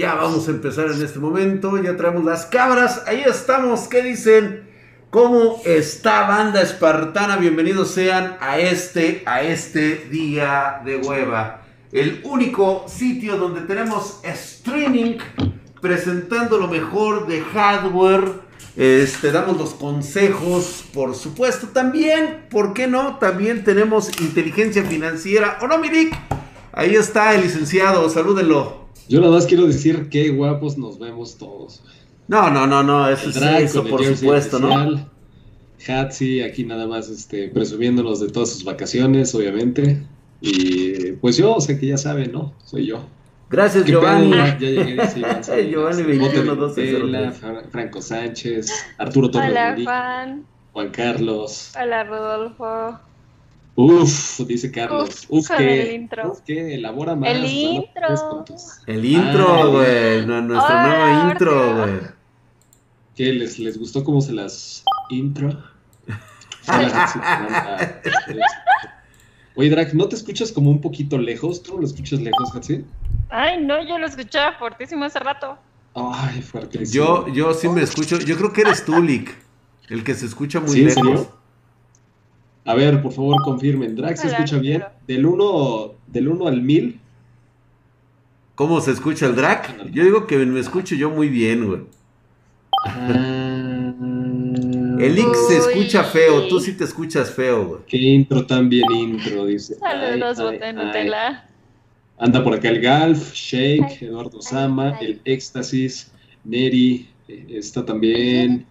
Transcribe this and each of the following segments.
Ya vamos a empezar en este momento. Ya traemos las cabras. Ahí estamos. ¿Qué dicen? ¿Cómo está banda espartana? Bienvenidos sean a este, a este día de hueva. El único sitio donde tenemos streaming presentando lo mejor de hardware. Este, damos los consejos, por supuesto. También, ¿por qué no? También tenemos inteligencia financiera. ¿O no, Mirik? Ahí está el licenciado, salúdenlo. Yo nada más quiero decir qué guapos nos vemos todos. No, no, no, no, eso es eso, por supuesto, ¿no? Hatsi, aquí nada más este, presumiéndonos de todas sus vacaciones, obviamente. Y pues yo, o sea que ya saben, ¿no? Soy yo. Gracias, Giovanni. Ya, llegué, Giovanni 21 Franco Sánchez, Arturo Torres. Hola, Juan. Juan Carlos. Hola, Rodolfo. Uf, dice Carlos. Uf, que, qué, el intro. Uf, qué, elabora más. El intro. El intro, güey. Nuestro nuevo intro, güey. ¿Qué? ¿Les, ¿Les gustó cómo se las intro? Oye, Drac, ¿no te escuchas como un poquito lejos? ¿Tú no lo escuchas lejos, Hatsi? Ay, no, yo lo escuchaba fortísimo hace rato. Ay, fuertísimo. Yo, yo sí me escucho. Yo creo que eres tú, Lick, el que se escucha muy lejos. Serio? A ver, por favor, confirmen. ¿Drag se escucha bien? Del 1 del uno al 1000. ¿Cómo se escucha el drag? Yo digo que me escucho yo muy bien, güey. Ah. el X se escucha feo, tú sí te escuchas feo, güey. Qué intro tan bien intro, dice. Saludos, bote Nutella. Anda por acá el Galf, Shake, Eduardo Sama, el Éxtasis, Neri, eh, está también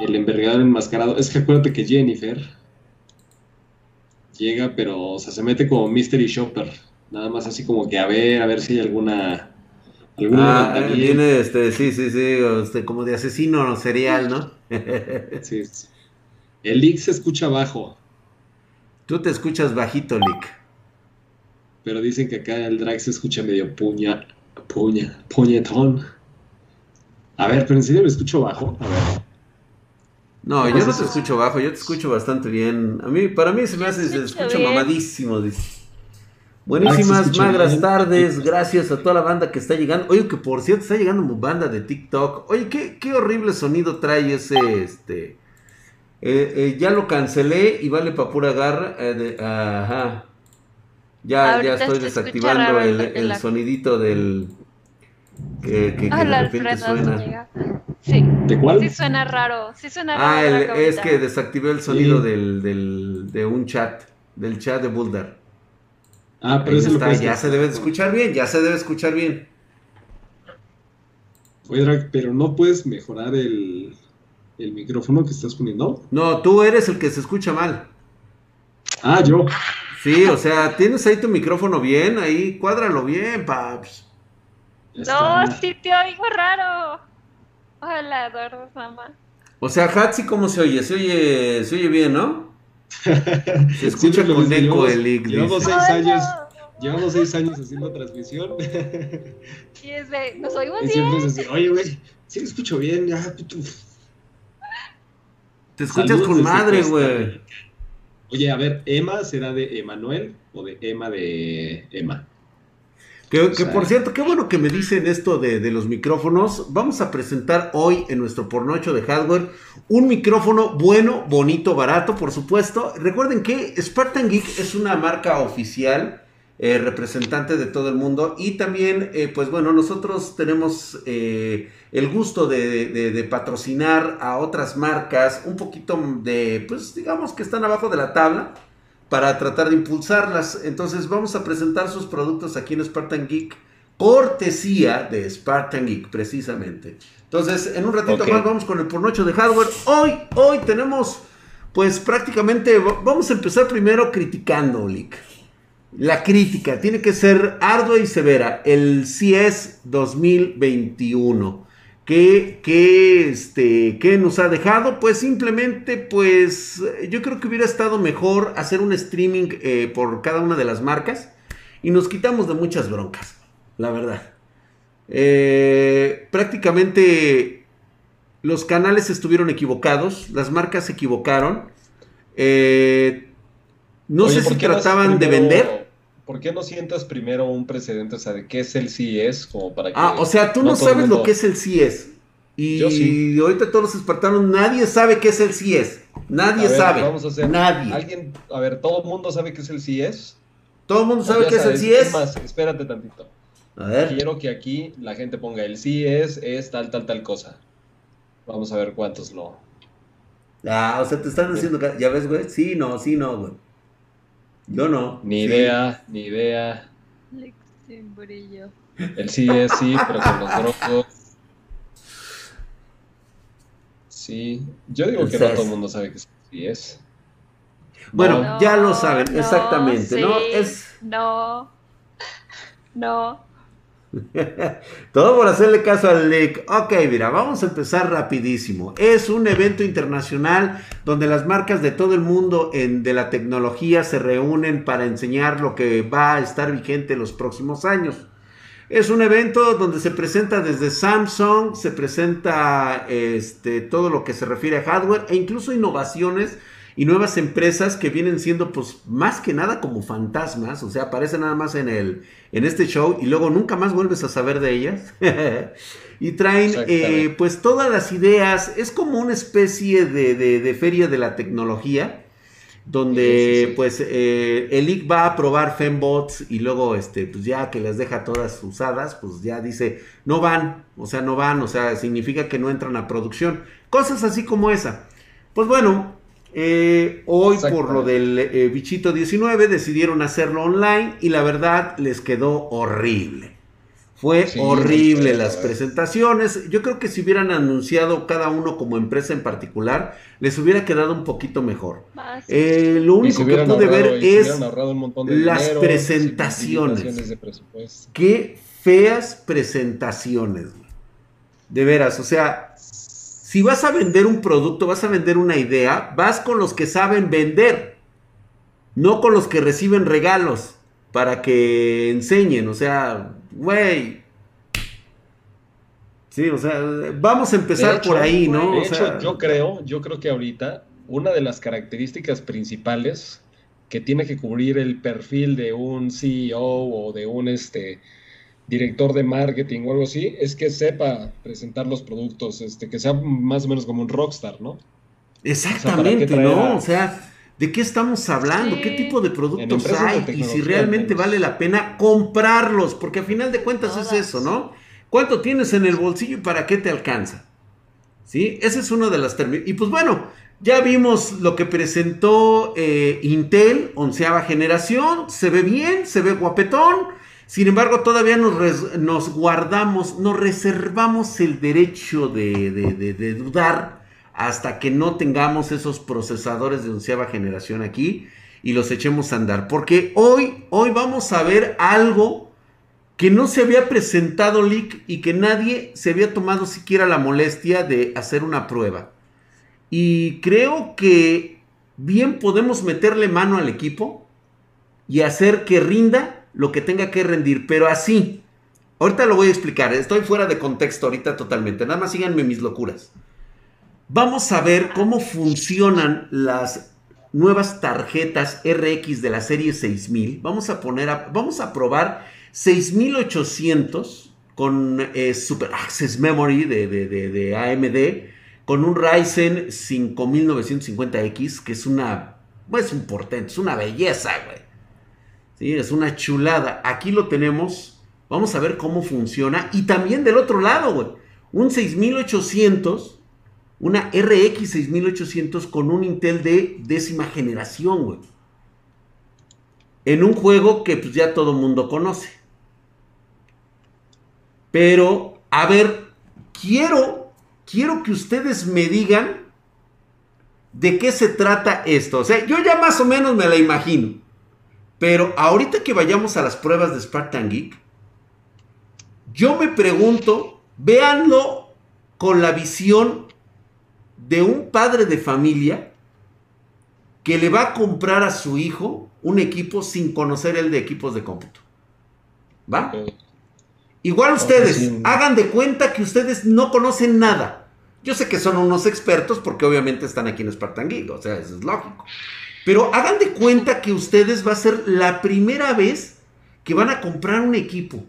el envergador enmascarado. Es que acuérdate que Jennifer llega, pero o sea, se mete como Mystery Shopper. Nada más así como que a ver, a ver si hay alguna. alguna ah, viene este, sí, sí, sí, este, como de asesino serial, ¿no? sí, sí. El leak se escucha bajo. Tú te escuchas bajito, Lick. Pero dicen que acá el drag se escucha medio puña, puña, puñetón. A ver, pero en serio me escucho bajo. A ver. No, yo no te escucho bajo, yo te escucho bastante bien. A mí, para mí se me hace, se escucha mamadísimo, dice. Buenísimas, magras tardes, gracias a toda la banda que está llegando. Oye, que por cierto está llegando mi banda de TikTok. Oye, qué, qué horrible sonido trae ese, este... Eh, eh, ya lo cancelé y vale para pura garra. Eh, ajá. Ya, ya estoy desactivando el, el sonidito del... Que, que, que de repente suena. Sí. ¿De cuál? Sí suena raro, sí suena ah, raro. Ah, es que desactivé el sonido sí. del, del, de un chat, del chat de Boulder. Ah, pero eso está, ya se debe de escuchar bien, ya se debe escuchar bien. Oye, Drag, pero no puedes mejorar el, el micrófono que estás poniendo. No, tú eres el que se escucha mal. Ah, yo. Sí, o sea, tienes ahí tu micrófono bien, ahí cuádralo bien, paps. No, sí te oigo raro. Hola, Eduardo Sama. O sea, Hatsi, ¿cómo se oye? Se oye, se oye bien, ¿no? Se escucha con eco el Ig. Llevamos seis años. Llevamos seis años haciendo transmisión. Y es de, nos oímos y bien. Así, Oye, güey, sí me escucho bien. Ya, Te escuchas Saludos con madre, güey. Oye, a ver, ¿Emma será de Emanuel o de Emma de Emma? Que, que, por cierto, qué bueno que me dicen esto de, de, los micrófonos. Vamos a presentar hoy en nuestro pornocho de hardware un micrófono bueno, bonito, barato, por supuesto. Recuerden que Spartan Geek es una marca oficial, eh, representante de todo el mundo. Y también, eh, pues bueno, nosotros tenemos eh, el gusto de, de, de, patrocinar a otras marcas, un poquito de, pues digamos que están abajo de la tabla para tratar de impulsarlas. Entonces vamos a presentar sus productos aquí en Spartan Geek, cortesía de Spartan Geek, precisamente. Entonces, en un ratito okay. más vamos con el pornocho de hardware. Hoy, hoy tenemos, pues prácticamente, vamos a empezar primero criticando, Lick. La crítica tiene que ser ardua y severa. El CES 2021. ¿Qué, qué, este, ¿Qué nos ha dejado? Pues simplemente, pues yo creo que hubiera estado mejor hacer un streaming eh, por cada una de las marcas y nos quitamos de muchas broncas, la verdad. Eh, prácticamente los canales estuvieron equivocados, las marcas se equivocaron. Eh, no Oye, sé si trataban de vender. ¿Por qué no sientas primero un precedente, o sea, de qué es el CES? Como para ah, o sea, tú no, sabes lo que es el CES. Y ahorita todos los espartanos, nadie sabe qué es el CIES. Nadie sabe. Vamos a hacer, nadie. ¿Alguien, a ver, ¿todo el mundo sabe qué es el CIES? ¿Todo el mundo sabe qué es el CIES? más, espérate tantito. A ver. Quiero que aquí la gente ponga el CIES es tal, tal, tal cosa. Vamos a ver cuántos lo. Ah, o sea, te están diciendo, ya ves, güey. Sí, no, sí, no, güey. Yo no. Ni idea, ni idea. El CIES sí, pero con los brocos. Sí, yo digo que no todo el mundo sabe que sí es. Bueno, ya lo saben, exactamente, ¿no? Es... No, no. Todo por hacerle caso al leak. Ok, mira, vamos a empezar rapidísimo. Es un evento internacional donde las marcas de todo el mundo en, de la tecnología se reúnen para enseñar lo que va a estar vigente en los próximos años. Es un evento donde se presenta desde Samsung, se presenta este, todo lo que se refiere a hardware e incluso innovaciones y nuevas empresas que vienen siendo pues más que nada como fantasmas, o sea, aparecen nada más en, el, en este show y luego nunca más vuelves a saber de ellas. y traen eh, pues todas las ideas, es como una especie de, de feria de la tecnología donde pues eh, el IC va a probar fembots y luego este pues ya que las deja todas usadas pues ya dice no van o sea no van o sea significa que no entran a producción. Cosas así como esa. Pues bueno eh, hoy por lo del eh, bichito 19 decidieron hacerlo online y la verdad les quedó horrible fue horrible las presentaciones. Yo creo que si hubieran anunciado cada uno como empresa en particular, les hubiera quedado un poquito mejor. Eh, lo único que pude ver es las presentaciones. Qué feas presentaciones. De veras, o sea, si vas a vender un producto, vas a vender una idea, vas con los que saben vender, no con los que reciben regalos para que enseñen. O sea, güey. Sí, o sea, vamos a empezar por ahí, ¿no? De hecho, yo creo, yo creo que ahorita una de las características principales que tiene que cubrir el perfil de un CEO o de un este director de marketing o algo así, es que sepa presentar los productos, este, que sea más o menos como un rockstar, ¿no? Exactamente, ¿no? O sea, ¿De qué estamos hablando? ¿Qué tipo de productos hay? y si realmente vale la pena comprarlos, porque a final de cuentas es eso, ¿no? ¿Cuánto tienes en el bolsillo y para qué te alcanza? ¿Sí? Ese es uno de las términos. Y pues bueno, ya vimos lo que presentó eh, Intel, onceava generación. Se ve bien, se ve guapetón. Sin embargo, todavía nos, guardamos, nos reservamos el derecho de, dudar hasta que no tengamos esos procesadores de onceava generación aquí y los echemos a andar. Porque hoy, hoy vamos a ver algo que no se había presentado leak y que nadie se había tomado siquiera la molestia de hacer una prueba. Y creo que bien podemos meterle mano al equipo y hacer que rinda lo que tenga que rendir, pero así. Ahorita lo voy a explicar, estoy fuera de contexto ahorita totalmente, nada más síganme mis locuras. Vamos a ver cómo funcionan las nuevas tarjetas RX de la serie 6000. Vamos a poner vamos a probar 6800 con eh, Super Access Memory de, AMD con un Ryzen 5950X que es una es un portento, es una belleza, güey. Sí, es una chulada. Aquí lo tenemos. Vamos a ver cómo funciona y también del otro lado, güey. Un 6800 una RX 6800 con un Intel de décima generación, güey. En un juego que pues ya todo mundo conoce. Pero, a ver, quiero, quiero que ustedes me digan de qué se trata esto. O sea, yo ya más o menos me la imagino. Pero ahorita que vayamos a las pruebas de Spartan Geek, yo me pregunto, véanlo con la visión de un padre de familia que le va a comprar a su hijo un equipo sin conocer el de equipos de cómputo. ¿Va? Igual ustedes, hagan de cuenta que ustedes no conocen nada. Yo sé que son unos expertos porque obviamente están aquí en Spartan o sea, eso es lógico. Pero hagan de cuenta que ustedes va a ser la primera vez que van a comprar un equipo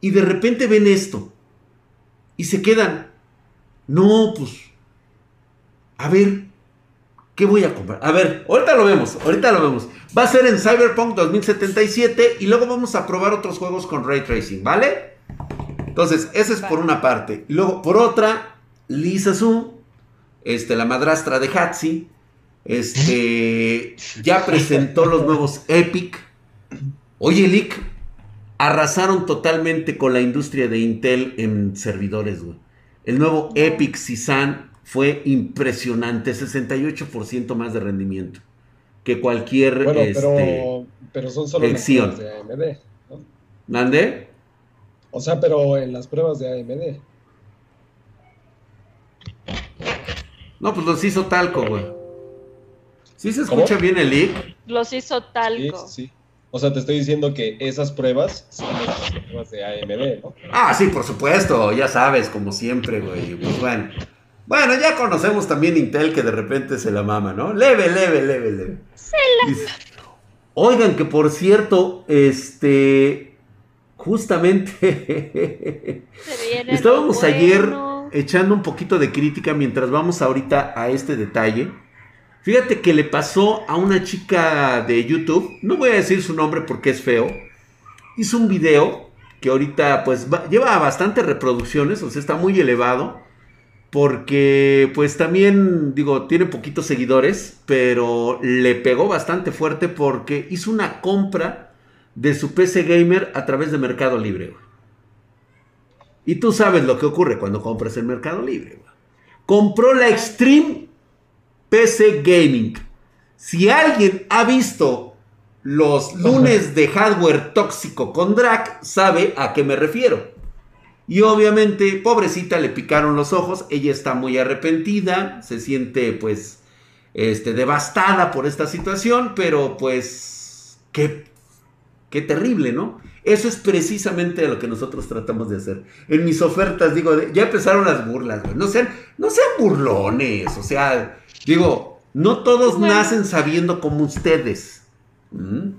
y de repente ven esto y se quedan, no, pues, a ver, ¿qué voy a comprar? A ver, ahorita lo vemos, ahorita lo vemos. Va a ser en Cyberpunk 2077 y luego vamos a probar otros juegos con ray tracing, ¿vale? Entonces, esa es por una parte. Luego, por otra, Lisa Su, este, la madrastra de Hatsi, este, ya presentó los nuevos Epic. Oye, Lick, arrasaron totalmente con la industria de Intel en servidores, güey. El nuevo Epic Cisan fue impresionante, 68% más de rendimiento que cualquier bueno, este, pero, son solo las pruebas de AMD, ¿no? O sea, pero en las pruebas de AMD. No, pues los hizo Talco, güey. ¿Sí se escucha bien el leak? Los hizo Talco. Sí, sí. O sea, te estoy diciendo que esas pruebas son las pruebas de AMD, ¿no? Ah, sí, por supuesto, ya sabes, como siempre, güey. Pues bueno. Bueno, ya conocemos también Intel que de repente se la mama, ¿no? Leve, leve, leve, leve. Se la Oigan, que por cierto, este. Justamente. estábamos ayer echando un poquito de crítica mientras vamos ahorita a este detalle. Fíjate que le pasó a una chica de YouTube, no voy a decir su nombre porque es feo, hizo un video que ahorita pues lleva bastantes reproducciones, o sea, está muy elevado, porque pues también digo, tiene poquitos seguidores, pero le pegó bastante fuerte porque hizo una compra de su PC gamer a través de Mercado Libre. Y tú sabes lo que ocurre cuando compras en Mercado Libre. Compró la Extreme PC Gaming. Si alguien ha visto los lunes de hardware tóxico con Drac, sabe a qué me refiero. Y obviamente, pobrecita, le picaron los ojos. Ella está muy arrepentida, se siente pues este, devastada por esta situación, pero pues qué, qué terrible, ¿no? Eso es precisamente lo que nosotros tratamos de hacer. En mis ofertas, digo, ya empezaron las burlas, No sean, no sean burlones, o sea, digo, no todos nacen sabiendo como ustedes. ¿Mm?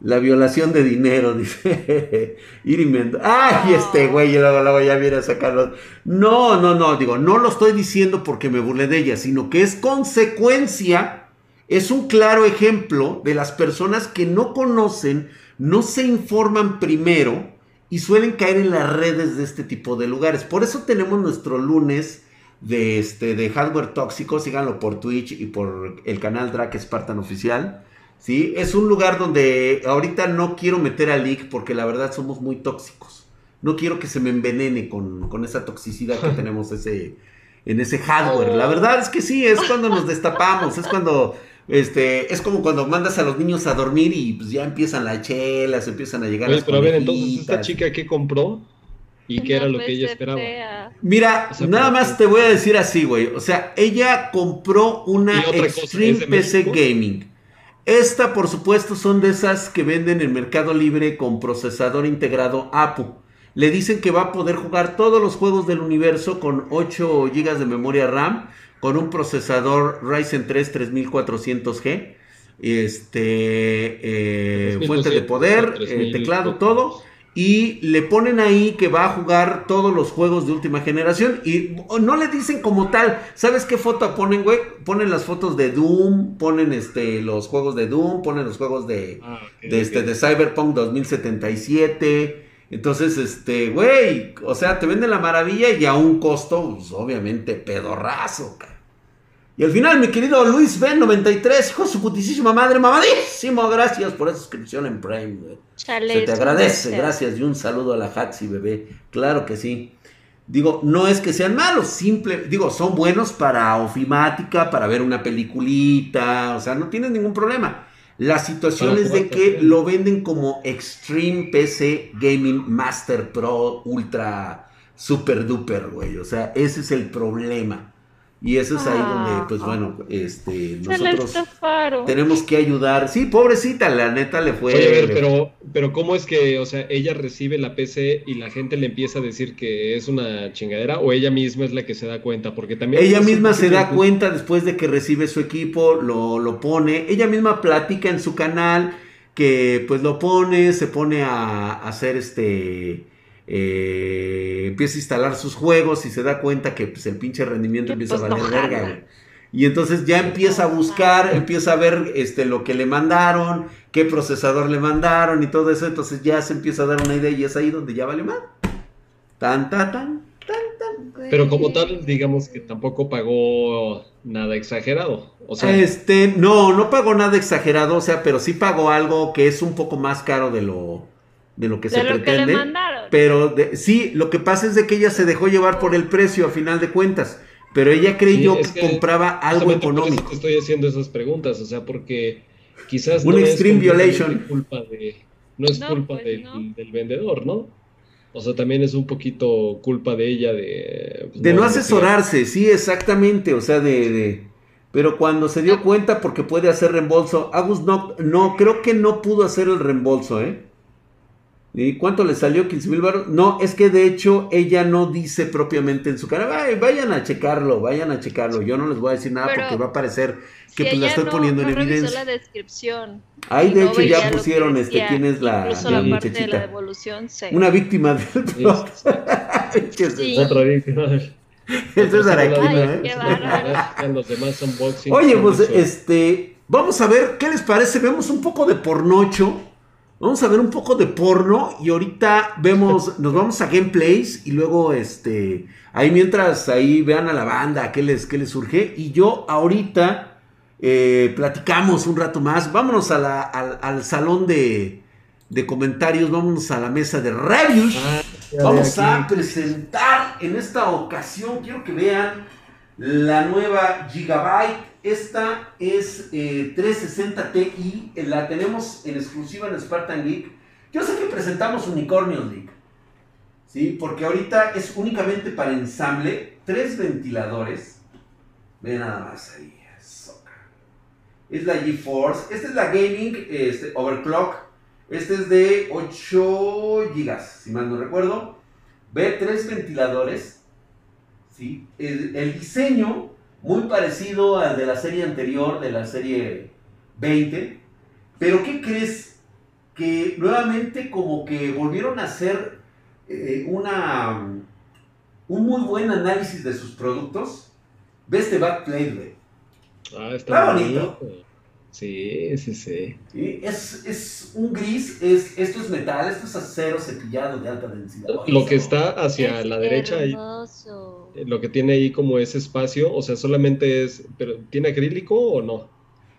La violación de dinero, dice Irimendo. ¡Ay, este güey! Y luego, luego ya viene a sacarlo. No, no, no, digo, no lo estoy diciendo porque me burle de ella, sino que es consecuencia es un claro ejemplo de las personas que no conocen, no se informan primero y suelen caer en las redes de este tipo de lugares. Por eso tenemos nuestro lunes de, este, de hardware tóxico, síganlo por Twitch y por el canal Drake Spartan Oficial. ¿sí? Es un lugar donde ahorita no quiero meter a Leak porque la verdad somos muy tóxicos. No quiero que se me envenene con, con esa toxicidad que tenemos ese, en ese hardware. La verdad es que sí, es cuando nos destapamos, es cuando este, es como cuando mandas a los niños a dormir y pues ya empiezan las chelas, empiezan a llegar las Pero a ver, entonces, ¿esta chica qué compró? ¿Y qué era lo que ella esperaba? Mira, nada más te voy a decir así, güey. O sea, ella compró una Extreme PC Gaming. Esta, por supuesto, son de esas que venden en Mercado Libre con procesador integrado APU. Le dicen que va a poder jugar todos los juegos del universo con 8 GB de memoria RAM con un procesador Ryzen 3 3400G, este, eh, fuente de poder, eh, teclado, todo. Y le ponen ahí que va a jugar todos los juegos de última generación. Y no le dicen como tal. ¿Sabes qué foto ponen, güey? Ponen las fotos de Doom. Ponen este, los juegos de Doom. Ponen los juegos de, ah, de, este, de Cyberpunk 2077. Entonces, este, güey, o sea, te venden la maravilla y a un costo, pues, obviamente, pedorrazo, cara. Y al final, mi querido Luis Ben93, hijo de su putísima madre, mamadísimo, gracias por esa suscripción en Prime. Se te agradece, gracias. Y un saludo a la Hatsi, bebé. Claro que sí. Digo, no es que sean malos, simple, digo, son buenos para ofimática, para ver una peliculita, o sea, no tienes ningún problema. La situación es de que lo venden como Extreme PC Gaming Master Pro Ultra Super Duper, güey. O sea, ese es el problema. Y eso es ahí donde, ah. pues bueno, este, nosotros tenemos que ayudar. Sí, pobrecita, la neta le fue. Oye, a ver, pero, pero ¿cómo es que, o sea, ella recibe la PC y la gente le empieza a decir que es una chingadera o ella misma es la que se da cuenta? Porque también. Ella misma se da cuenta después de que recibe su equipo, lo, lo pone. Ella misma platica en su canal que pues lo pone, se pone a, hacer este... Eh, empieza a instalar sus juegos y se da cuenta que pues, el pinche rendimiento empieza a pues, valer verga, Y entonces ya empieza a buscar, empieza a ver este, lo que le mandaron, qué procesador le mandaron y todo eso. Entonces ya se empieza a dar una idea y es ahí donde ya vale más. Tan, tan, tan, tan, tan. Pero como tal, digamos que tampoco pagó nada exagerado. O sea, este, no, no pagó nada exagerado, o sea, pero sí pagó algo que es un poco más caro de lo, de lo que se pretende. pero sí, lo que pasa es de que ella se dejó llevar por el precio a final de cuentas. Pero ella creyó que, compraba algo económico. estoy haciendo esas preguntas, o sea, porque quizás un extreme violation. Culpa de, no es culpa pues del, del, vendedor, ¿no? O sea, también es un poquito culpa de ella de... Pues, de no, asesorarse, sí, exactamente, o sea, de, Pero cuando se dio cuenta porque puede hacer reembolso, Agus no, no, creo que no pudo hacer el reembolso, ¿eh? ¿Y cuánto le salió? 15 mil baros. No, es que de hecho ella no dice propiamente en su cara, vayan a checarlo, vayan a checarlo. Yo no les voy a decir nada porque va a parecer que pues la estoy poniendo en evidencia. la descripción. Ahí de hecho ya pusieron este quién es la, la, muchachita. De la devolución, sí. Una víctima del. Otra víctima. Eso es Araquino, ¿eh? Oye, pues este, vamos a ver qué les parece. Vemos un poco de pornocho. Vamos a ver un poco de porno y ahorita vemos, nos vamos a gameplays y luego este, ahí mientras ahí vean a la banda qué les, qué les surge. Y yo ahorita eh, platicamos un rato más, vámonos al, salón de, de, comentarios, vámonos a la mesa de reviews, ah, vamos a presentar en esta ocasión, quiero que vean la nueva Gigabyte esta es 360 eh, Ti, eh, la tenemos en exclusiva en Spartan Geek. Yo sé que presentamos Unicornios League, ¿sí? Porque ahorita es únicamente para ensamble, tres ventiladores. Ve nada más ahí, Es la GeForce, esta es la Gaming este, Overclock. Este es de 8 GB, si mal no recuerdo. Ve tres ventiladores. ¿sí? el diseño muy parecido al de la serie anterior, de la serie 20. Pero ¿qué crees? Que nuevamente como que volvieron a hacer eh, una, un muy buen análisis de sus productos. Ve este backplate, Ah, está, bonito. Sí, sí, sí. Es, un gris, es, esto es metal, esto es acero cepillado de alta densidad. Lo que está hacia la derecha ahí, lo que tiene ahí como ese espacio, o sea, solamente es, pero ¿tiene acrílico o no?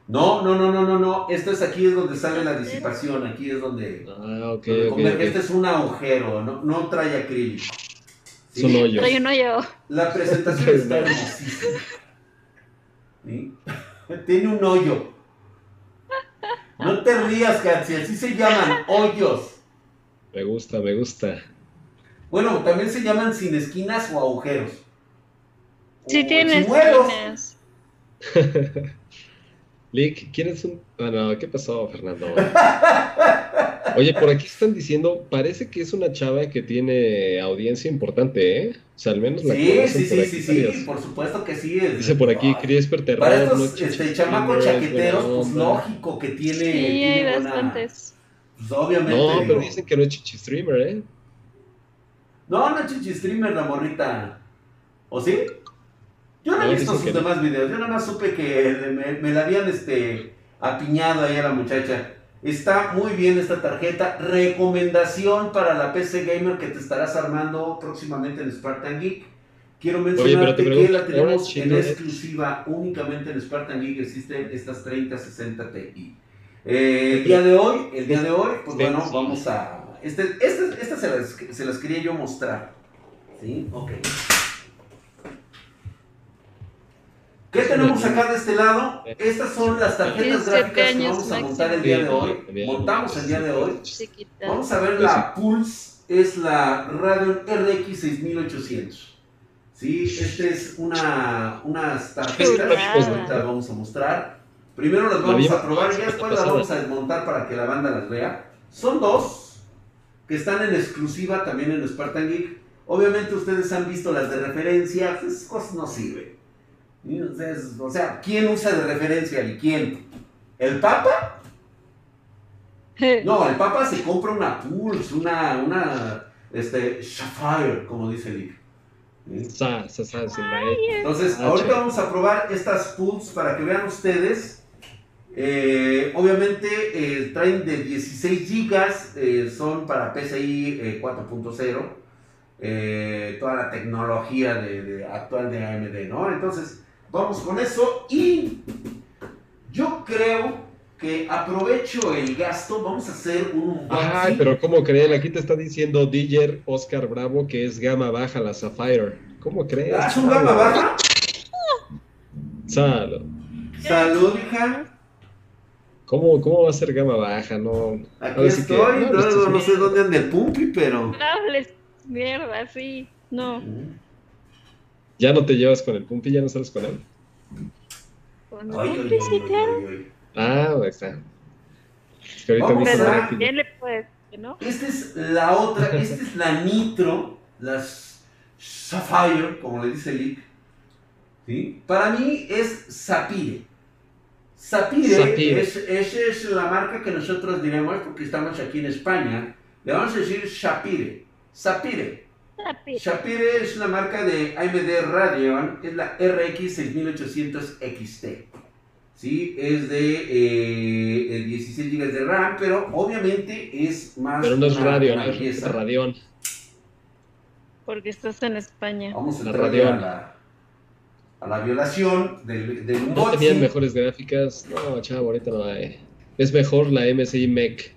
No, no, no, no, no, no. Esto es aquí es donde sale la disipación, aquí es donde. Ah, ok. Este es un agujero, no, no trae acrílico. Es un hoyo. Trae un hoyo. La presentación está hermosísima. Tiene un hoyo. No te rías, Katsi, así se llaman hoyos. Me gusta, me gusta. Bueno, también se llaman sin esquinas o agujeros. Sí, tiene esquinas. Lick, ¿quién es un.? Bueno, ¿qué pasó, Fernando? Oye, por aquí están diciendo, parece que es una chava que tiene audiencia importante, ¿eh? O sea, al menos la Sí, sí, sí, sí, sí, por supuesto que sí. Dice por aquí, Criesper Terror. Para estos este, chamacos chaqueteros, pues lógico que tiene. Sí, tiene hay bastantes. Pues obviamente. No, pero dicen que no es chichi streamer, ¿eh? No, no es chichi streamer la morrita. ¿O sí? Yo no, he visto sus demás videos, yo nada más supe que me, me la habían este, apiñado ahí a la muchacha. Está muy bien esta tarjeta. Recomendación para la PC Gamer que te estarás armando próximamente en Spartan Geek. Quiero mencionarte que la tenemos en exclusiva únicamente en Spartan Geek. Existen estas 3060 Ti. Eh, el día de hoy, el día de hoy, pues bueno, vamos a. Este, este, estas se las, se las quería yo mostrar. ¿Sí? Ok. ¿Qué tenemos acá de este lado? Estas son las tarjetas gráficas que vamos a montar el día de hoy. Montamos el día de hoy. Vamos a ver la Pulse, es la Radeon RX 6800. Sí, esta es una, unas tarjetas que ahorita vamos a mostrar. Primero las vamos a probar y después las vamos a desmontar para que la banda las vea. Son dos que están en exclusiva también en Spartan Geek. Obviamente ustedes han visto las de referencia, esas cosas no sirven o sea, ¿quién usa de referencia y quién? ¿El Papa? No, el Papa se compra una Pulse, una, una, este, Sapphire, como dice Ay, E. Entonces, Ah, ahorita vamos a probar estas Pulse para que vean ustedes. Eh, obviamente eh, traen de 16 gigas, eh, son para PCI eh, 4.0, eh, toda la tecnología de, de- actual de AMD, ¿no? Entonces, vamos con eso y yo creo que aprovecho el gasto, vamos a hacer un unboxing. Ay, pero ¿cómo creen? Aquí te está diciendo DJ Oscar Bravo que es gama baja la Sapphire. ¿Cómo crees? ¿Ah, ¿Es un gama baja? Salo. Salud, hija. ¿Cómo, ¿Cómo va a ser gama baja? No. Aquí que- estoy, no, sé dónde anda el Pumpi, pero... No hables mierda, sí. No. Ya no te llevas con el Pumpi, ya no sales con él. Con ay, principiante. ay, ay. Ah, ahí está. Es que ahorita Vamos a Pero ver. Drake, ¿quién le puede decir, no? Esta es la otra, esta es la Nitro, las Sapphire, como le dice Lick. ¿Sí? Para mí es Sapire. Sapire, Sapire. Es, esa es la marca que nosotros diremos, porque estamos aquí en España, le vamos a decir Sapire. Sapire. Shapire es una marca de AMD Radeon, es la RX 6800 XT. ¿Sí? Es de eh, eh, 16 GB de RAM, pero obviamente es más. Pero no es no es. Radión. Porque estás en España. Vamos a La entrar Radeon. a la, a la violación del, del No tenían mejores gráficas. No, chavo, ahorita no hay. Es mejor la MSI Mech.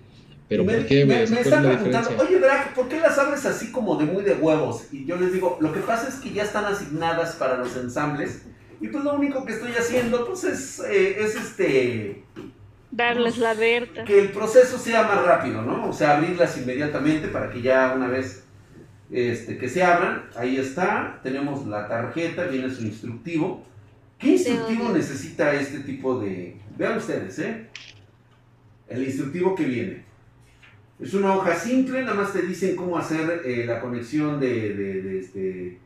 Pero me, ¿por qué, me- güey? Me ¿Cuál es están preguntando, oye Drag, ¿por qué las abres así como de muy de huevos? Y yo les digo, lo que pasa es que ya están asignadas para los ensambles. Y pues lo único que estoy haciendo, pues es, eh, es este. Darles la abierta. que el proceso sea más rápido, ¿no? O sea, abrirlas inmediatamente para que ya una vez este, que se abran, ahí está, tenemos la tarjeta, viene su instructivo. ¿Qué instructivo necesita este tipo de... Vean ustedes, ¿eh? El instructivo que viene. Es una hoja simple, nada más te dicen cómo hacer eh, la conexión de, de, de, este,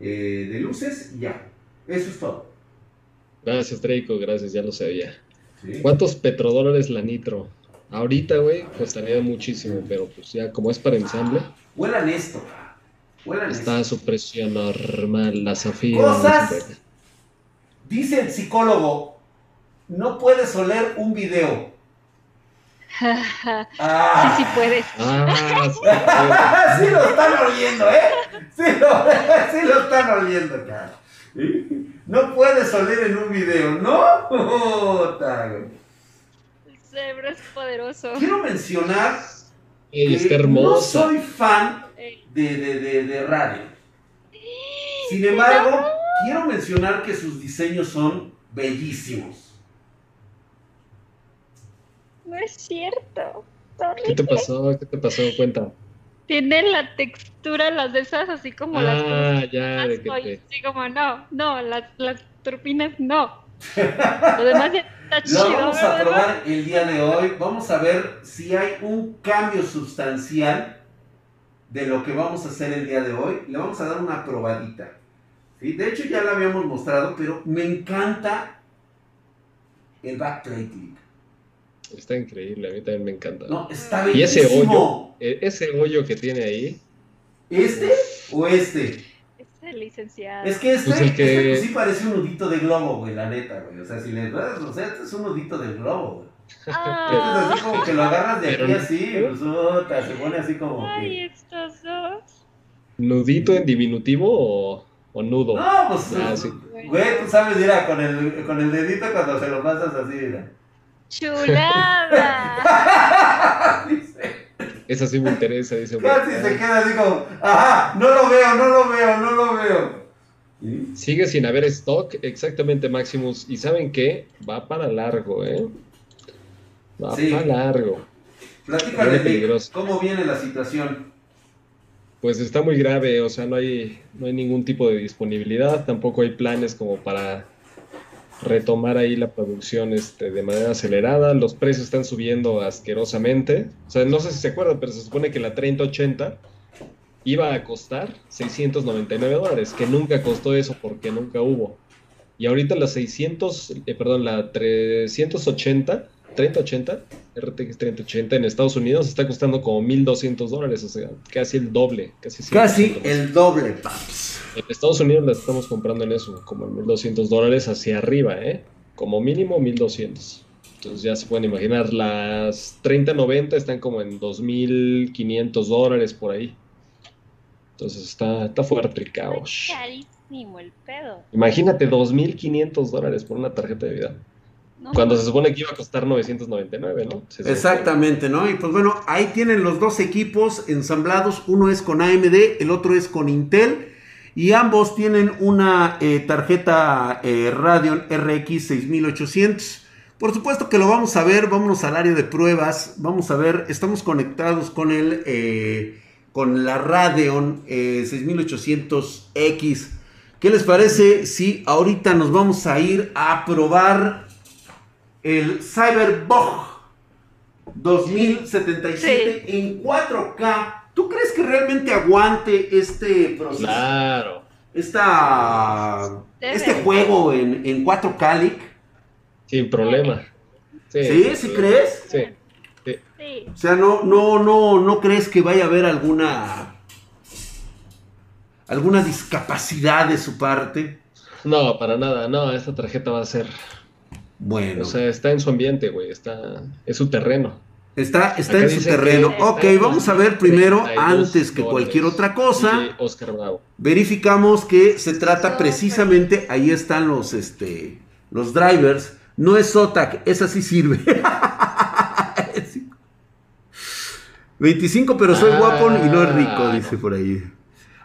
eh, de luces y ya. Eso es todo. Gracias, Draco, gracias, ya lo sabía. ¿sí? ¿Cuántos petrodólares la nitro? Ahorita, güey, costaría muchísimo, pero pues ya como es para ensamble, Huelan esto. Huelan está a su precio normal, la Zafira. Cosas. Dice el psicólogo, no puedes oler un video. Sí, Ah, sí puedes. Ah, sí, sí lo están oliendo, ¿eh? Sí lo, sí lo están oliendo, cara. No puedes oler en un video, ¿no? El cerebro es poderoso. Quiero mencionar que está no soy fan de, de, de, de radio. Sin embargo, quiero mencionar que sus diseños son bellísimos. No es cierto. ¿Qué te pasó? ¿Qué te pasó? Cuenta. Tienen la textura, las de esas, así como las Ah, ya, de que te... así como, no, no, las, las turbinas no. Lo demás ya está Lo chido. vamos a probar el día de hoy. Vamos a ver si hay un cambio sustancial de lo que vamos a hacer el día de hoy. Le vamos a dar una probadita. ¿Sí? De hecho, ya la habíamos mostrado, pero me encanta el backplate click. Está increíble, a mí también me encanta. No, está Y ese bellísimo. E- Ese hoyo que tiene ahí, ¿Este o este? Ese licenciado. Es que este, Pues el que- este pues sí parece un nudito de globo, güey, la neta, güey. O sea, si le das, o sea, este es un nudito de globo, güey. Este es Ah, así como que lo agarras de Pero aquí así, pues, se pone así como ay, que... estos dos. nudito en diminutivo o, o nudo. No, pues, Ah, sí. güey, tú sabes, mira, con el, con el dedito cuando se lo pasas así, mira. Chulada. Dice, Esa sí me interesa, dice. Casi se queda así como, ajá, no lo veo, no lo veo, no lo veo. ¿Sí? Sigue sin haber stock, exactamente Maximus. Y ¿saben qué? Va para largo, ¿eh? Va Sí. para largo. Platícale, Vic. ¿cómo viene la situación? Pues está muy grave, o sea, no hay, no hay ningún tipo de disponibilidad, tampoco hay planes como para retomar ahí la producción este, de manera acelerada. Los precios están subiendo asquerosamente. O sea, no sé si se acuerdan, pero se supone que la 3080 iba a costar 699 dólares, que nunca costó eso porque nunca hubo. Y ahorita la 600, eh, perdón, la 380 3080, RTX 3080 en Estados Unidos está costando como 1200 dólares, o sea, casi el doble. Casi, casi el doble, paps. En Estados Unidos la estamos comprando en eso, como en 1200 dólares hacia arriba, ¿eh? Como mínimo 1200. Entonces ya se pueden imaginar, las 3090 están como en 2500 dólares por ahí. Entonces está, está fuerte el caos. Carísimo el pedo. Imagínate 2500 dólares por una tarjeta de vida. Cuando se supone que iba a costar 999, ¿no? Exactamente, ¿no? Y pues bueno, ahí tienen los dos equipos ensamblados. Uno es con AMD, el otro es con Intel. Y ambos tienen una eh, tarjeta eh, Radeon RX 6800. Por supuesto que lo vamos a ver, vámonos al área de pruebas. Vamos a ver, estamos conectados con el, eh, con la Radeon 6800X. ¿Qué les parece si ahorita nos vamos a ir a probar el Cyberbug 2077 en 4K. ¿Tú crees que realmente aguante este proceso? Claro. Esta, este juego en, en 4K, Lick? Sin problema. Sí, ¿Sí? crees? Sí. O sea, no, no, no, no crees que vaya a haber alguna alguna discapacidad de su parte. No, para nada, no, esta tarjeta va a ser bueno. O sea, está en su ambiente, güey, está, es su terreno. Está, está en su terreno. ok, vamos a ver primero, antes que cualquier otra cosa, Oscar Bravo. verificamos que se trata precisamente, ahí están los, este, los drivers. No es SOTAC, esa sí sirve. 25, pero soy guapo y no es rico, ah, dice por ahí.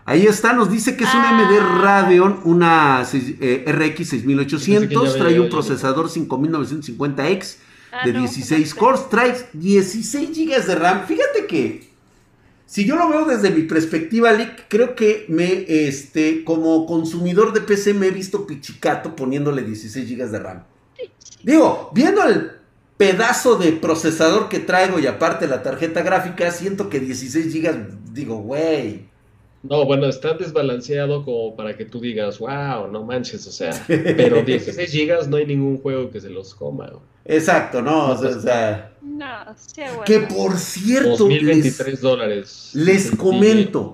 Ahí está, nos dice que es una AMD ah. Radeon, una eh, RX 6800, trae un procesador 5950X ah, de 16 cores, trae 16 GB de RAM. Fíjate que, si yo lo veo desde mi perspectiva, Lick, creo que me, este, como consumidor de PC me he visto pichicato poniéndole 16 GB de RAM. Digo, viendo el pedazo de procesador que traigo y aparte la tarjeta gráfica, siento que 16 GB, digo, güey. No, bueno, está desbalanceado como para que tú digas, wow, no manches, o sea, pero 16 gigas no hay ningún juego que se los coma. Exacto, no, o sea, no, bueno. que por cierto, 2023 dólares. Les comento,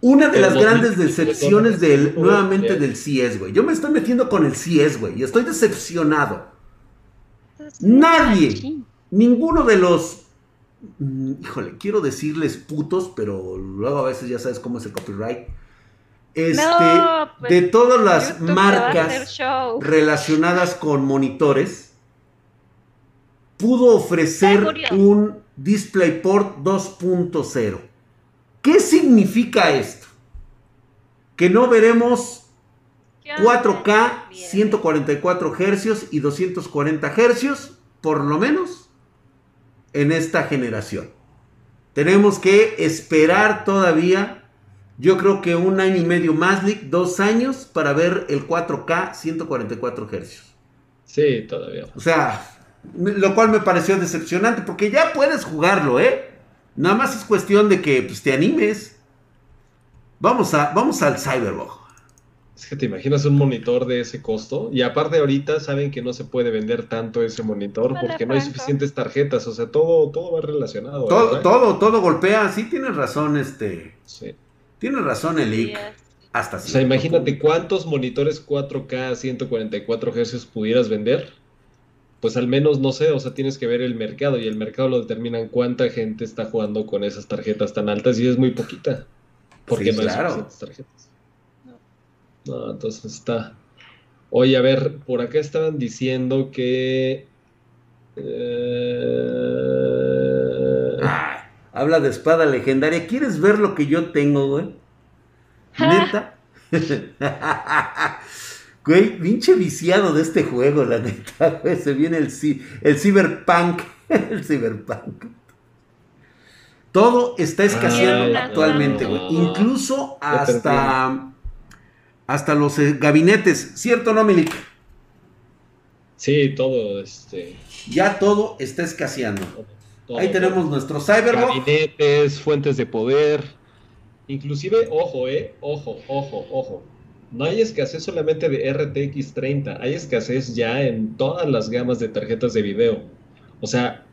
una de las grandes decepciones del, nuevamente del CIES, güey. Yo me estoy metiendo con el CIES, güey, y estoy decepcionado. Nadie, ninguno de los Mm, híjole, quiero decirles putos, pero luego a veces ya sabes cómo es el copyright. Este, pues, de todas las marcas relacionadas con monitores, pudo ofrecer un DisplayPort 2.0. ¿Qué significa esto? Que no veremos 4K, 144 Hz y 240 Hz, por lo menos en esta generación. Tenemos que esperar todavía, yo creo que un año y medio más, dos años para ver el 4K 144 Hz. Sí, todavía. O sea, lo cual me pareció decepcionante porque ya puedes jugarlo, ¿eh? Nada más es cuestión de que pues, te animes. Vamos, a, vamos al Cyberbug. Es que te imaginas un monitor de ese costo y aparte ahorita saben que no se puede vender tanto ese monitor porque no hay suficientes tarjetas, o sea, todo, todo va relacionado. Todo, todo, todo golpea, sí tienes razón, este. Sí. Tienes razón, el Hasta O sea, imagínate cuántos monitores 4K 144 Hz pudieras vender. Pues al menos, no sé, o sea, tienes que ver el mercado y el mercado lo determinan cuánta gente está jugando con esas tarjetas tan altas y es muy poquita. Porque no hay suficientes tarjetas. No, entonces está. Oye, a ver, por acá estaban diciendo que. Eh, ah, habla de espada legendaria. ¿Quieres ver lo que yo tengo, güey? ¿Neta? güey, pinche viciado de este juego, la neta, güey. Se viene el, el Cyberpunk. el Cyberpunk. Todo está escaseando actualmente, güey. Incluso hasta hasta los eh, gabinetes, ¿cierto o no, Milik? Sí, todo, este... Ya todo está escaseando. Ahí tenemos nuestro Cyberbot. Gabinetes, fuentes de poder. Inclusive, ojo, eh, ojo, ojo, ojo. No hay escasez solamente de RTX 30, hay escasez ya en todas las gamas de tarjetas de video. O sea,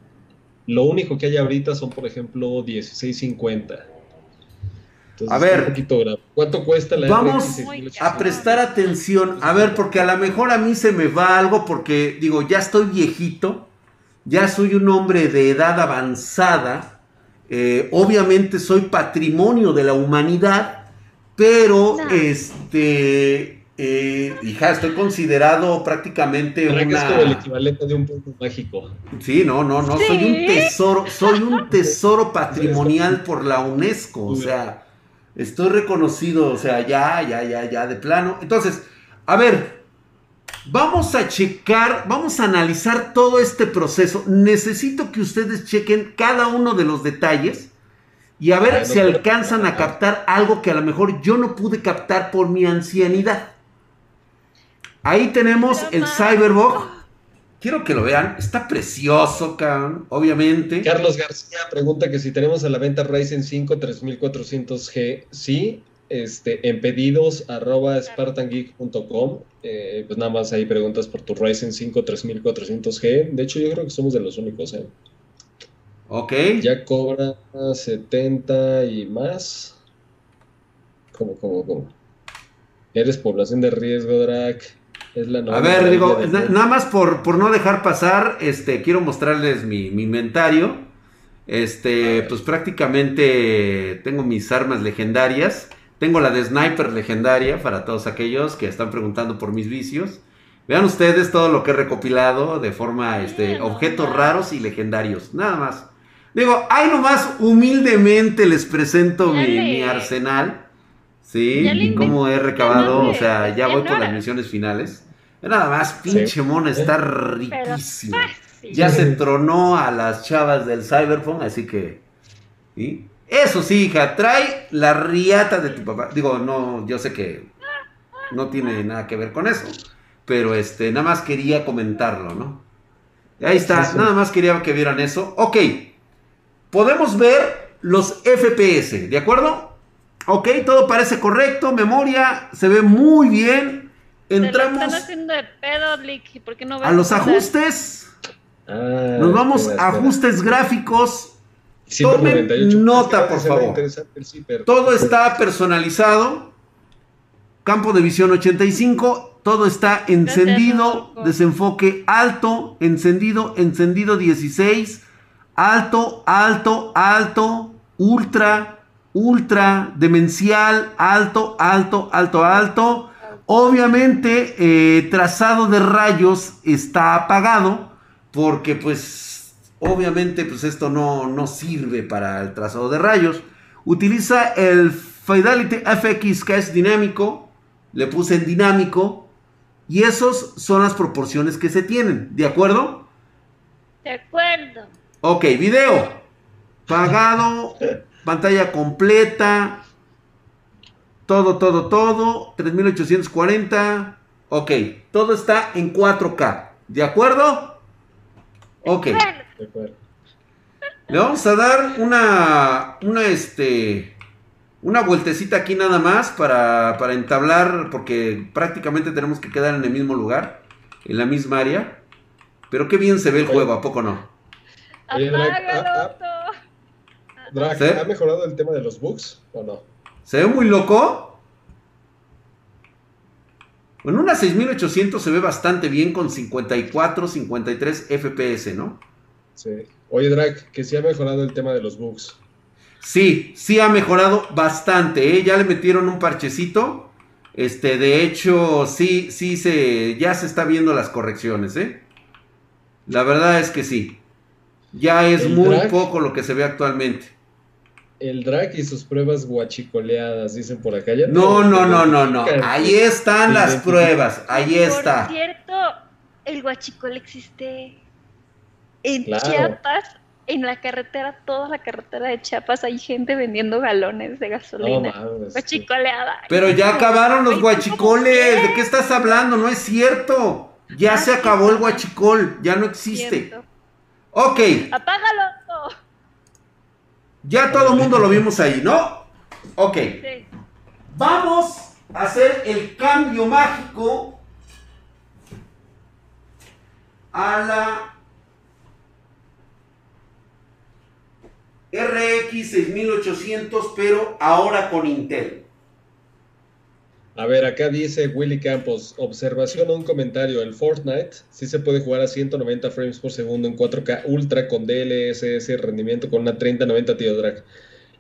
lo único que hay ahorita son, por ejemplo, 1650. a ver, ¿cuánto cuesta la Vamos a prestar atención. A ver, porque a lo mejor a mí se me va algo porque, digo, ya estoy viejito, ya soy un hombre de edad avanzada. Eh, obviamente soy patrimonio de la humanidad, pero este eh, hija, estoy considerado prácticamente una... es como el equivalente de un punto mágico. Sí, no, no, no, soy un tesoro, soy un tesoro patrimonial por la UNESCO, o sea, estoy reconocido, o sea, ya, ya, ya, ya, de plano. Entonces, a ver, vamos a checar, vamos a analizar todo este proceso. Necesito que ustedes chequen cada uno de los detalles y a ver si alcanzan a captar algo que a lo mejor yo no pude captar por mi ancianidad. Ahí tenemos el Cyberbug. Quiero que lo vean. Está precioso, cabrón. Obviamente. Carlos García pregunta que si tenemos a la venta Ryzen 5 3400G. Sí. Este, en pedidos arroba spartangeek.com. Eh, pues nada más ahí preguntas por tu Ryzen 5 3400G. De hecho, yo creo que somos de los únicos, ¿eh? Ok. Ya cobra 70 y más. ¿Cómo, cómo, cómo? Eres población de riesgo, Drac a ver, digo, nada más por, por, no dejar pasar, este, quiero mostrarles mi, inventario. Este, pues prácticamente tengo mis armas legendarias. Tengo la de sniper legendaria para todos aquellos que están preguntando por mis vicios. Vean ustedes todo lo que he recopilado de forma, este, objetos raros y legendarios. Nada más. Digo, ahí nomás humildemente les presento mi, mi arsenal. Sí, y cómo he recabado, o sea, ya voy por las misiones finales. Nada más, pinche mona está riquísima. Ya se tronó a las chavas del Cyberpunk, así que. ¿sí? Eso sí, hija, trae la riata de tu papá. Digo, no, yo sé que no tiene nada que ver con eso. Pero este, nada más quería comentarlo, ¿no? Ahí está, nada más quería que vieran eso. Ok, podemos ver los FPS, ¿de acuerdo? Ok, todo parece correcto, memoria se ve muy bien. Entramos a los ajustes. Ah, Nos vamos a ajustes gráficos. Tomen nota, por favor. Todo está personalizado. Campo de visión 85. Todo está encendido. Desenfoque alto. Encendido. Encendido 16. Alto, alto, alto. Ultra ultra, demencial, alto, alto, alto, alto. Obviamente, eh, trazado de rayos está apagado porque pues obviamente pues esto no, no sirve para el trazado de rayos. Utiliza el Fidelity FX que es dinámico. Le puse en dinámico. Y esos son las proporciones que se tienen. ¿De acuerdo? De acuerdo. Ok, video. Pagado Pantalla completa. Todo, todo, todo. 3840. Ok. Todo está en 4K. ¿De acuerdo? Ok. Le vamos a dar una, una, este, una vueltecita aquí nada más para, para entablar, porque prácticamente tenemos que quedar en el mismo lugar, en la misma área. Pero qué bien se ve el juego, ¿a poco no? ¿Ha mejorado el tema de los bugs o no? ¿Se ve muy loco? En una 6800 se ve bastante bien con 54, 53 FPS, ¿no? Sí. Oye, Drake, que sí ha mejorado el tema de los bugs. Sí, sí ha mejorado bastante, ¿eh? Ya le metieron un parchecito. Este, de hecho, sí, sí se, ya se está viendo las correcciones, ¿eh? La verdad es que sí. Ya es muy poco lo que se ve actualmente el drag y sus pruebas guachicoleadas, dicen por acá. no, no, no, no, no. Ahí están las pruebas. Ahí está. Por cierto, el guachicol existe en Chiapas. En la carretera, toda la carretera de Chiapas, hay gente vendiendo galones de gasolina. guachicoleada. Pero ya acabaron los guachicoles. ¿De qué estás hablando? No es cierto. Ya ah, se acabó el guachicol. Ya no existe. Ok. Apágalo. Ya todo el mundo lo vimos ahí, ¿no? Ok. Sí. Vamos a hacer el cambio mágico a la RX 6800, pero ahora con Intel. A ver, acá dice Willy Campos, observación o un comentario, el Fortnite sí se puede jugar a 190 frames por segundo en 4K Ultra con DLSS rendimiento con una 3090 Ti Drag.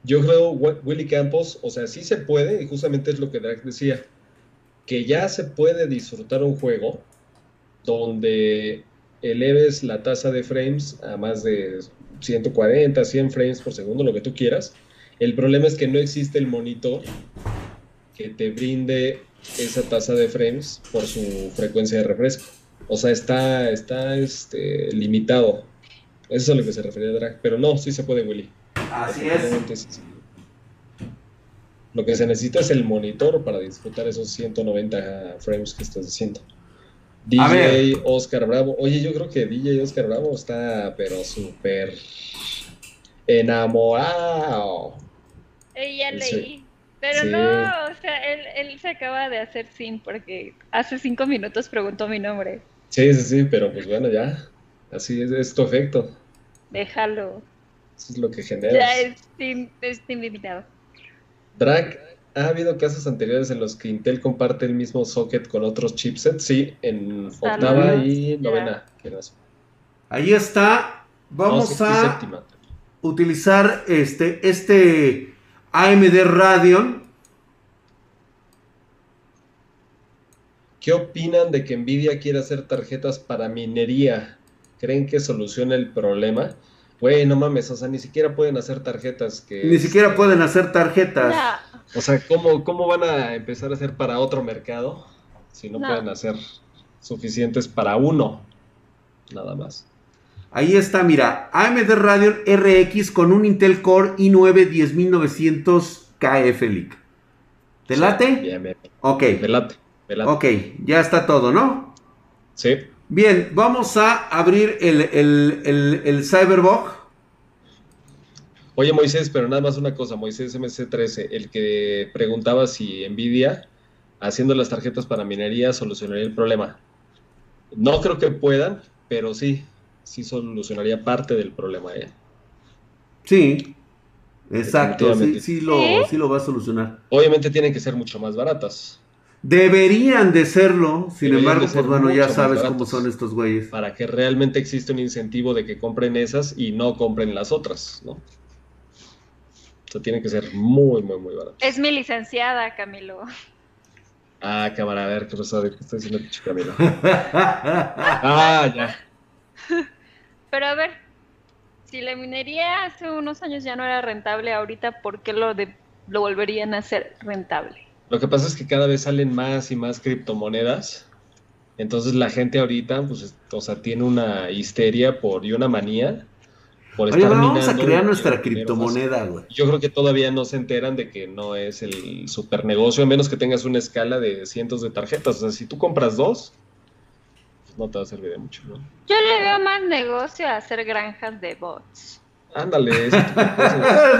Yo creo, Willy Campos, o sea, sí se puede, y justamente es lo que Drag decía, que ya se puede disfrutar un juego donde eleves la tasa de frames a más de 140, 100 frames por segundo, lo que tú quieras. El problema es que no existe el monitor que te brinde esa tasa de frames por su frecuencia de refresco. O sea, está, está este, limitado. Eso es a lo que se refería a Drag. Pero no, sí se puede, Willy. Así es. Lo que se necesita es el monitor para disfrutar esos 190 frames que estás diciendo. DJ Oscar Bravo. Oye, yo creo que DJ Oscar Bravo está, pero súper enamorado. ya leí. Pero no, o sea, él, él, se acaba de hacer sin porque hace cinco minutos preguntó mi nombre. Sí, sí, sí, pero pues bueno, ya. Así es, es tu efecto. Déjalo. Eso es lo que genera. Ya es, es invitado. Drag, ¿ha habido casos anteriores en los que Intel comparte el mismo socket con otros chipsets? Sí, en octava y novena. Ahí está. Vamos a utilizar este, este AMD Radeon. ¿Qué opinan de que Nvidia quiera hacer tarjetas para minería? ¿Creen que soluciona el problema? Güey, no mames, o sea, ni siquiera pueden hacer tarjetas que... Ni siquiera pueden hacer tarjetas. O sea, ¿cómo, ¿cómo van a empezar a hacer para otro mercado si no, pueden hacer suficientes para uno? Nada más. Ahí está, mira, AMD Radeon RX con un Intel Core i9 10900 KF Leak. ¿Te late? Bien, bien. Ok. Me late, me late. Ok, ya está todo, ¿no? Sí. Bien, vamos a abrir el, el, el, Cyberbug. Oye, Moisés, pero nada más una cosa, Moisés MC13, el que preguntaba si Nvidia, haciendo las tarjetas para minería, solucionaría el problema. No creo que puedan, pero sí, sí solucionaría parte del problema. ¿eh? Sí, exacto, sí, sí, lo, sí lo va a solucionar. Obviamente tienen que ser mucho más baratas. Deberían de serlo, sin embargo, pues bueno, ya sabes cómo son estos güeyes. Para que realmente exista un incentivo de que compren esas y no compren las otras, ¿no? O sea, tiene que ser muy, muy, muy barato. Es mi licenciada, Camilo. Ah, cámara, a ver, ¿qué pasa? ¿Qué está diciendo Camilo? ah, ya. Pero a ver, si la minería hace unos años ya no era rentable, ahorita, ¿por qué lo, de, lo volverían a hacer rentable? Lo que pasa es que cada vez salen más y más criptomonedas. Entonces la gente ahorita, pues, o sea, tiene una histeria por y una manía por estar Oye, vamos a crear nuestra criptomoneda, güey. Yo creo que todavía no se enteran de que no es el super negocio, a menos que tengas una escala de cientos de tarjetas. O sea, si tú compras dos, pues no te va a servir de mucho, ¿no? Yo le veo más negocio a hacer granjas de bots. Ándale, es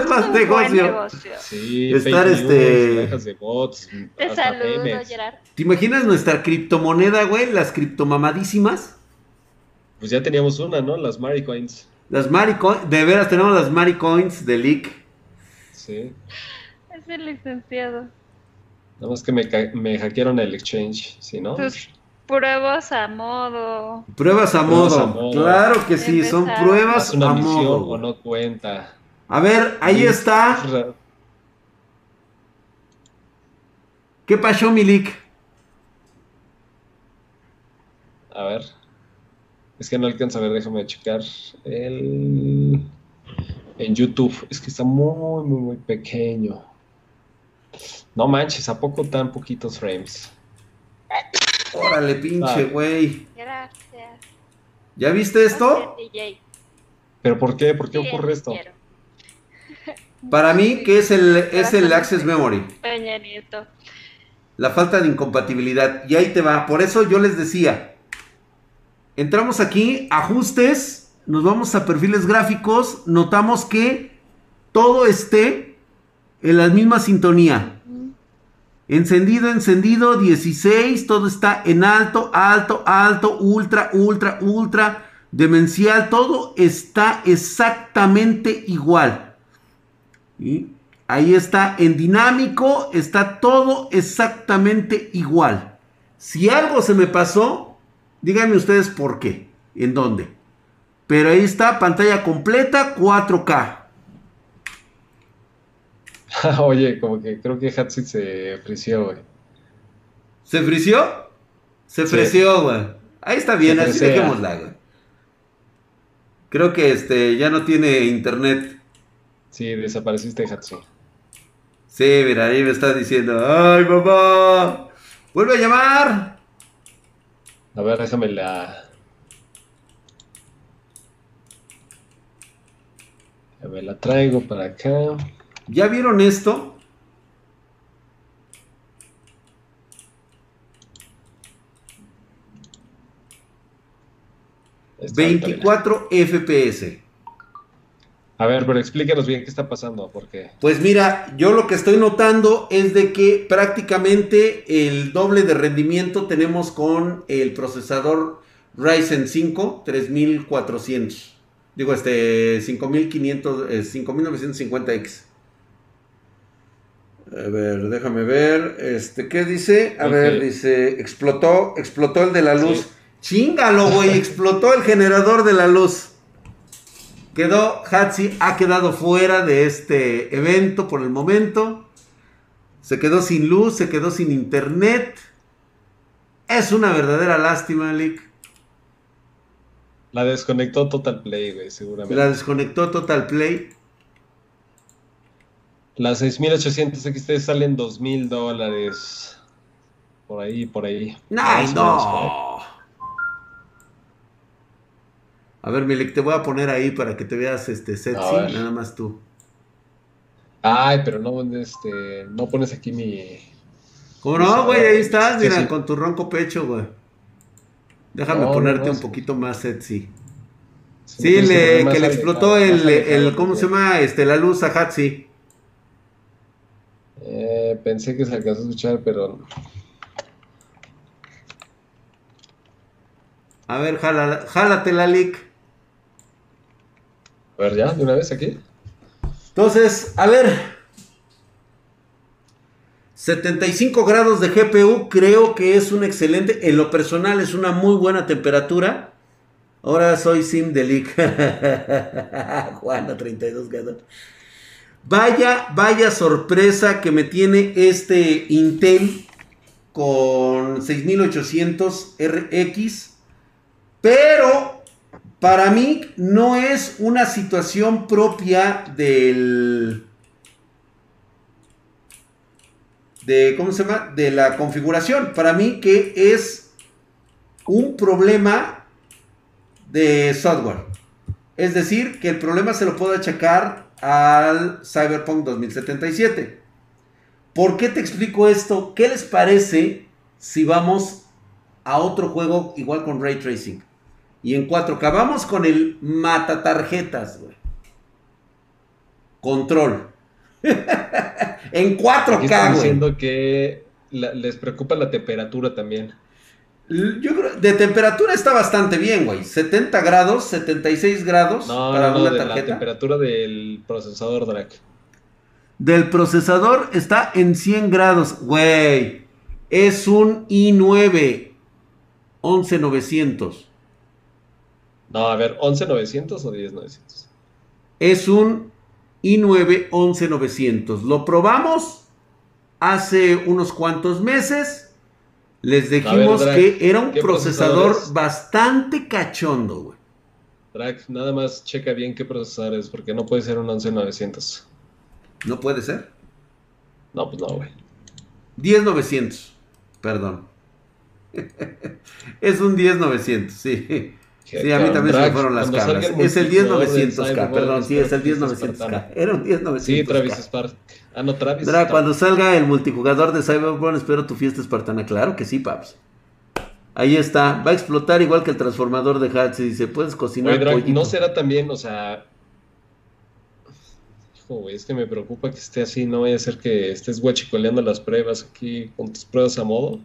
más negocio. Sí, estar este. de bots, Te saludo, Gerard. ¿Te imaginas nuestra criptomoneda, güey? Las criptomamadísimas. Pues ya teníamos una, ¿no? Las Maricoins. Las Maricoins, de veras tenemos las Maricoins de Leak. Sí. Es el licenciado. Nada más que me, me hackearon el exchange, ¿sí, no? Pues, Pruebas a modo. Pruebas a, modo. Claro que sí, son pruebas a modo. O no cuenta. A ver, ahí está. ¿Qué pasó, Milik? A ver. Es que no alcanza a ver, déjame checar el en YouTube. Es que está muy, muy, muy pequeño. No manches, ¿a poco tan poquitos frames? Órale, pinche güey. Gracias. ¿Ya viste esto? ¿Pero por qué? ¿Por qué ocurre esto? Para mí, ¿qué es el, es el Access Memory? Nieto. La falta de incompatibilidad. Y ahí te va. Por eso yo les decía. Entramos aquí, ajustes, nos vamos a perfiles gráficos, notamos que todo esté en la misma sintonía. Encendido, encendido, 16, todo está en alto, alto, alto, ultra, ultra, ultra, demencial, todo está exactamente igual. Ahí está, en dinámico está todo exactamente igual. Si algo se me pasó, díganme ustedes por qué, en dónde. Pero ahí está, pantalla completa, 4K. Oye, como que creo que Hatsit se frició, güey. ¿Se frició? Se frició, güey. Ahí está bien, así dejémosla, güey. Creo que este ya no tiene internet. Sí, desapareciste, Hatsi. Sí, mira, ahí me está diciendo, ¡ay, papá! ¡Vuelve a llamar! A ver, déjame la... Me la traigo para acá. ¿Ya vieron esto? ...24 FPS. A ver, pero explícanos bien qué está pasando, porque... Pues mira, yo lo que estoy notando es de que prácticamente el doble de rendimiento tenemos con el procesador Ryzen 5 3400. Digo, este 5500, 5950X. A ver, déjame ver. Este, ¿qué dice? A ver, dice, explotó, explotó el de la luz. Chingalo, güey, explotó el generador de la luz. Quedó, Hatsi ha quedado fuera de este evento por el momento. Se quedó sin luz, se quedó sin internet. Es una verdadera lástima, Lick. La desconectó Total Play, güey, seguramente. La desconectó Total Play. Las 6800 XT salen 2000 dólares. Por ahí, por ahí. no! A ver, Milik, te voy a poner ahí para que te veas este sexy, nada más tú. Ay, pero no, este, no pones aquí mi. ¿Cómo no, güey? Ahí estás, mira, con tu ronco pecho, güey. Déjame ponerte un poquito más sexy. Sí, le, que le explotó el, el, ¿cómo se llama? Este, la luz a Hatsi. Eh, pensé que se alcanzó a escuchar, pero. A ver, jala, jálate la leak. A ver, ya, de una vez aquí. Entonces, a ver. 75 grados de GPU creo que es un excelente, en lo personal es una muy buena temperatura. Ahora soy Sim de Leak. Juana, 32 grados. Vaya, vaya sorpresa que me tiene este Intel con 6800 RX. Pero para mí no es una situación propia del... De, ¿Cómo se llama? De la configuración. Para mí que es un problema de software. Es decir, que el problema se lo puedo achacar al Cyberpunk 2077. ¿Por qué te explico esto? ¿Qué les parece si vamos a otro juego igual con Ray Tracing? Y en 4K. Vamos con el mata tarjetas, güey. Control. en 4K, güey. diciendo que les preocupa la temperatura también. Yo creo, de temperatura está bastante bien, güey. 70 grados, 76 grados no, para no, no, de la temperatura del procesador, Drac. Del procesador está en 100 grados, güey. Es un i9 11900. No, a ver, 11900 o 10900. Es un i9 11900. Lo probamos hace unos cuantos meses les dijimos que era un procesador bastante cachondo, güey. Drag, nada más checa bien qué procesador es, porque no puede ser un 11900. ¿No puede ser? No, pues no, güey. 10900, perdón. es un 10900, sí. Sí, a mí también se me fueron las caras. Es el 10900K, perdón, sí, es el 10900K. Era un 10900K. Sí, Travis Spark. Ah, no, Travis. Dra, cuando salga el multijugador de Cyberpunk, espero tu fiesta espartana. Claro que sí, paps. Ahí está. Va a explotar igual que el transformador de Hats. Y dice, puedes cocinar. Oye, no será también, o sea. Hijo, güey, es que me preocupa que esté así. No vaya a ser que estés guachicoleando las pruebas aquí con tus pruebas a modo.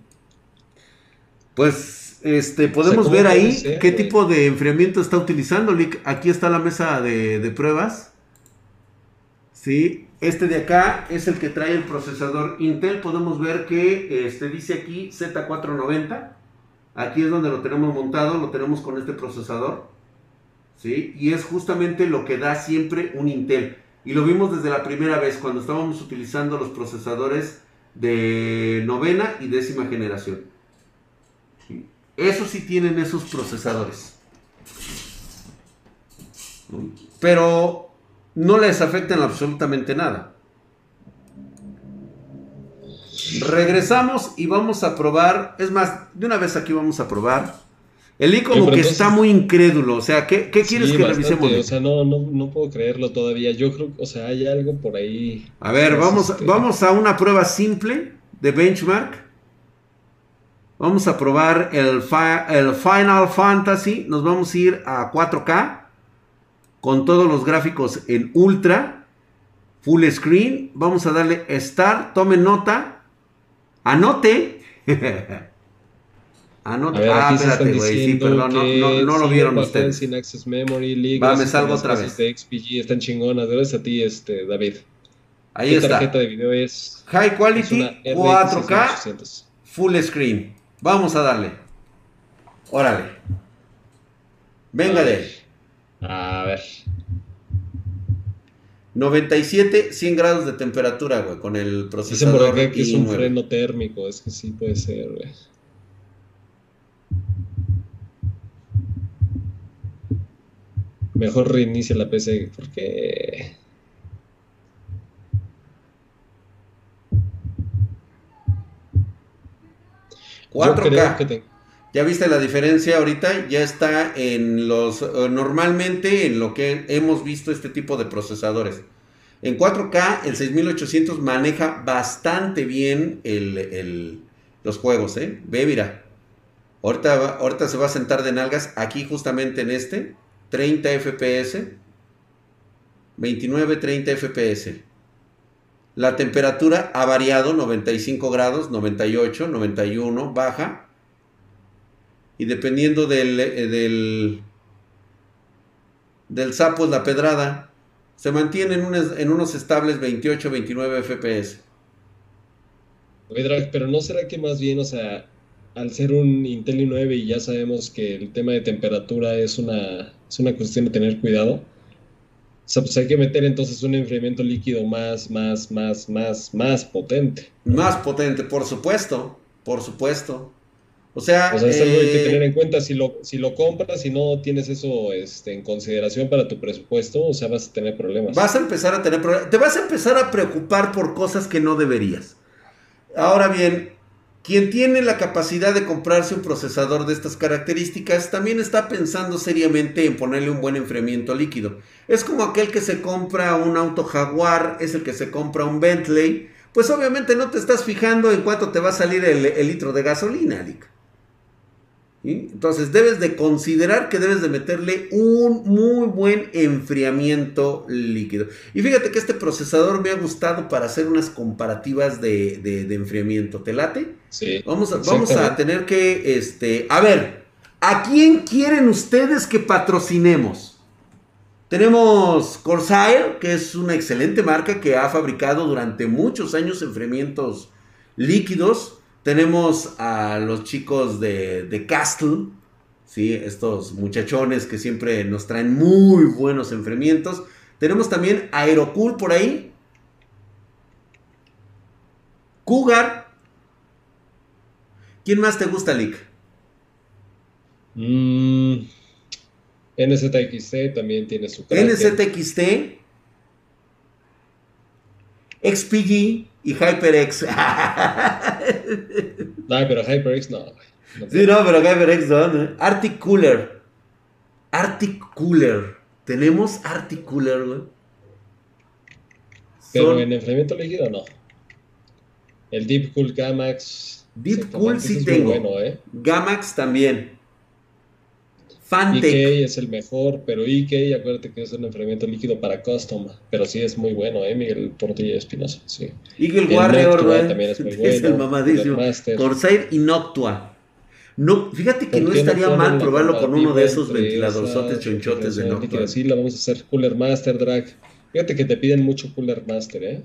Pues este, podemos ver ahí qué tipo de enfriamiento está utilizando. Aquí está la mesa de, pruebas. Sí, Este de acá es el que trae el procesador Intel. Podemos ver que este dice aquí Z490. Aquí es donde lo tenemos montado, lo tenemos con este procesador. ¿sí? Y es justamente lo que da siempre un Intel. Y lo vimos desde la primera vez cuando estábamos utilizando los procesadores de novena y décima generación. Eso sí tienen esos procesadores. Pero no les afectan absolutamente nada. Regresamos y vamos a probar. Es más, de una vez aquí vamos a probar. El como que está muy incrédulo. O sea, ¿qué, quieres que revisemos? O sea, no, no, no, puedo creerlo todavía. Yo creo, o sea, hay algo por ahí. A ver, vamos, este, vamos a una prueba simple de benchmark. Vamos a probar el, el Final Fantasy. Nos vamos a ir a 4K. Con todos los gráficos en ultra. Full screen. Vamos a darle Start. Tome nota. Anote. Anote. ah, espérate, güey. Sí, perdón. No, no, no lo vieron ustedes. Sin Access Memory, League, Va, me salgo otra vez. De XPG están chingonas. Gracias a ti, este, David. Ahí está. tarjeta de video es? High Quality, 4K, Full Screen. Vamos a darle. Órale. Venga de. A ver. 97, 100 grados de temperatura, güey, con el procesador. Dicen por acá que es un freno térmico, es que sí puede ser, güey. Mejor reinicia la PC, porque... 4K. Ya viste la diferencia ahorita, ya está en los, eh, normalmente en lo que hemos visto este tipo de procesadores. En 4K el 6800 maneja bastante bien los juegos, ¿eh? Ve, mira. Ahorita, ahorita se va a sentar de nalgas aquí justamente en este. 30 FPS. 29, 30 FPS. La temperatura ha variado 95 grados, 98, 91, baja. Y dependiendo del, eh, del, del sapo es la pedrada. Se mantiene en, en unos estables 28, 29 FPS. Pero ¿no será que más bien, o sea, al ser un Intel i9 y ya sabemos que el tema de temperatura es una, es una cuestión de tener cuidado? O sea, pues hay que meter entonces un enfriamiento líquido más, más, más, más, más potente. Más potente, por supuesto, por supuesto. O sea, o sea es algo que que tener en cuenta. Si lo, si lo compras y no tienes eso este, en consideración para tu presupuesto, o sea, vas a tener problemas. Vas a empezar a tener problemas. Te vas a empezar a preocupar por cosas que no deberías. Ahora bien, quien tiene la capacidad de comprarse un procesador de estas características también está pensando seriamente en ponerle un buen enfriamiento líquido. Es como aquel que se compra un auto Jaguar, es el que se compra un Bentley. Pues obviamente no te estás fijando en cuánto te va a salir el, litro de gasolina, Entonces debes de considerar que debes de meterle un muy buen enfriamiento líquido. Y fíjate que este procesador me ha gustado para hacer unas comparativas de, enfriamiento. ¿Te late? Sí. Vamos a, vamos a tener que, este, a ver, ¿a quién quieren ustedes que patrocinemos? Tenemos Corsair, que es una excelente marca que ha fabricado durante muchos años enfriamientos líquidos. Tenemos a los chicos de, Castle, ¿sí? estos muchachones que siempre nos traen muy buenos enfriamientos. Tenemos también Aerocool por ahí. Cougar. ¿Quién más te gusta, Lick? Mm, NZXT también tiene su NZXT. XPG y HyperX. no, pero HyperX no. sí, no, pero HyperX no. Arctic Cooler. Arctic Cooler. Tenemos Arctic Cooler, güey. Pero en enfriamiento líquido no. El Deep Cool Gamax. Deep Cool sí tengo. Bueno, ¿eh? Gamax también. Fantech. EK es el mejor, pero EK, acuérdate que es un enfriamiento líquido para custom, pero sí es muy bueno, ¿eh? Miguel Portilla Espinosa, sí. Eagle Warrior, güey. También es muy bueno. Es el mamadísimo. Corsair y Noctua. No, fíjate que no estaría mal probarlo con uno de esos ventiladorzotes chonchotes de Noctua. Sí, la vamos a hacer Cooler Master Drag. Fíjate que te piden mucho Cooler Master, ¿eh?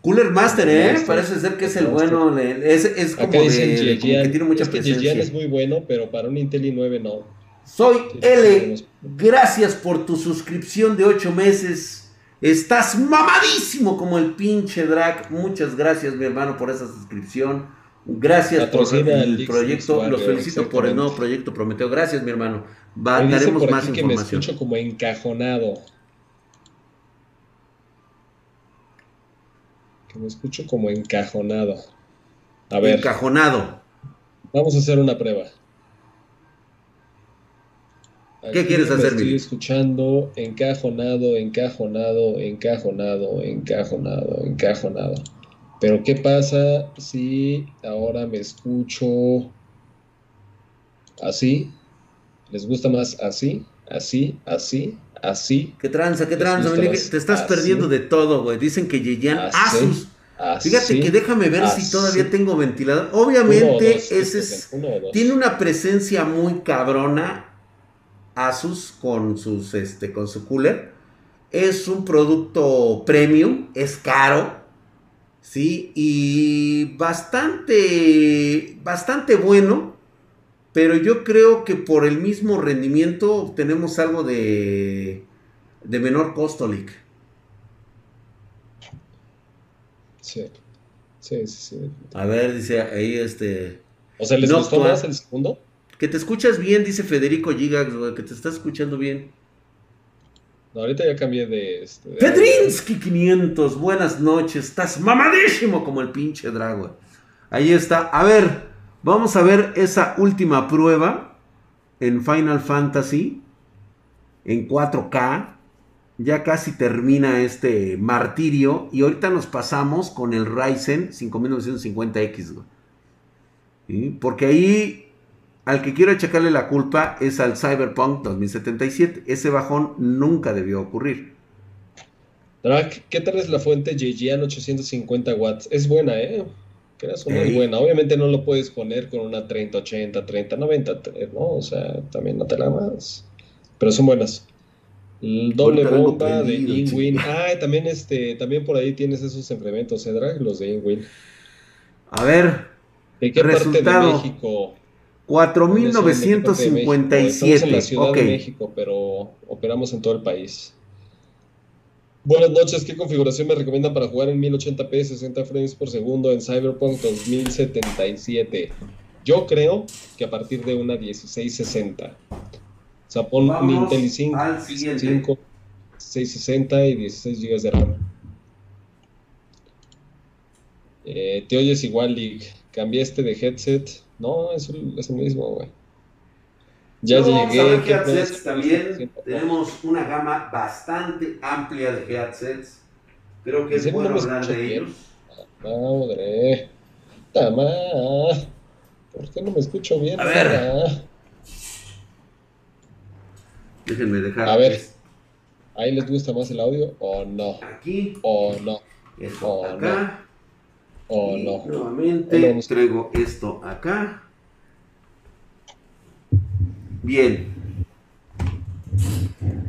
Cooler Master, ¿eh? Parece ser que es el bueno. Es, es como, de, que tiene mucha es que es muy bueno, pero para un Intel i9 no. Soy L. Gracias por tu suscripción de 8 meses. Estás mamadísimo como el pinche Drac. Muchas gracias, mi hermano, por esa suscripción. Gracias por el proyecto. Los felicito por el nuevo proyecto Prometeo. Gracias, mi hermano. Va, daremos más información. Que me escucho como encajonado. me escucho como encajonado. A ver. Encajonado. Vamos a hacer una prueba. ¿Qué quieres hacer, Estoy escuchando encajonado, encajonado, encajonado, encajonado, encajonado. Pero ¿qué pasa si ahora me escucho así? ¿Les gusta más así, así, así, así. ¿Qué tranza, qué tranza? Te estás perdiendo de todo, güey. Dicen que Yeyan Asus. Fíjate que déjame ver si todavía tengo ventilador. Obviamente, ese es, tiene una presencia muy cabrona. Asus con sus este con su cooler. Es un producto premium, es caro. Sí, y bastante bastante bueno pero yo creo que por el mismo rendimiento obtenemos algo de, de menor costo, Lick. Sí. Sí, sí, sí. A ver, dice ahí este. O sea, ¿les gustó más el segundo? Que te escuchas bien, dice Federico Gigax, que te estás escuchando bien. No, ahorita ya cambié de. Este, Fedrinsky 500, buenas noches. Estás mamadísimo como el pinche Drago. Ahí está. A ver, Vamos a ver esa última prueba en Final Fantasy en 4K. Ya casi termina este martirio y ahorita nos pasamos con el Ryzen 5950X. Porque ahí al que quiero achacarle la culpa es al Cyberpunk 2077. Ese bajón nunca debió ocurrir. ¿qué tal es la fuente JGN 850 watts? Es buena, ¿eh? que es muy buena. Obviamente no lo puedes poner con una 3080, 3090, ¿no? O sea, también no te la más. Pero son buenas. El doble bomba de Inwin. Ah, también este, también por ahí tienes esos implementos, ¿eh, Los de Inwin. A ver. ¿De qué parte de México? 4957. en la Ciudad de México, pero operamos en todo el país. Buenas noches, ¿qué configuración me recomiendan para jugar en 1080p 60 frames por segundo en Cyberpunk 2077? Yo creo que a partir de una 1660. O sea, pon un Intel i5, 5, 660 y 16 GB de RAM. Eh, te oyes igual, y Cambiaste de headset. No, es el, es el mismo, güey. Ya llegué. headsets también. Tenemos una gama bastante amplia de headsets. Creo que es bueno hablar de ellos. Madre. Tama. ¿Por qué no me escucho bien? A ver. Déjenme dejar. A ver. ¿Ahí les gusta más el audio o no? Aquí. O no. Esto acá. O no. Nuevamente traigo esto acá. Bien.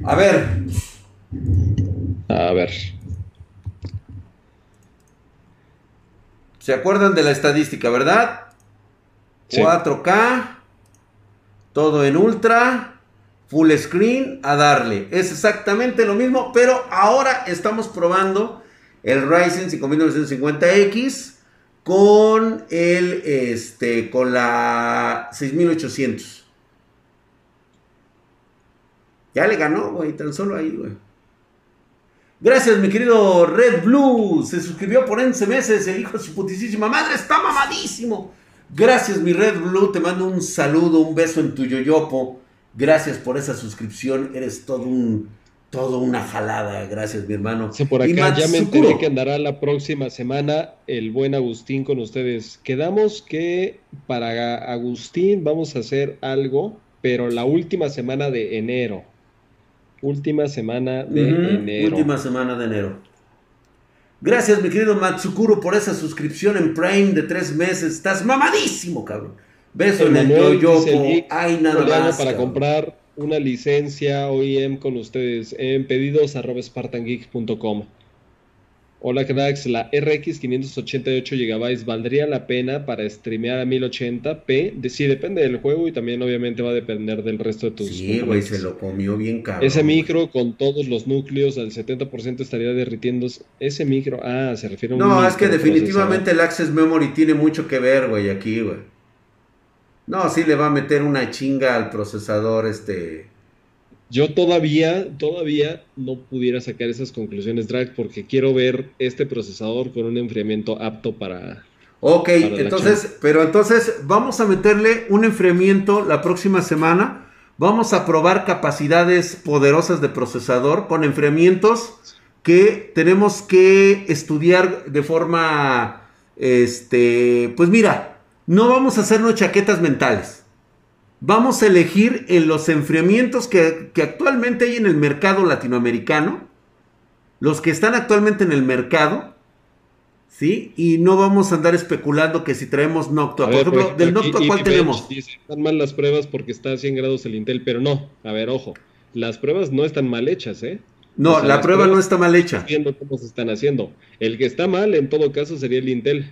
A ver. A ver. ¿Se acuerdan de la estadística, verdad? 4K, todo en ultra, full screen, a darle. Es exactamente lo mismo, pero ahora estamos probando el Ryzen 5950X con el este con la 6800. Ya le ganó, güey, tan solo ahí, güey. Gracias, mi querido Red Blue. Se suscribió por 11 meses. El hijo de su putísima madre está mamadísimo. Gracias, mi Red Blue. Te mando un saludo, un beso en tu yoyopo. Gracias por esa suscripción. Eres todo un. Todo una jalada. Gracias, mi hermano. Sí, por acá ya me enteré que andará la próxima semana el buen Agustín con ustedes. Quedamos que para Agustín vamos a hacer algo, pero la última semana de enero. Última semana de enero. Última semana de enero. Gracias, mi querido Matsukuro, por esa suscripción en Prime de tres meses. Estás mamadísimo, cabrón. Beso en el yo, Ay, nada más. Para comprar una licencia OEM con ustedes en pedidos Hola cracks, la RX 588 GB valdría la pena para streamear a 1080p. De, sí, depende del juego y también obviamente va a depender del resto de tus. Sí, güey, se lo comió bien caro. Ese micro con todos los núcleos al 70% estaría derritiendo. Ese micro, ah, se refiere a un. No, es que definitivamente el Access Memory tiene mucho que ver, güey, aquí, güey. No, sí le va a meter una chinga al procesador, este. Yo todavía, todavía no pudiera sacar esas conclusiones, Drag, porque quiero ver este procesador con un enfriamiento apto para. Ok, entonces, pero entonces vamos a meterle un enfriamiento la próxima semana. Vamos a probar capacidades poderosas de procesador con enfriamientos que tenemos que estudiar de forma, este, pues mira, no vamos a hacernos chaquetas mentales. Vamos a elegir en los enfriamientos que, actualmente hay en el mercado latinoamericano, los que están actualmente en el mercado, ¿sí? Y no vamos a andar especulando que si traemos Noctua. Por ejemplo, del Noctua, ¿cuál tenemos? están mal las pruebas porque está a 100 grados el Intel, pero no. A ver, ojo. Las pruebas no están mal hechas, ¿eh? No, la prueba no está mal hecha. Viendo cómo se están haciendo. El que está mal, en todo caso, sería el Intel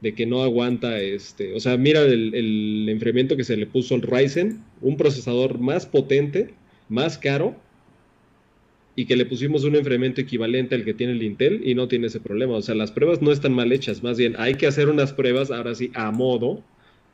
de que no aguanta este, o sea, mira el, enfriamiento que se le puso al Ryzen, un procesador más potente, más caro, y que le pusimos un enfriamiento equivalente al que tiene el Intel y no tiene ese problema. O sea, las pruebas no están mal hechas, más bien hay que hacer unas pruebas ahora sí a modo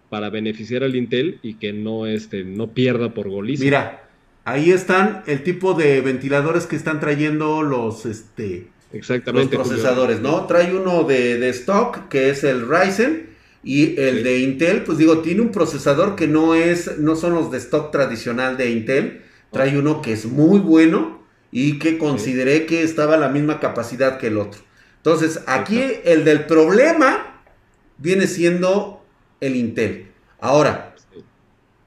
para beneficiar al Intel y que no este no pierda por goliza. Mira, ahí están el tipo de ventiladores que están trayendo los este Exactamente. Los procesadores, ¿no? Trae uno de, stock, que es el Ryzen, y el de Intel, pues digo, tiene un procesador que no es, no son los de stock tradicional de Intel, trae uno que es muy bueno y que consideré que estaba a la misma capacidad que el otro. Entonces, aquí el del problema viene siendo el Intel. Ahora,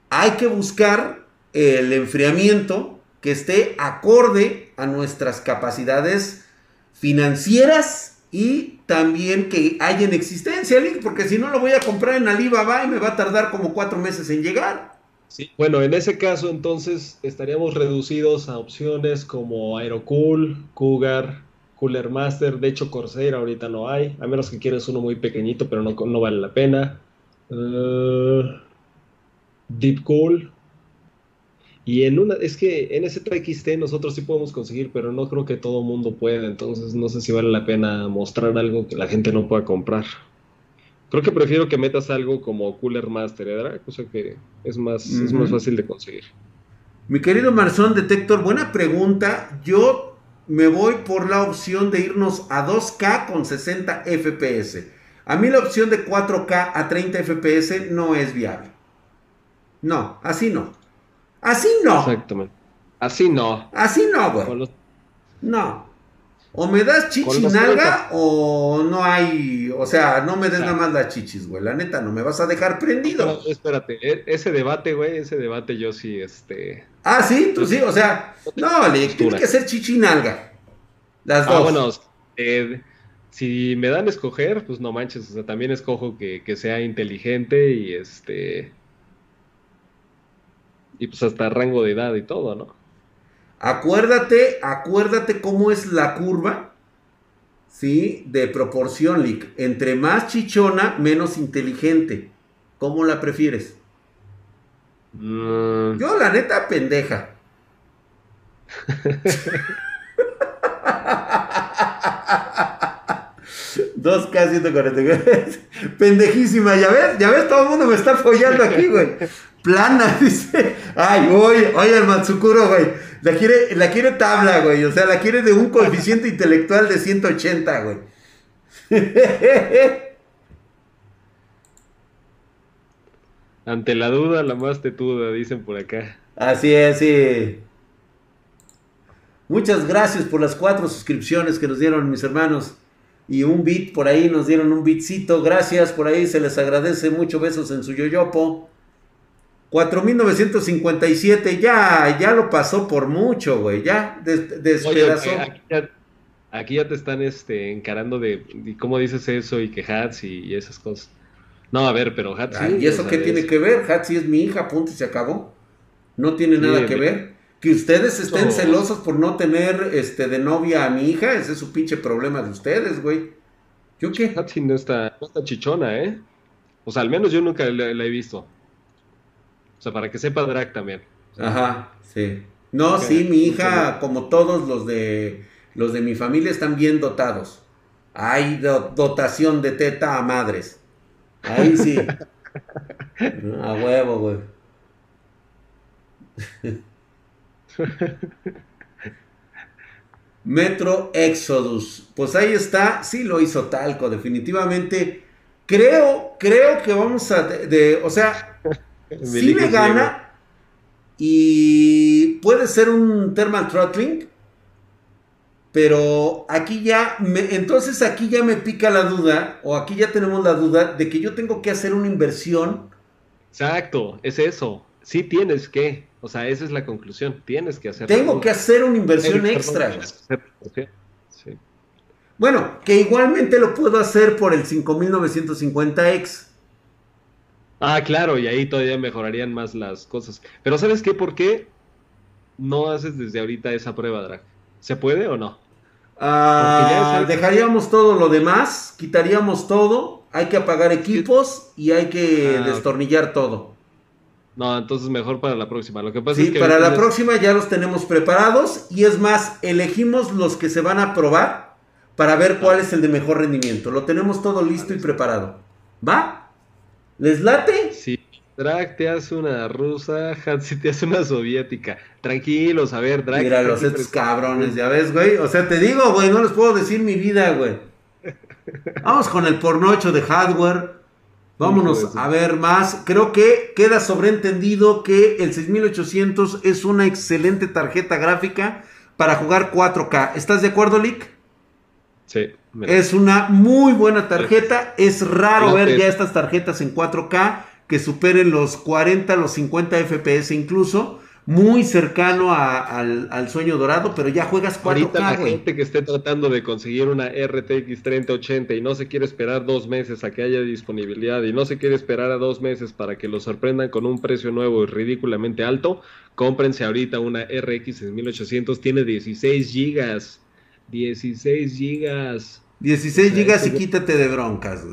hay que buscar el enfriamiento que esté acorde a nuestras capacidades financieras y también que hay en existencia, porque si no lo voy a comprar en Alibaba y me va a tardar como cuatro meses en llegar. Sí, bueno, en ese caso entonces estaríamos reducidos a opciones como Aerocool, Cougar, Cooler Master, de hecho Corsair ahorita no hay, a menos que quieras uno muy pequeñito, pero no, no vale la pena. Uh, Deep Cool, y en una, es que en ese XT nosotros sí podemos conseguir, pero no creo que todo mundo pueda, entonces no sé si vale la pena mostrar algo que la gente no pueda comprar. Creo que prefiero que metas algo como Cooler Master, ¿verdad? Cosa que es más, es más fácil de conseguir. Mi querido Marzón Detector, buena pregunta. Yo me voy por la opción de irnos a 2K con 60 FPS. A mí la opción de 4K a 30 FPS no es viable. No, así no. Así no. Exactamente. Así no. Así no, güey. No. O me das chichi nalga o no hay, o sea, no me des nada más las chichis, güey. La neta, no me vas a dejar prendido. espérate, e, ese debate, güey, ese debate yo sí, este. Ah, sí, tú sí, o sea, no, le tiene que ser chichi nalga. Las ah, dos. bueno, eh, si me dan a escoger, pues no manches, o sea, también escojo que, que sea inteligente y este y pues hasta rango de edad y todo, ¿no? Acuérdate, acuérdate cómo es la curva, ¿sí? De proporción, Lick. Entre más chichona, menos inteligente. ¿Cómo la prefieres? Mm. Yo, la neta, pendeja. Dos K 149. Pendejísima, ya ves, ya ves, todo el mundo me está apoyando aquí, güey plana, dice. Ay, oye, oye, el Matsukuro, güey. La quiere, la quiere tabla, güey. O sea, la quiere de un coeficiente intelectual de 180, güey. Ante la duda, la más tetuda, dicen por acá. Así es, sí. Muchas gracias por las cuatro suscripciones que nos dieron mis hermanos. Y un bit por ahí, nos dieron un bitcito. Gracias por ahí, se les agradece mucho. Besos en su yoyopo. 4957, ya, ya lo pasó por mucho, güey, ya despedazó. aquí, ya, te están este, encarando de, cómo dices eso y que Hats y, esas cosas. No, a ver, pero Hatsi. ¿Y eso qué tiene que ver? Hatsi es mi hija, punto y se acabó. No tiene nada que ver. Que ustedes estén celosos por no tener este de novia a mi hija, ese es su pinche problema de ustedes, güey. ¿Yo qué? Hatsi no está, no está chichona, ¿eh? O sea, al menos yo nunca la, he visto. O sea, para que sepa drag también. Ajá, sí. No, sí, mi hija, como todos los de los de mi familia, están bien dotados. Hay dotación de teta a madres. Ahí sí. a huevo, güey. Metro Exodus. Pues ahí está. Sí lo hizo Talco, definitivamente. Creo, creo que vamos a. De, o sea, sí le gana. Y puede ser un thermal throttling. Pero aquí ya, me, entonces aquí ya me pica la duda, o aquí ya tenemos la duda de que yo tengo que hacer una inversión. Exacto, es eso. Sí tienes que. O sea, esa es la conclusión. Tienes que hacer. Tengo que hacer una inversión extra. Bueno, que igualmente lo puedo hacer por el 5950X. Ah, claro, y ahí todavía mejorarían más las cosas. Pero ¿sabes qué? ¿Por qué no haces desde ahorita esa prueba, Drag? ¿Se puede o no? Ah, dejaríamos todo lo demás, quitaríamos todo, hay que apagar equipos y hay que ah, destornillar todo. No, entonces mejor para la próxima. Lo que pasa sí, es que para la próxima ya los tenemos preparados y es más, elegimos los que se van a probar para ver cuál es el de mejor rendimiento. Lo tenemos todo listo y preparado. ¿Va? ¿Les late? Sí. Drag te hace una rusa, Hatsi te hace una soviética. Tranquilos, a ver, Drag. Mira los estos cabrones, ya ves, güey. O sea, te digo, güey, no les puedo decir mi vida, güey. Vamos con el pornocho de hardware. Vámonos a ver más. Creo que queda sobreentendido que el 6800 es una excelente tarjeta gráfica para jugar 4K. ¿Estás de acuerdo, Lick? Sí. Es una muy buena tarjeta. Es raro ver ya estas tarjetas en 4K que superen los 40, los 50 FPS incluso muy cercano al, sueño dorado, pero ya juegas 4K, Ahorita la gente que esté tratando de conseguir una RTX 3080 y no se quiere esperar dos meses a que haya disponibilidad y no se quiere esperar a dos meses para que lo sorprendan con un precio nuevo y ridículamente alto, cómprense ahorita una RX 1800, tiene 16 gigas, 16 gigas. 16 gigas y quítate de broncas,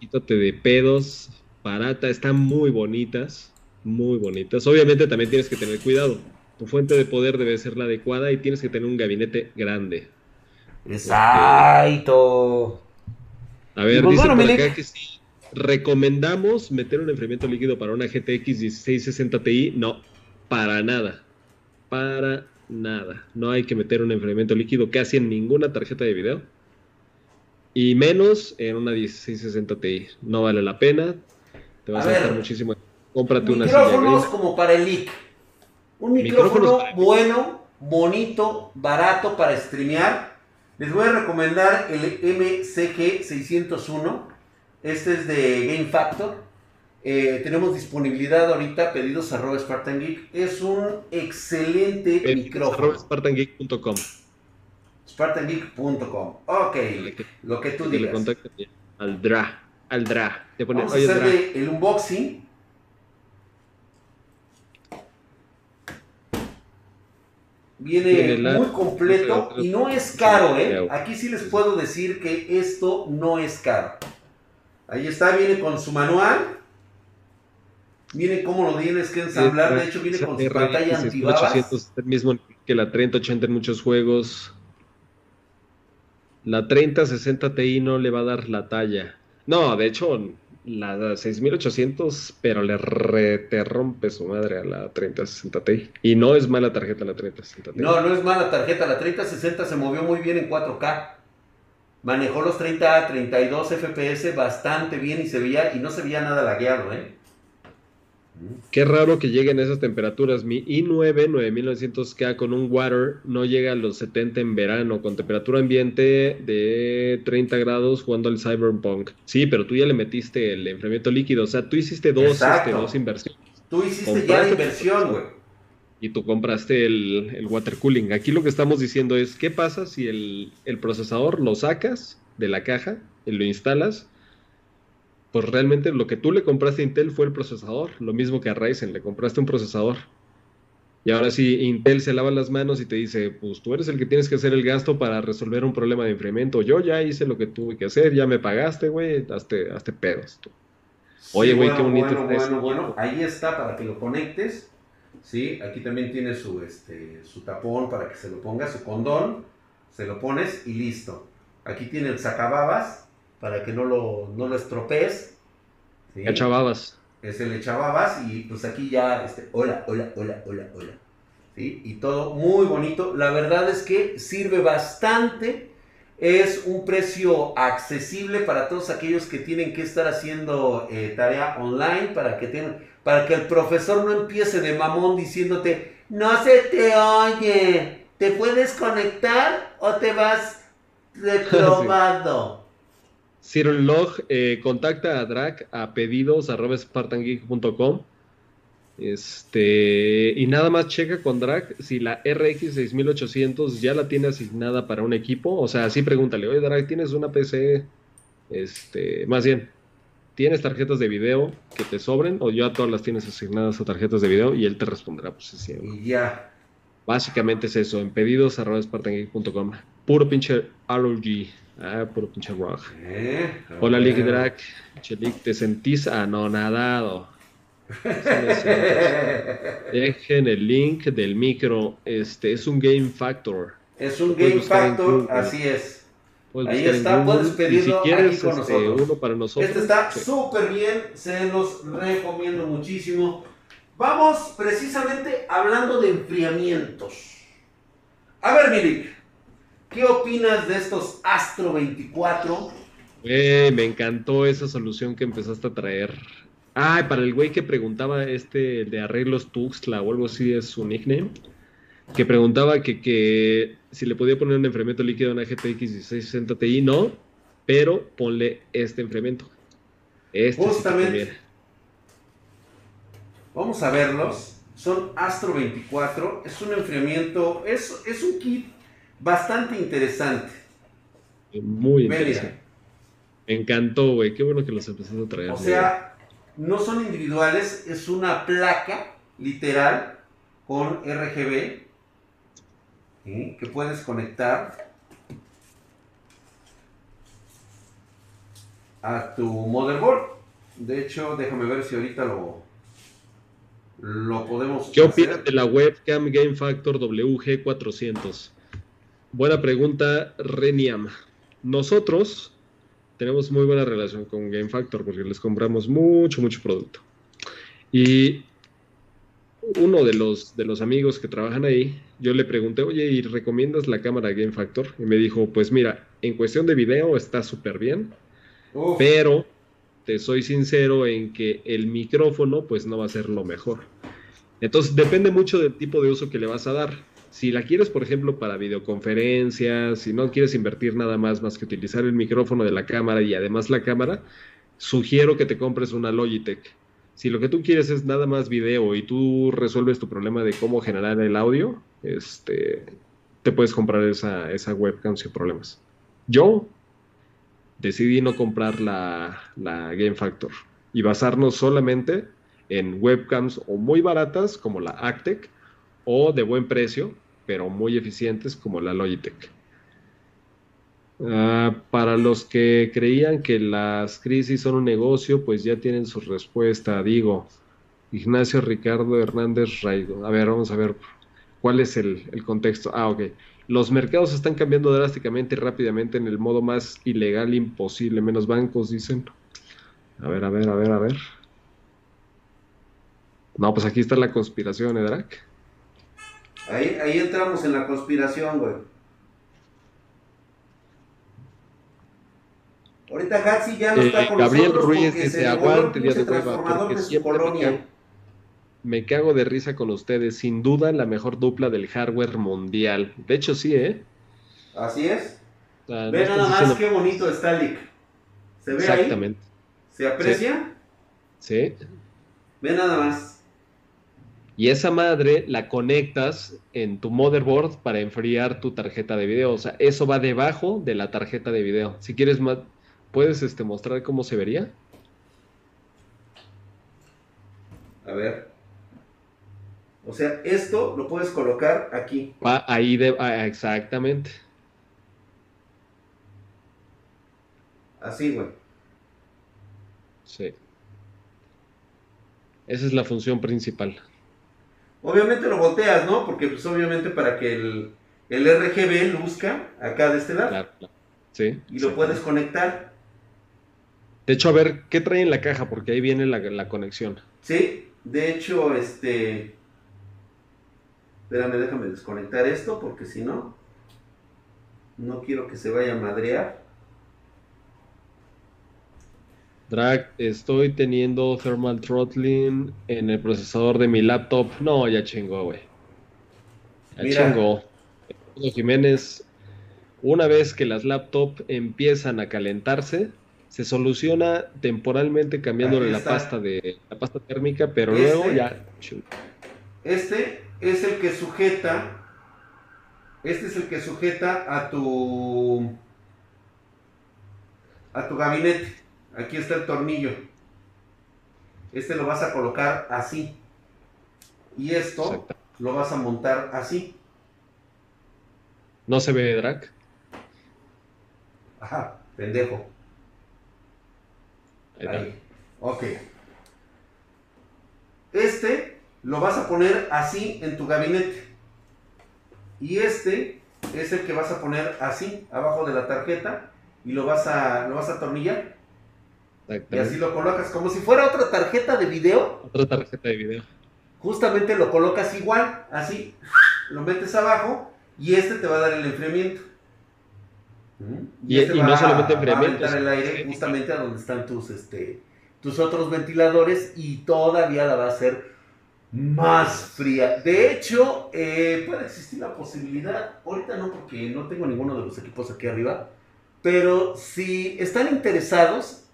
Quítate de pedos, barata, están muy bonitas muy bonitas. Obviamente también tienes que tener cuidado. Tu fuente de poder debe ser la adecuada y tienes que tener un gabinete grande. Exacto. A ver, pues dice por acá que sí. ¿Recomendamos meter un enfriamiento líquido para una GTX 1660 Ti? No, para nada. Para nada. No hay que meter un enfriamiento líquido casi en ninguna tarjeta de video. Y menos en una 1660 Ti. No vale la pena. Te vas a, gastar muchísimo Cómprate una Micrófonos como para el leak. Un micrófono bueno, bonito, barato para streamear. Les voy a recomendar el MCG 601. Este es de Game Factor. Eh, tenemos disponibilidad ahorita, pedidos arroba Spartan Geek. Es un excelente micrófono. SpartanGeek.com. SpartanGeek.com. Ok, lo que tú digas. al DRA. Al DRA. Te Vamos a hacerle el unboxing Viene, muy completo y no es caro, ¿eh? Aquí sí les puedo decir que esto no es caro. Ahí está, viene con su manual. Viene cómo lo tienes que ensamblar. De hecho, viene con su pantalla antibabas. Es el mismo que la 3080 en muchos juegos. La 3060 Ti no le va a dar la talla. No, de hecho, la 6800, pero le te rompe su madre a la 3060 Ti. Y no es mala tarjeta la 3060 Ti. No, no es mala tarjeta. La 3060 se movió muy bien en 4K. Manejó los 30 a 32 FPS bastante bien y se veía y no se veía nada lagueado, ¿eh? Qué raro que lleguen esas temperaturas. Mi i9 9900K con un water no llega a los 70 en verano, con temperatura ambiente de 30 grados jugando al Cyberpunk. Sí, pero tú ya le metiste el enfriamiento líquido. O sea, tú hiciste dos, este, dos inversiones. Tú hiciste ya la inversión, güey. Y tú compraste el, el, water cooling. Aquí lo que estamos diciendo es, ¿qué pasa si el, el procesador lo sacas de la caja, y lo instalas pues realmente lo que tú le compraste a Intel fue el procesador, lo mismo que a Ryzen, le compraste un procesador. Y ahora sí, Intel se lava las manos y te dice, pues tú eres el que tienes que hacer el gasto para resolver un problema de enfriamiento. Yo ya hice lo que tuve que hacer, ya me pagaste, güey, hazte, hazte pedos. Tú. Oye, güey, qué bonito. Bueno, bueno, bueno, ahí está para que lo conectes. Sí, aquí también tiene su, este, su tapón para que se lo ponga, su condón. Se lo pones y listo. Aquí tiene el sacababas para que no lo, no lo estropees. ¿sí? Echababas es el echababas y pues aquí ya, este, hola, hola, hola, hola, hola. ¿Sí? Y todo muy bonito. La verdad es que sirve bastante. Es un precio accesible para todos aquellos que tienen que estar haciendo eh, tarea online, para que, tengan, para que el profesor no empiece de mamón diciéndote, no se te oye, ¿te puedes conectar o te vas reprobado? Cyril Log eh, contacta a Drac a pedidos arroba spartangeek.com. Este, y nada más checa con Drac si la RX 6800 ya la tiene asignada para un equipo. O sea, así pregúntale, oye Drac, ¿tienes una PC? Este, más bien, ¿tienes tarjetas de video que te sobren? O ya todas las tienes asignadas a tarjetas de video y él te responderá, pues sí. Y ya. Básicamente es eso, en pedidos arroba spartangeek.com. Puro pinche ROG. Ah, puro pinche rock. Eh, Hola, Lick Drag. Chelik, ¿te sentís anonadado? Dejen el link del micro. Este es un Game Factor. Es un Game Factor, así es. Ahí está, puedes pedirlo si quieres, con este, nosotros. Uno para nosotros. Este está súper bien, se los recomiendo muchísimo. Vamos precisamente hablando de enfriamientos. A ver, Milik, ¿Qué opinas de estos Astro 24? Eh, me encantó esa solución que empezaste a traer. Ah, para el güey que preguntaba este de arreglos Tuxtla o algo así es su nickname. Que preguntaba que, si le podía poner un enfriamiento líquido a una GTX 1660 Ti, no, pero ponle este enfriamiento. Este Justamente. Vamos a verlos. Son Astro 24. Es un enfriamiento, es, es un kit bastante interesante. Muy interesante. Me encantó, güey. Qué bueno que los empezaste a traer. O sea, no son individuales, es una placa literal con RGB que puedes conectar a tu motherboard. De hecho, déjame ver si ahorita lo, lo podemos. ¿Qué opinas de la webcam Game Factor WG400? Buena pregunta, Reniam. Nosotros tenemos muy buena relación con Game Factor porque les compramos mucho, mucho producto. Y uno de los, de los amigos que trabajan ahí, yo le pregunté, oye, ¿y recomiendas la cámara Game Factor? Y me dijo, pues mira, en cuestión de video está súper bien, pero te soy sincero en que el micrófono pues no va a ser lo mejor. Entonces depende mucho del tipo de uso que le vas a dar. Si la quieres, por ejemplo, para videoconferencias, si no quieres invertir nada más más que utilizar el micrófono de la cámara y además la cámara, sugiero que te compres una Logitech. Si lo que tú quieres es nada más video y tú resuelves tu problema de cómo generar el audio, este, te puedes comprar esa, esa webcam sin problemas. Yo decidí no comprar la, la Game Factor y basarnos solamente en webcams o muy baratas como la Actec o de buen precio, pero muy eficientes como la Logitech. Ah, para los que creían que las crisis son un negocio, pues ya tienen su respuesta. Digo, Ignacio Ricardo Hernández Raigo. A ver, vamos a ver cuál es el, el, contexto. Ah, ok. Los mercados están cambiando drásticamente y rápidamente en el modo más ilegal imposible, menos bancos, dicen. A ver, a ver, a ver, a ver. No, pues aquí está la conspiración, Edrak. ¿Eh, Ahí, ahí entramos en la conspiración, güey. Ahorita Hatsi ya no está eh, con Gabriel Ruiz porque se aguante día de hueva, porque siempre me cago, me cago de risa con ustedes. Sin duda la mejor dupla del hardware mundial. De hecho, sí, ¿eh? Así es. ve nada más qué bonito está Lick. ¿Se ve Exactamente. ¿Se aprecia? Sí. Ve nada más. Y esa madre la conectas en tu motherboard para enfriar tu tarjeta de video. O sea, eso va debajo de la tarjeta de video. Si quieres, ¿puedes este, mostrar cómo se vería? A ver. O sea, esto lo puedes colocar aquí. Ah, ahí, de, ah, exactamente. Así, güey. Sí. Esa es la función principal. Obviamente lo volteas, ¿no? Porque pues obviamente para que el, el RGB luzca acá de este lado. Claro, Sí. Y lo puedes conectar. De hecho, a ver, ¿qué trae en la caja? Porque ahí viene la, la conexión. Sí, de hecho, este... Espérame, déjame desconectar esto porque si no, no quiero que se vaya a madrear. Drag, estoy teniendo thermal throttling en el procesador de mi laptop. No, ya chingó, güey. Ya chingó. Jiménez, una vez que las laptops empiezan a calentarse, se soluciona temporalmente cambiándole la pasta de la pasta térmica, pero este luego ya. Este es el que sujeta. Este es el que sujeta a tu a tu gabinete. Aquí está el tornillo. Este lo vas a colocar así. Y esto lo vas a montar así. ¿No se ve drag? Ajá, pendejo. Ahí. Ok. Este lo vas a poner así en tu gabinete. Y este es el que vas a poner así, abajo de la tarjeta. Y lo vas a, lo vas a atornillar. Y así lo colocas, como si fuera otra tarjeta de video. Otra tarjeta de video. Justamente lo colocas igual, así, lo metes abajo y este te va a dar el enfriamiento. Y, este no solamente enfriamiento. Va a el aire justamente a donde están tus, este, tus otros ventiladores y todavía la va a hacer más fría. De hecho, eh, puede existir la posibilidad, ahorita no porque no tengo ninguno de los equipos aquí arriba, pero si están interesados,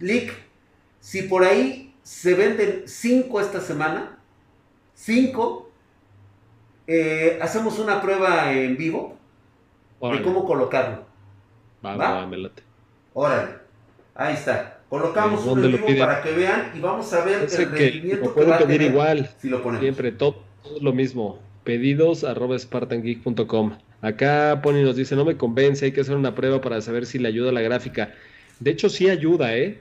Lick, si por ahí se venden 5 esta semana, 5, eh, hacemos una prueba en vivo de cómo colocarlo. Va, va, me late. Órale, ahí está. Colocamos un en vivo para que vean y vamos a ver el rendimiento que, va a pedir igual. Si lo ponemos. Siempre, todo, lo mismo. Pedidos arroba spartangeek.com. Acá Pony nos dice, no me convence, hay que hacer una prueba para saber si le ayuda la gráfica. De hecho, sí ayuda, ¿eh?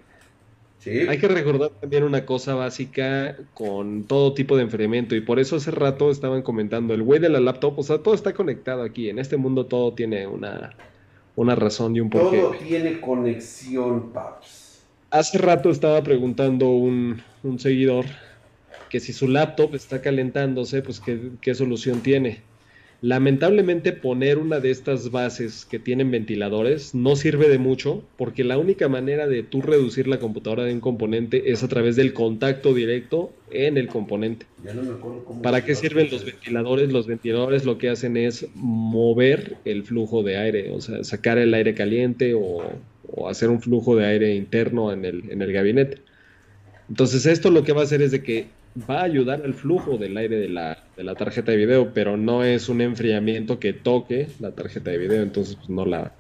Hay que recordar también una cosa básica con todo tipo de enfriamiento y por eso hace rato estaban comentando, el güey de la laptop, o sea, todo está conectado aquí, en este mundo todo tiene una, una razón y un porqué. Todo tiene conexión, paps. Hace rato estaba preguntando un, un seguidor que si su laptop está calentándose, pues qué, qué solución tiene. Lamentablemente poner una de estas bases que tienen ventiladores no sirve de mucho porque la única manera de tú reducir la computadora de un componente es a través del contacto directo en el componente. ¿Para qué sirven los ventiladores? Los ventiladores lo que hacen es mover el flujo de aire, o sea, sacar el aire caliente o, hacer un flujo de aire interno en el, en el gabinete. Entonces esto lo que va a hacer es de que va a ayudar al flujo del aire de la, de la, tarjeta de video, pero no es un enfriamiento que toque la tarjeta de video, entonces pues, no la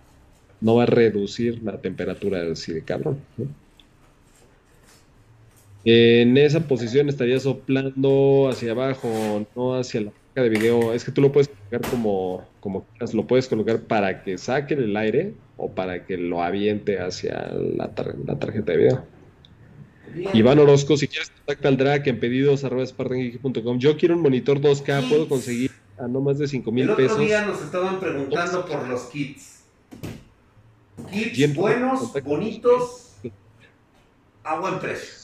no va a reducir la temperatura así de cabrón. En esa posición estaría soplando hacia abajo, no hacia la tarjeta de video. Es que tú lo puedes colocar como, como quieras, lo puedes colocar para que saque el aire o para que lo aviente hacia la, la tarjeta de video. Iván Orozco, si quieres contacta al drag en pedidos Yo quiero un monitor 2K, puedo conseguir a no más de 5 mil pesos. El otro día nos estaban preguntando por los kits. Kits buenos, bonitos, a buen precio.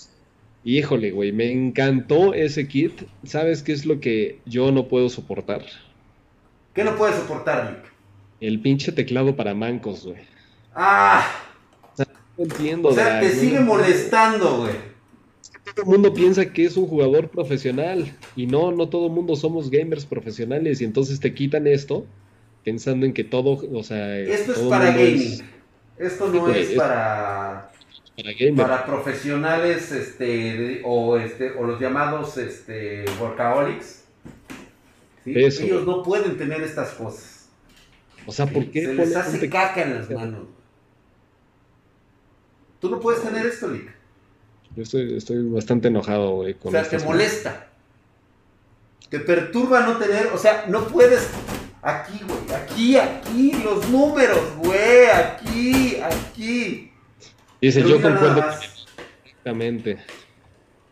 Híjole, güey, me encantó ese kit. ¿Sabes qué es lo que yo no puedo soportar? ¿Qué no puedes soportar, Nick? El pinche teclado para mancos, güey. Ah, entiendo. O sea, te sigue molestando, güey. Todo el mundo piensa que es un jugador profesional y no, no todo el mundo somos gamers profesionales y entonces te quitan esto pensando en que todo, o sea, esto es para gaming. Esto no es, para para, profesionales, este, o este, o los llamados, este, workaholics. Ellos no pueden tener estas cosas. O sea, ¿por qué? Se les hace caca en las manos. Tú no puedes tener esto, Lick. Yo estoy, estoy bastante enojado, güey. Con o sea, te molesta. Te perturba no tener, o sea, no puedes. Aquí, güey, aquí, aquí, los números, güey, aquí, aquí. Dice, yo concuerdo exactamente.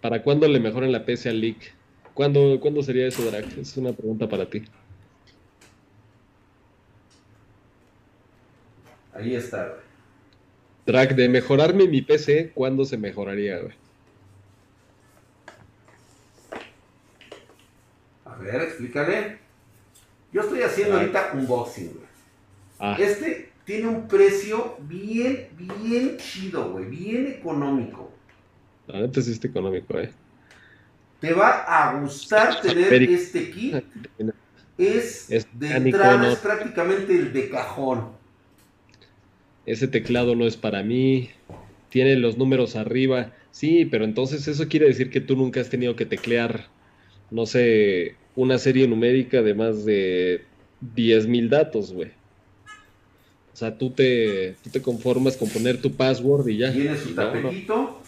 ¿Para cuándo le mejoran la PC al leak? ¿Cuándo, ¿Cuándo sería eso, Drac? Es una pregunta para ti. Ahí está, güey. Drag, de mejorarme mi PC, ¿cuándo se mejoraría, güey? A ver, explícale. Yo estoy haciendo ahorita un boxing, güey. Ah. Este tiene un precio bien, bien chido, güey. Bien económico. La neta sí está económico, eh. Te va a gustar tener este kit. Es, de entrada, es prácticamente el de cajón ese teclado no es para mí, tiene los números arriba. Sí, pero entonces eso quiere decir que tú nunca has tenido que teclear, no sé, una serie numérica de más de 10.000 datos, güey. O sea, tú te, te conformas con poner tu password y ya. Tiene su tapetito.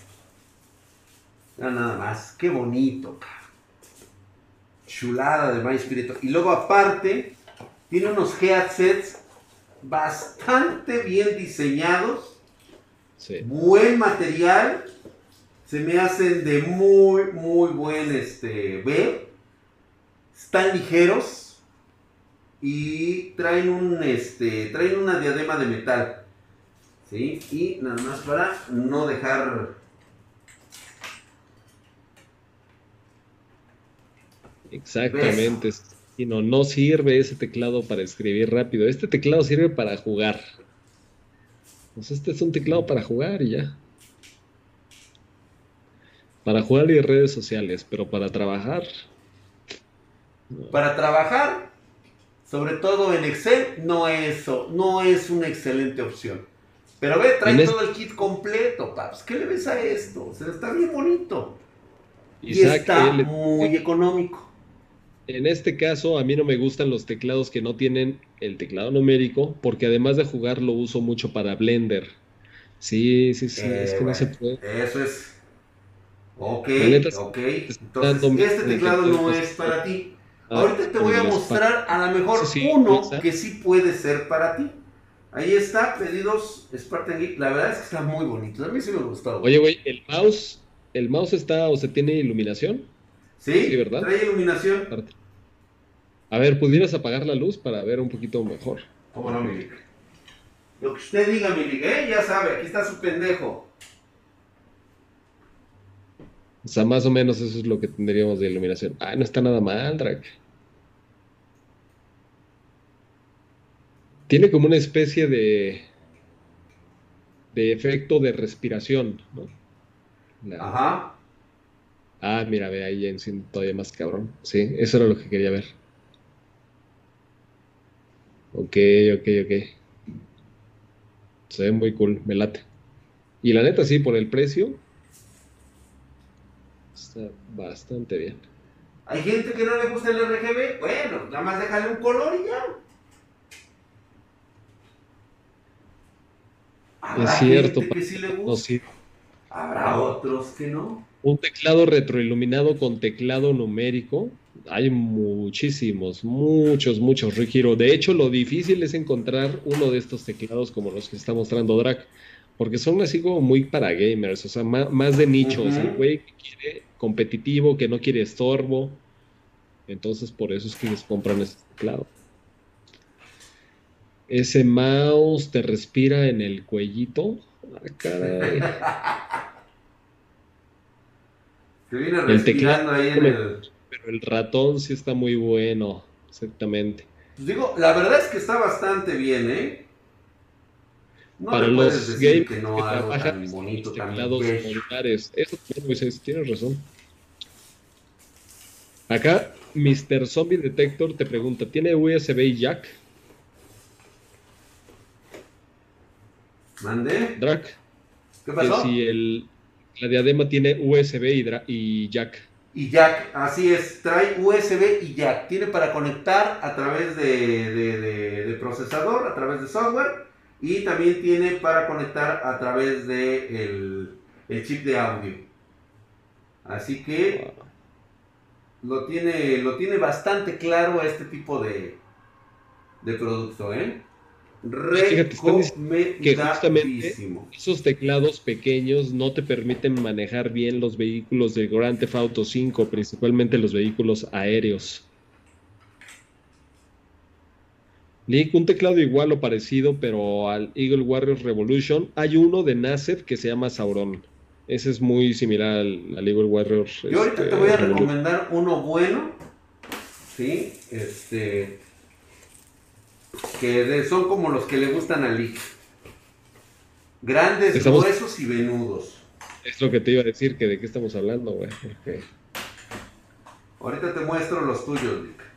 nada más, qué bonito. Chulada de My Y luego aparte, tiene unos headsets bastante bien diseñados, buen material, se me hacen de muy, muy buen este, ver, están ligeros y traen, un, este, traen una diadema de metal. ¿sí? Y nada más para no dejar Exactamente no, no sirve ese teclado para escribir rápido. Este teclado sirve para jugar. Pues este es un teclado para jugar y ya. Para jugar y redes sociales, pero para trabajar. Para trabajar, sobre todo en Excel, no es, no es una excelente opción. Pero ve, trae todo el kit completo, paps. ¿Qué le ves a esto? O sea, está bien bonito. y está muy económico. En este caso, a mí no me gustan los teclados que no tienen el teclado numérico, porque además de jugar lo uso mucho para Blender. Sí, sí, sí, es que no se puede. Eso es. Ok, ok. Entonces, este teclado no es para ti. Ah, Ahorita te voy a mostrar a lo mejor uno que sí puede ser para ti. Ahí está, pedidos Spartan Geek. La verdad es que está muy bonito. A mí sí me gustó. Oye, güey, el mouse, el mouse está, o sea, tiene iluminación. Sí, ¿verdad? Trae iluminación. A ver, ¿pudieras apagar la luz para ver un poquito mejor? ¿Cómo no, Milik? Lo que usted diga, Milik, ¿eh? Ya sabe, aquí está su pendejo. O sea, más o menos eso es lo que tendríamos de iluminación. Ah, no está nada mal, Drake. Tiene como una especie de de efecto de respiración, ¿no? Ajá. Ah, mira, ve ahí en todavía más cabrón. Sí, eso era lo que quería ver. Ok, ok, ok. Se ve muy cool, me late. Y la neta, sí, por el precio, está bastante bien. Hay gente que no le gusta el RGB, bueno, nada más déjale un color y ya. Es cierto, que sí le gusta. Habrá otros que no. Un teclado retroiluminado con teclado numérico hay muchísimos, muchos, muchos Rikiro. De hecho, lo difícil es encontrar uno de estos teclados como los que está mostrando Drac, porque son así como muy para gamers, o sea, más, de nicho. O sea, el güey que quiere competitivo, que no quiere estorbo. Entonces, por eso es que les compran este teclado. Ese mouse te respira en el cuellito. Ah, caray. viene respirando ahí en el pero el ratón sí está muy bueno, exactamente. Pues digo, la verdad es que está bastante bien, ¿eh? No Para los games que, no que trabajan tan bonito, teclados. Eso tienes razón. Acá, Mr. Zombie Detector te pregunta, ¿tiene USB y jack? ¿Mande? Drac. ¿Qué pasó? Que si el, la diadema tiene USB y, y jack y jack, así es, trae USB y jack. Tiene para conectar a través de, procesador, a través de software y también tiene para conectar a través de el, chip de audio. Así que lo tiene, lo tiene bastante claro este tipo de, de producto, ¿eh? Que justamente esos teclados pequeños no te permiten manejar bien los vehículos del Grand Theft Auto 5, principalmente los vehículos aéreos. Nick, un teclado igual o parecido, pero al Eagle Warriors Revolution, hay uno de Nasef que se llama Sauron. Ese es muy similar al, Eagle Warriors. Yo ahorita te este, voy a recomendar uno bueno. Sí, este que son como los que le gustan a Lick. Grandes, gruesos y venudos. Es lo que te iba a decir, que de qué estamos hablando, güey. Ahorita te muestro los tuyos, Lick.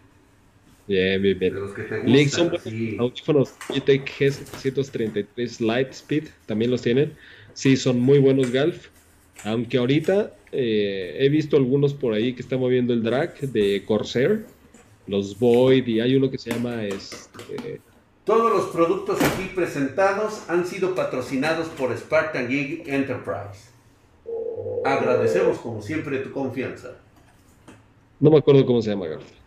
Bien, bien, bien. los que te gustan, son sí. audífonos G-Tech G733 Lightspeed, también los tienen. Sí, son muy buenos Galf. Aunque ahorita eh, he visto algunos por ahí que están moviendo el drag de Corsair los Void y hay uno que se llama este... Todos los productos aquí presentados han sido patrocinados por Spartan Gig Enterprise. Agradecemos como siempre tu confianza. No me acuerdo cómo se llama, Garfield.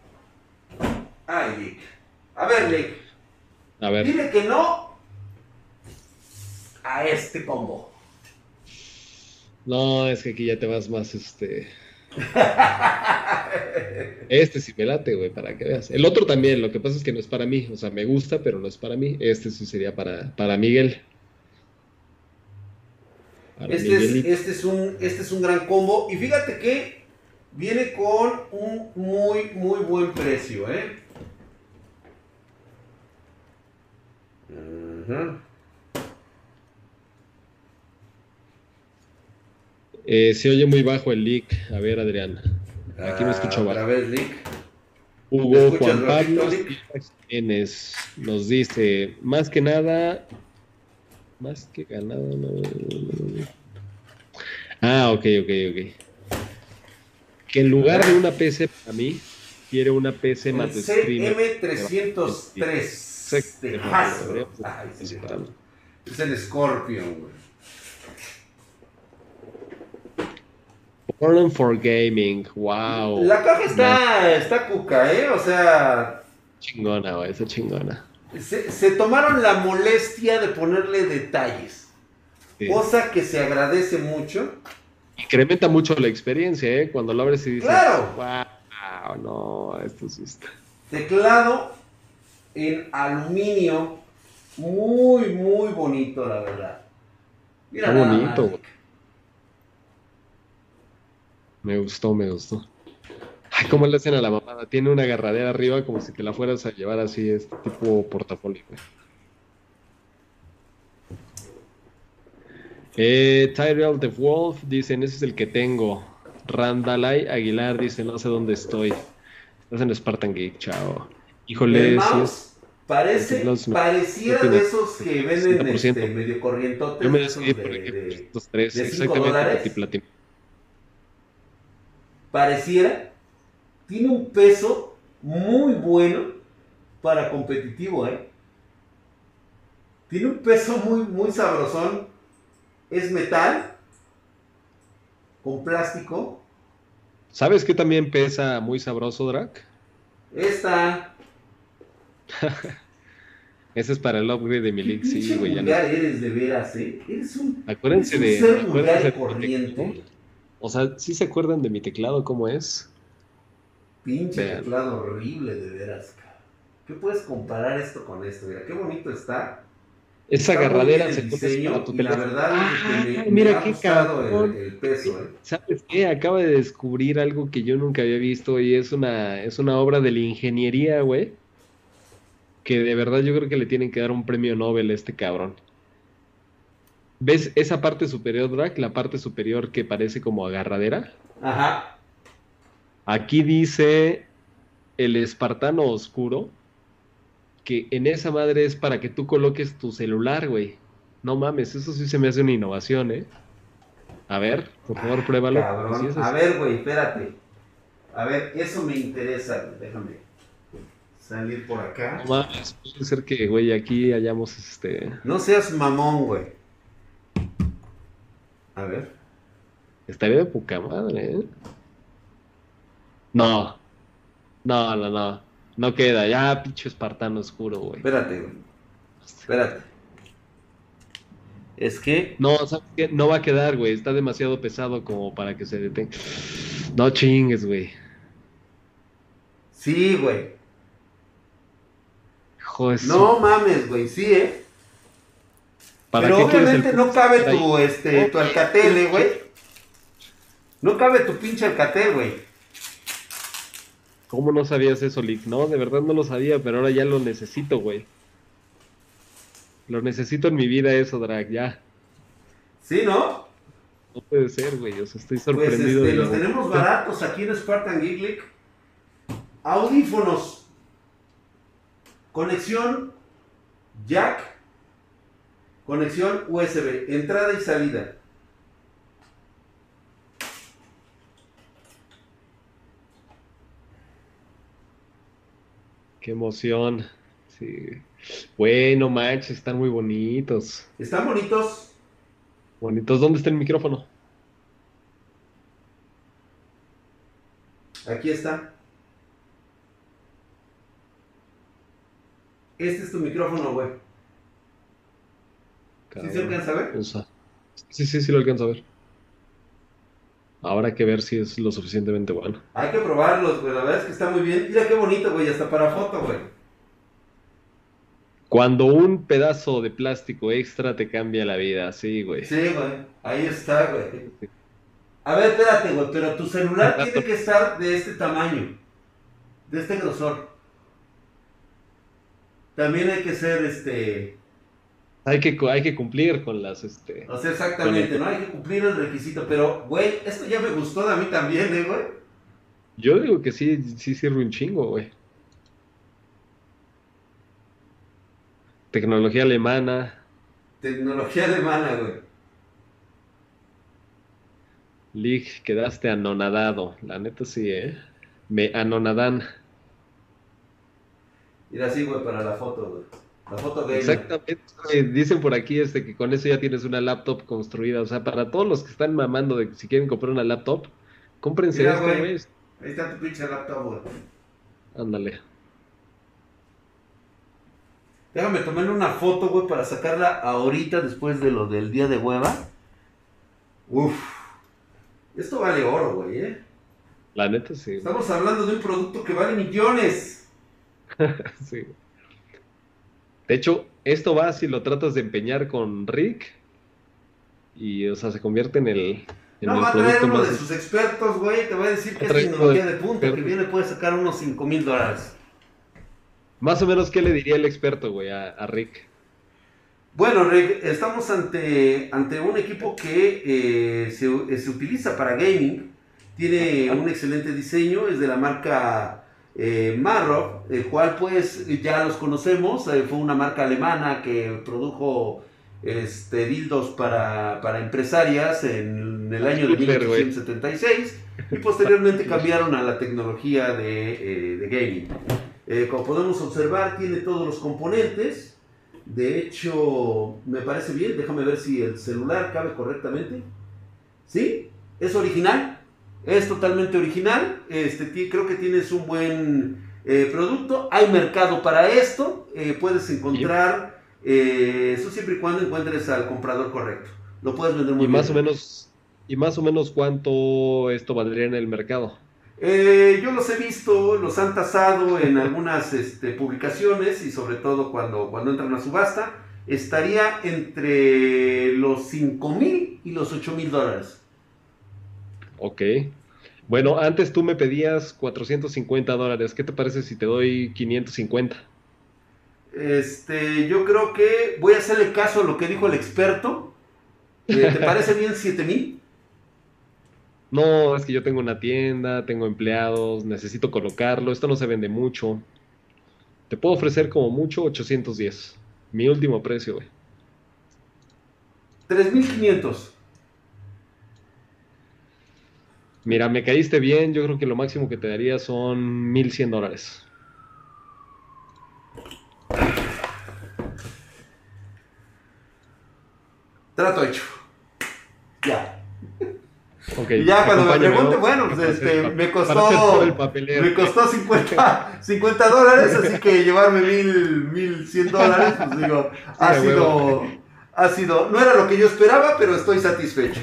Ay, Nick. A ver, Nick. A ver. Dile que no a este combo. No, es que aquí ya te vas más, este... Este sí me late, güey, para que veas. El otro también, lo que pasa es que no es para mí. O sea, me gusta, pero no es para mí. Este sí sería para, para Miguel. este, es, este, es un, este es un gran combo. Y fíjate que viene con un muy, muy buen precio, ¿eh? Eh se oye muy bajo el leak. A ver, Adrián. Aquí me escucho ah, Otra vez, Lick. Hugo Juan Pablo nos dice, más que nada, más que ganado, no, Ah, ok, ok, ok. Que en lugar de una PC para mí, quiere una PC más CM303 de Hasbro. es el Scorpion, güey. For Gaming, wow. La caja está, está cuca, ¿eh? O sea. Chingona, güey, esa chingona. Se, tomaron la molestia de ponerle detalles. Cosa que se agradece mucho. Incrementa mucho la experiencia, ¿eh? Cuando lo abres y dices, ¡Claro! wow, no, esto sí está. Teclado en aluminio, muy, muy bonito, la verdad. Mira, Está bonito, me gustó, me gustó. Ay, ¿cómo le hacen a la mamada? Tiene una agarradera arriba como si te la fueras a llevar así, este tipo portafolio. Eh, Tyrell the Wolf dicen, ese es el que tengo. Randalay Aguilar dice, no sé dónde estoy. Estás en Spartan Geek, chao. Híjole, Parece, pareciera de esos que venden este, medio corrientotes. Yo me decidí por estos tres, exactamente pareciera, tiene un peso muy bueno para competitivo, ¿eh? Tiene un peso muy, muy sabrosón. Es metal, con plástico. ¿Sabes qué también pesa muy sabroso, Drac? Esta. Ese es para el upgrade de mi sí, güey. Ya eres de veras, ¿eh? Eres un. Acuérdense de. Ser corriente. O sea, ¿sí se acuerdan de mi teclado cómo es? Pinche teclado horrible, de veras. ¿Qué puedes comparar esto con esto? Mira, qué bonito está. Esa agarradera se diseño, y la verdad es que me, mira qué cabrón. El, peso, ¿eh? ¿Sabes qué? Acaba de descubrir algo que yo nunca había visto y es una, es una obra de la ingeniería, güey. Que de verdad yo creo que le tienen que dar un premio Nobel a este cabrón. ¿Ves esa parte superior, Drac? La parte superior que parece como agarradera. Ajá. Aquí dice el espartano oscuro que en esa madre es para que tú coloques tu celular, güey. No mames, eso sí se me hace una innovación, ¿eh? A ver, por favor, ah, pruébalo. a ver, güey, espérate. A ver, eso me interesa, déjame salir por acá. No mames, puede ser que, güey, aquí hayamos este. No seas mamón, güey. A ver. Estaría de poca madre, ¿eh? No. No, no, no. No queda. Ya, pinche espartano oscuro, güey. Espérate, güey. Espérate. Es que. No, ¿sabes qué? No va a quedar, güey. Está demasiado pesado como para que se detenga. No chingues, güey. Sí, güey. Joder. No mames, güey. Sí, ¿eh? Pero obviamente no cabe tu, este, tu alcatel, güey. No cabe tu pinche alcatel, güey. ¿Cómo no sabías eso, Lick? No, de verdad no lo sabía, pero ahora ya lo necesito, güey. Lo necesito en mi vida eso, Drag, ya. ¿Sí, no? No puede ser, güey. O sea, estoy sorprendido. Pues este, los tenemos baratos aquí en Spartan Geek Audífonos. Conexión jack. Conexión USB. Entrada y salida. Qué emoción. Sí. Bueno, manches, están muy bonitos. ¿Están bonitos? Bonitos. ¿Dónde está el micrófono? Aquí está. Este es tu micrófono, güey. ¿Sí se alcanza a ver? Sí, sí, sí lo alcanza a ver. Ahora hay que ver si es lo suficientemente bueno. Hay que probarlos, güey. La verdad es que está muy bien. Mira qué bonito, güey. Hasta para foto, güey. Cuando un pedazo de plástico extra te cambia la vida, sí, güey. Sí, güey. Ahí está, güey. A ver, espérate, güey. Pero tu celular tiene que estar de este tamaño. De este grosor. También hay que ser, este hay que, hay que cumplir con las, este... O sea, exactamente, ¿no? Hay que cumplir el requisito, pero, güey, esto ya me gustó a mí también, ¿eh, güey? Yo digo que sí, sí sirve un chingo, güey. Tecnología alemana. Tecnología alemana, güey. Lig, quedaste anonadado. La neta sí, ¿eh? Me anonadan. Mira así, güey, para la foto, güey. La foto Exactamente. Dicen por aquí este que con eso ya tienes una laptop construida. O sea, para todos los que están mamando de que si quieren comprar una laptop, cómprense güey. Ahí está tu pinche laptop, güey. Ándale. Déjame tomarle una foto, güey, para sacarla ahorita después de lo del día de hueva. Uf. Esto vale oro, güey, ¿eh? La neta sí. Estamos hablando de un producto que vale millones. sí. De hecho, esto va si lo tratas de empeñar con Rick y, o sea, se convierte en el. no, va a traer uno de sus expertos, güey. Te va a decir que es tecnología de, punto, que viene puede sacar unos 5 mil dólares. Más o menos, ¿qué le diría el experto, güey, a, Rick? Bueno, Rick, estamos ante, ante un equipo que eh, se, se, utiliza para gaming. Tiene un excelente diseño, es de la marca eh, Marrow, el cual pues ya los conocemos, eh, fue una marca alemana que produjo este, dildos para, empresarias en el año de 1976 y posteriormente cambiaron a la tecnología de, eh, gaming. Eh, como podemos observar, tiene todos los componentes. De hecho, me parece bien. Déjame ver si el celular cabe correctamente. ¿Sí? ¿Es original? Es totalmente original. Este, creo que tienes un buen eh, producto. Hay mercado para esto. Eh, puedes encontrar, eh, eso siempre y cuando encuentres al comprador correcto. Lo puedes vender muy y Más o menos, ¿Y más o menos cuánto esto valdría en el mercado? yo los he visto, los han tasado en algunas este, publicaciones y sobre todo cuando, cuando entran a subasta. Estaría entre los 5 mil y los 8 mil dólares. Ok. Bueno, antes tú me pedías 450 dólares. ¿Qué te parece si te doy 550? Este, yo creo que voy a hacerle caso a lo que dijo el experto. Eh, ¿Te parece bien 7000? No, es que yo tengo una tienda, tengo empleados, necesito colocarlo. Esto no se vende mucho. Te puedo ofrecer como mucho 810. Mi último precio, güey. 3500. Mira, me caíste bien, yo creo que lo máximo que te daría son 1100 dólares. Trato hecho. Ya. ya cuando me pregunte, bueno, pues este, me costó, me costó 50, 50 dólares, así que llevarme mil, mil cien dólares, pues digo, ha sido, ha sido, no era lo que yo esperaba, pero estoy satisfecho.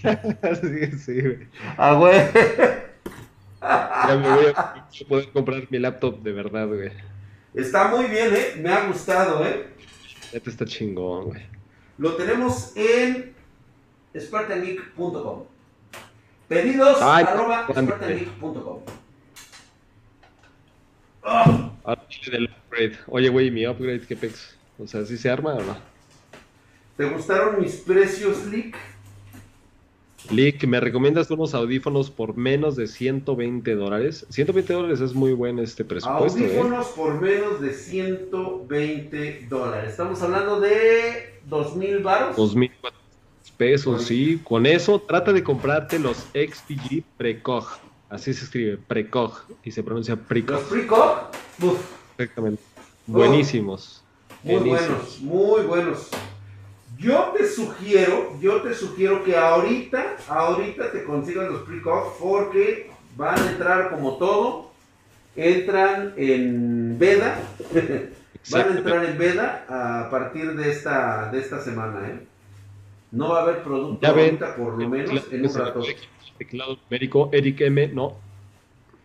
Sí, sí, güey. Ah, güey. ya me voy a poder comprar mi laptop de verdad, güey. Está muy bien, ¿eh? Me ha gustado, ¿eh? Este está chingón, güey. Lo tenemos en spartangeek.com. Pedidos arroba spartangeek.com. Oye, güey, mi upgrade, ¿qué pex? O sea, ¿sí se arma o no? ¿Te gustaron mis precios, Lick? Lick, ¿me recomiendas unos audífonos por menos de 120 dólares? 120 dólares es muy buen este presupuesto. ¿eh? Audífonos por menos de 120 dólares. Estamos hablando de 2.000 baros. 2.000 pesos, sí. Con eso trata de comprarte los XPG Precog. Así se escribe, Precog. Y se pronuncia Precog. ¿Los Precog? Exactamente. Buenísimos. Muy buenos, muy buenos. Yo te sugiero, yo te sugiero que ahorita, ahorita te consigas los pre-cox porque van a entrar como todo, entran en veda, van a entrar en veda a partir de esta, de esta semana, ¿eh? No va a haber producto ahorita, por lo menos en un rato. Teclado numérico, Eric M, no.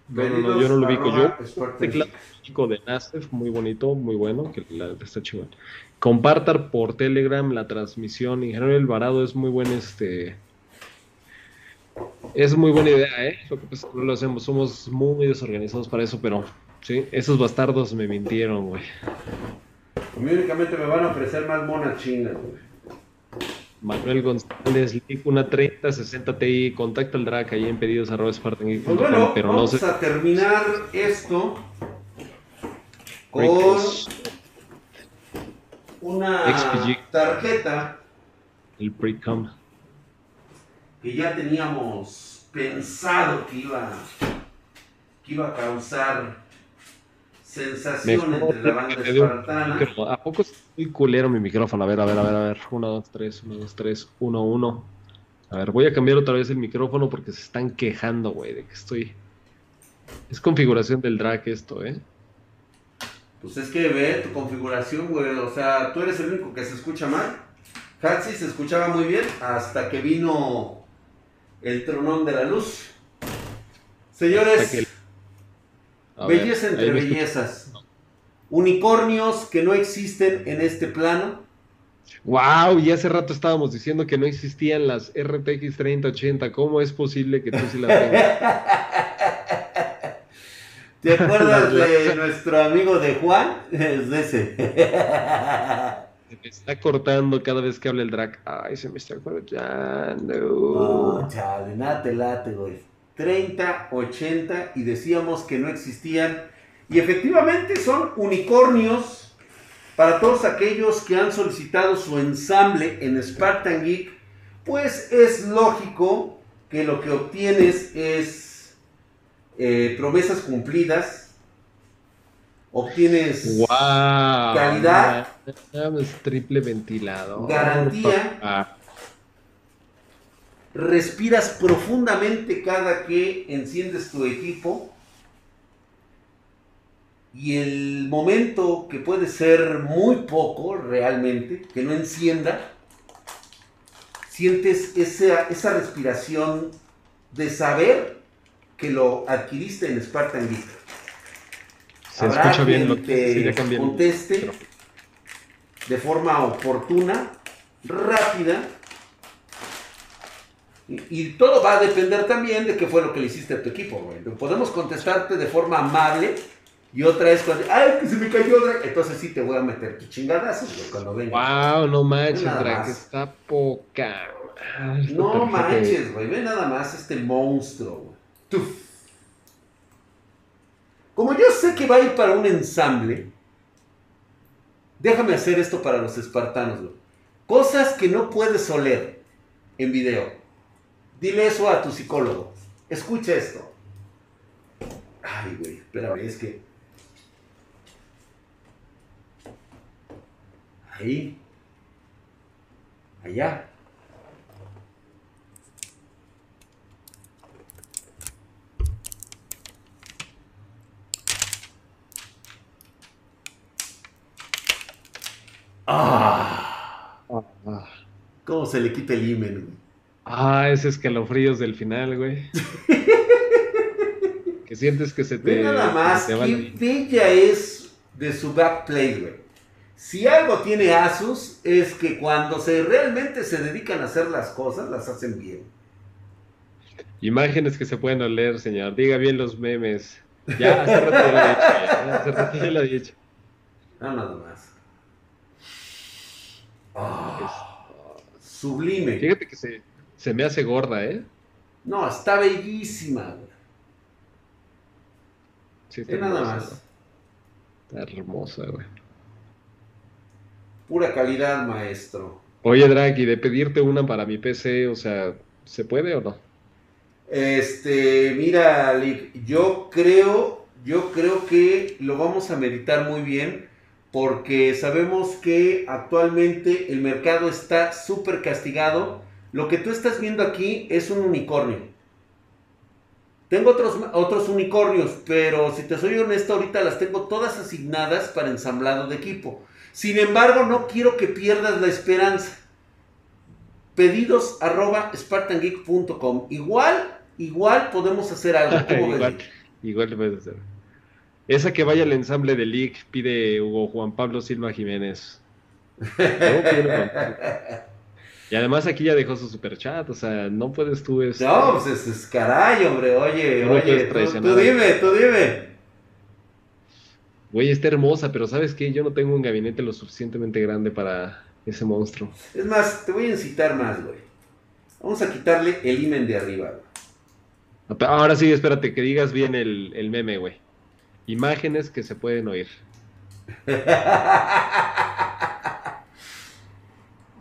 No, no, yo no lo ubico. Yo, teclado numérico de NASEF, muy bonito, muy bueno, que la, está chingón compartan por Telegram la transmisión. Ingeniero Alvarado es muy buen este. Es muy buena idea, ¿eh? Lo que pasa no lo hacemos, somos muy desorganizados para eso, pero sí, esos bastardos me mintieron, güey. A mí únicamente me van a ofrecer más monas chinas, güey. Manuel González, una 3060 Ti, contacta al drag ahí en pedidos arroba pues bueno, pero vamos no sé. a terminar esto con una tarjeta. El Precom. Que ya teníamos pensado que iba, que iba a causar sensación entre la banda espartana. ¿A poco estoy culero mi micrófono? A ver, a ver, a ver, a ver. 1, 2, 3, 1, 2, 3, 1, 1. A ver, voy a cambiar otra vez el micrófono porque se están quejando, güey, de que estoy... Es configuración del drag esto, ¿eh? Pues es que ve tu configuración, güey. O sea, tú eres el único que se escucha mal. Hatsi se escuchaba muy bien hasta que vino el tronón de la luz. Señores, belleza entre bellezas. Unicornios que no existen en este plano. Wow, y hace rato estábamos diciendo que no existían las RTX 3080. ¿Cómo es posible que tú sí las tengas? ¿Te acuerdas de nuestro amigo de Juan? Es de ese. Se me está cortando cada vez que habla el drag. Ay, se me está cortando. No, chale, nada te late, güey. 30, 80 y decíamos que no existían. Y efectivamente son unicornios para todos aquellos que han solicitado su ensamble en Spartan Geek. Pues es lógico que lo que obtienes es eh, promesas cumplidas, obtienes calidad, triple ventilado, garantía, ah. respiras profundamente cada que enciendes tu equipo. Y el momento que puede ser muy poco realmente, que no encienda, sientes esa, esa respiración de saber que lo adquiriste en Spartan Geek. Se escucha bien lo que conteste de forma oportuna, rápida. Y, todo va a depender también de qué fue lo que le hiciste a tu equipo, güey. Podemos contestarte de forma amable y otra es cuando, ay, que se me cayó, entonces sí te voy a meter tu chingadazos, güey, cuando venga. Wow, no manches, Drake, está poca. no manches, güey, ve nada más este monstruo, güey. Como yo sé que va a ir para un ensamble, déjame hacer esto para los espartanos. Cosas que no puedes oler en video. Dile eso a tu psicólogo. Escucha esto. Ay, güey, espérame, es que... Ahí. Allá. Ah. ah. ¿Cómo se le quita el imen, güey? Ah, ese escalofríos del final, güey. que sientes que se te. nada más, qué bella es de su backplay, güey. Si algo tiene Asus es que cuando se realmente se dedican a hacer las cosas, las hacen bien. Imágenes que se pueden oler, señor. Diga bien los memes. Ya, hace rato lo he dicho. Ya, hace rato lo he dicho. No, nada más. Ah, sublime. Fíjate que se, se me hace gorda, ¿eh? No, está bellísima. Sí, está nada más. Está hermosa, güey. Pura calidad, maestro. Oye, Draghi, de pedirte una para mi PC, o sea, ¿se puede o no? Este, mira, yo creo, yo creo que lo vamos a meditar muy bien porque sabemos que actualmente el mercado está súper castigado. Lo que tú estás viendo aquí es un unicornio. Tengo otros, otros unicornios, pero si te soy honesto, ahorita las tengo todas asignadas para ensamblado de equipo. Sin embargo, no quiero que pierdas la esperanza. Pedidos arroba spartangeek.com. Igual, igual podemos hacer algo. igual, igual puedes hacer. Esa que vaya al ensamble de League, pide Hugo Juan Pablo Silva Jiménez. y además aquí ya dejó su super chat, o sea, no puedes tú este... No, pues es, caray, hombre, oye, oye, tú, dime, tú dime. Güey, está hermosa, pero ¿sabes qué? Yo no tengo un gabinete lo suficientemente grande para ese monstruo. Es más, te voy a incitar más, güey. Vamos a quitarle el imen de arriba, Ahora sí, espérate, que digas bien el, el meme, güey. Imágenes que se pueden oír.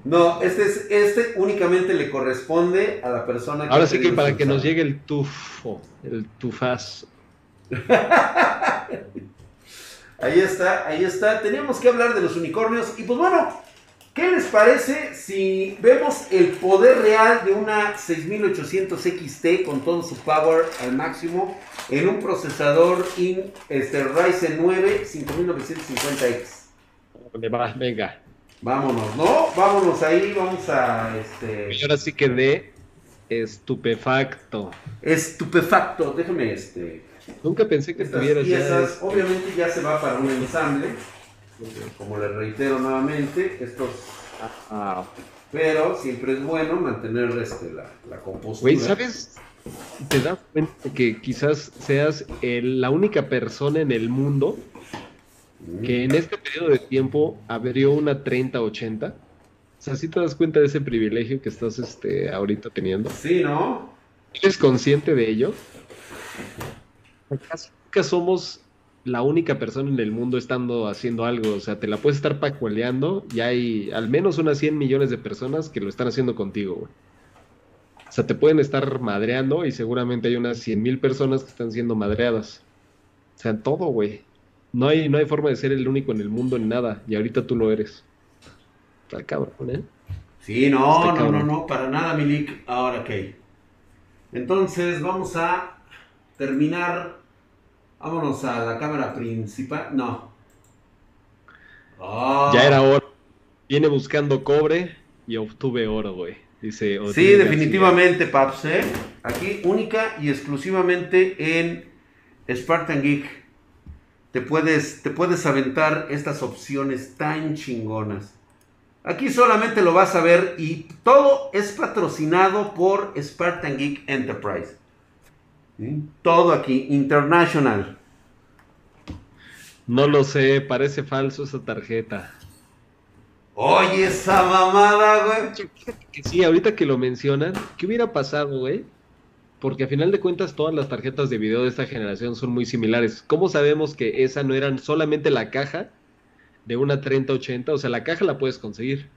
No, este, es, este únicamente le corresponde a la persona que... Ahora sí que para que nos llegue el tufo, el tufazo. ahí está, ahí está. Teníamos que hablar de los unicornios y pues bueno, ¿Qué les parece si vemos el poder real de una 6800 XT con todo su power al máximo en un procesador in, este, Ryzen 9 5950X? venga. Vámonos, ¿no? Vámonos ahí, vamos a este. Y ahora sí quedé estupefacto. Estupefacto, déjame este. Nunca pensé que estuvieras ya. Obviamente ya se va para un ensamble como les reitero nuevamente, estos... Ah, pero siempre es bueno mantener este, la, la compostura. Güey, ¿sabes? ¿Te das cuenta que quizás seas la única persona en el mundo que en este periodo de tiempo abrió una 3080? O sea, ¿sí te das cuenta de ese privilegio que estás este, ahorita teniendo? Sí, ¿no? ¿Eres consciente de ello? Casi nunca somos la única persona en el mundo estando haciendo algo. O sea, te la puedes estar pacualeando y hay al menos unas 100 millones de personas que lo están haciendo contigo, güey. O sea, te pueden estar madreando y seguramente hay unas 100 mil personas que están siendo madreadas. O sea, en todo, güey. No hay, no hay forma de ser el único en el mundo en nada. Y ahorita tú lo eres. Está cabrón, ¿eh? Sí, no, no, no, no, para nada, Milik. Ahora, ok. Entonces, vamos a terminar Vámonos a la cámara principal. No. Ah. Ya era oro. Viene buscando cobre y obtuve oro, güey. Dice. Sí, definitivamente, Paps, ¿eh? Aquí única y exclusivamente en Spartan Geek. Te puedes, te puedes aventar estas opciones tan chingonas. Aquí solamente lo vas a ver y todo es patrocinado por Spartan Geek Enterprise. Todo aquí, international. No lo sé, parece falso esa tarjeta. Oye, esa mamada, güey. Sí, ahorita que lo mencionan, ¿qué hubiera pasado, güey? Porque a final de cuentas todas las tarjetas de video de esta generación son muy similares. ¿Cómo sabemos que esa no era solamente la caja de una 3080? O sea, la caja la puedes conseguir.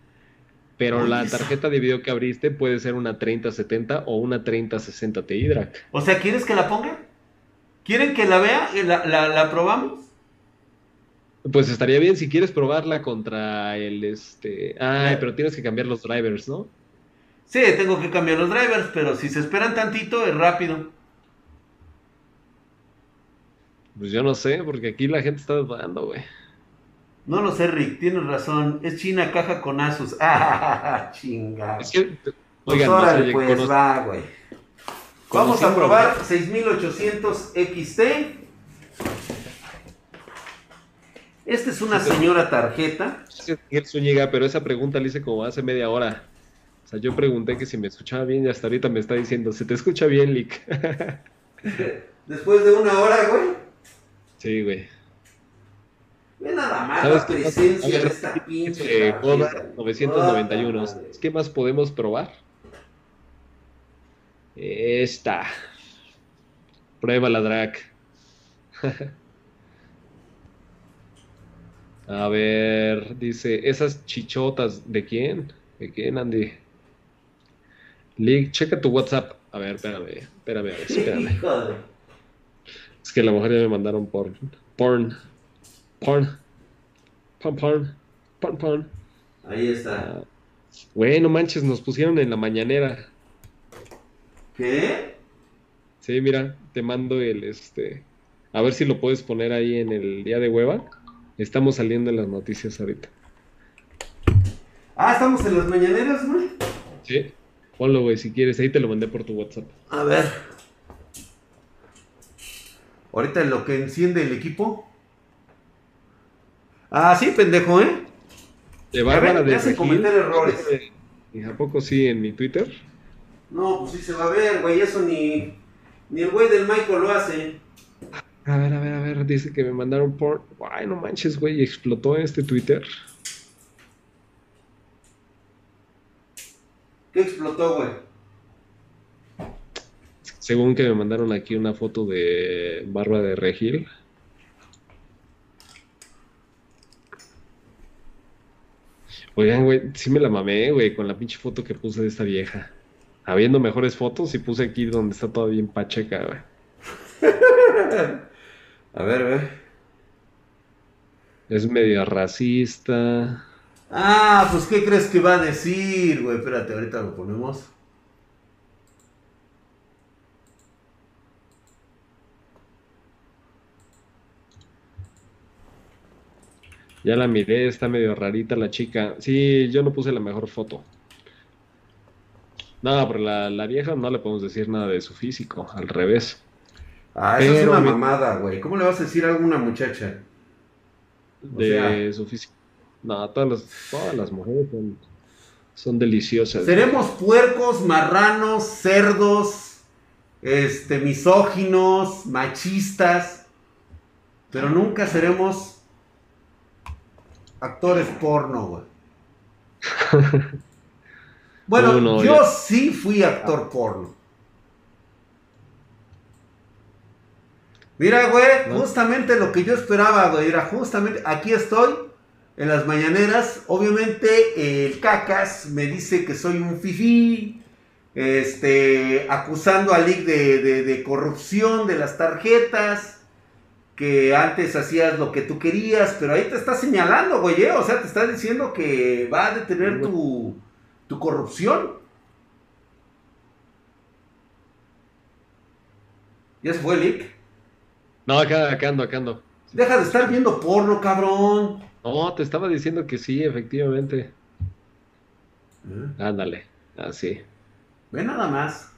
Pero la tarjeta de video que abriste puede ser una 3070 o una 3060 Ti Drac. O sea, ¿quieres que la ponga? ¿Quieren que la vea? ¿La, la, probamos? Pues estaría bien si quieres probarla contra el este. Ay, pero tienes que cambiar los drivers, ¿no? Sí, tengo que cambiar los drivers, pero si se esperan tantito es rápido. Pues yo no sé, porque aquí la gente está dudando, güey. No lo sé, Rick, tienes razón. Es China caja con Asus. Ah, chinga. Es que, pues oigan, pues va, güey. Vamos a probar 6800 XT. Esta es una señora tarjeta. Zúñiga, pero esa pregunta la hice como hace media hora. O sea, yo pregunté que si me escuchaba bien y hasta ahorita me está diciendo, ¿se te escucha bien, Lick? Después de una hora, güey. Sí, güey. Ve nada más la presencia de esta pinche. 991. ¿Qué más podemos probar? Esta. Prueba la drag. A ver, dice, esas chichotas, ¿de quién? ¿De quién, Andy? Link, checa tu WhatsApp. A ver, espérame, espérame, espérame. Es que a la mujer ya me mandaron porn. Porn. Porn. Porn, porn. Porn, porn. Ahí está. bueno, manches, nos pusieron en la mañanera. ¿Qué? Sí, mira, te mando el este. A ver si lo puedes poner ahí en el día de hueva. Estamos saliendo en las noticias ahorita. Ah, estamos en las mañaneras, güey. Sí. Ponlo, güey, si quieres. Ahí te lo mandé por tu WhatsApp. A ver. Ahorita lo que enciende el equipo. Ah, sí, pendejo, ¿eh? De Bárbara de hacen cometer errores. ¿Y a poco sí en mi Twitter? No, pues sí se va a ver, güey. Eso ni, ni el güey del Michael lo hace. A ver, a ver, a ver, dice que me mandaron por. Ay, no manches, güey, explotó este Twitter. ¿Qué explotó, güey? Según que me mandaron aquí una foto de Barba de Regil. Oigan, güey, sí me la mamé, güey, con la pinche foto que puse de esta vieja. Habiendo mejores fotos y puse aquí donde está todo bien pacheca, güey. A ver, güey. Es medio racista. Ah, pues ¿qué crees que va a decir, güey? Espérate, ahorita lo ponemos. Ya la miré, está medio rarita la chica. Sí, yo no puse la mejor foto. No, pero la, la vieja no le podemos decir nada de su físico, al revés. Ah, eso es una mamada, güey. ¿Cómo le vas a decir a alguna muchacha? de su físico. No, todas las, todas las mujeres son, deliciosas. Seremos puercos, marranos, cerdos, este, misóginos, machistas, pero nunca seremos actores porno, güey. bueno, yo sí fui actor porno. Mira, güey, justamente lo que yo esperaba, güey, era justamente, aquí estoy, en las mañaneras, obviamente el cacas me dice que soy un fifí, este, acusando a Lick de, de, corrupción de las tarjetas, que antes hacías lo que tú querías, pero ahí te está señalando, güey, ¿eh? o sea, te está diciendo que va a detener tu, tu corrupción. ¿Ya se fue Lick? No, acá, acá ando, acá ando. Deja de estar viendo porno, cabrón. No, te estaba diciendo que sí, efectivamente. ¿Eh? Ándale, así. Ve nada más.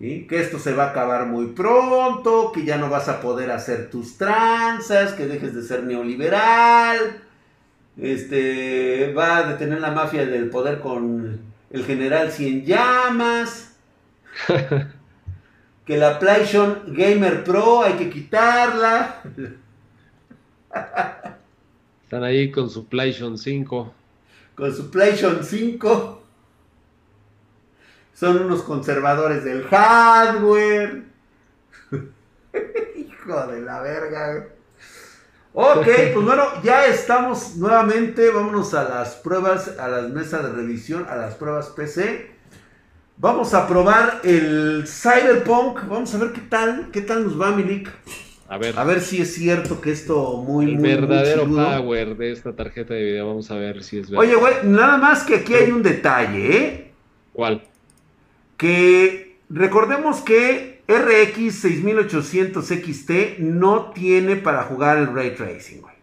Que esto se va a acabar muy pronto, que ya no vas a poder hacer tus tranzas, que dejes de ser neoliberal. Este va a detener la mafia del poder con el general Cien Llamas. que la PlayStation Gamer Pro hay que quitarla. Están ahí con su PlayStation 5. Con su PlayStation 5. Son unos conservadores del hardware. Hijo de la verga. Ok, pues bueno, ya estamos nuevamente. Vámonos a las pruebas, a las mesas de revisión, a las pruebas PC. Vamos a probar el Cyberpunk. Vamos a ver qué tal, qué tal nos va, Milik. A ver. A ver si es cierto que esto muy, el verdadero power de esta tarjeta de video. Vamos a ver si es verdad. Oye, güey, nada más que aquí hay un detalle, ¿eh? ¿Cuál? Que recordemos que RX 6800 XT no tiene para jugar el Ray Tracing, güey.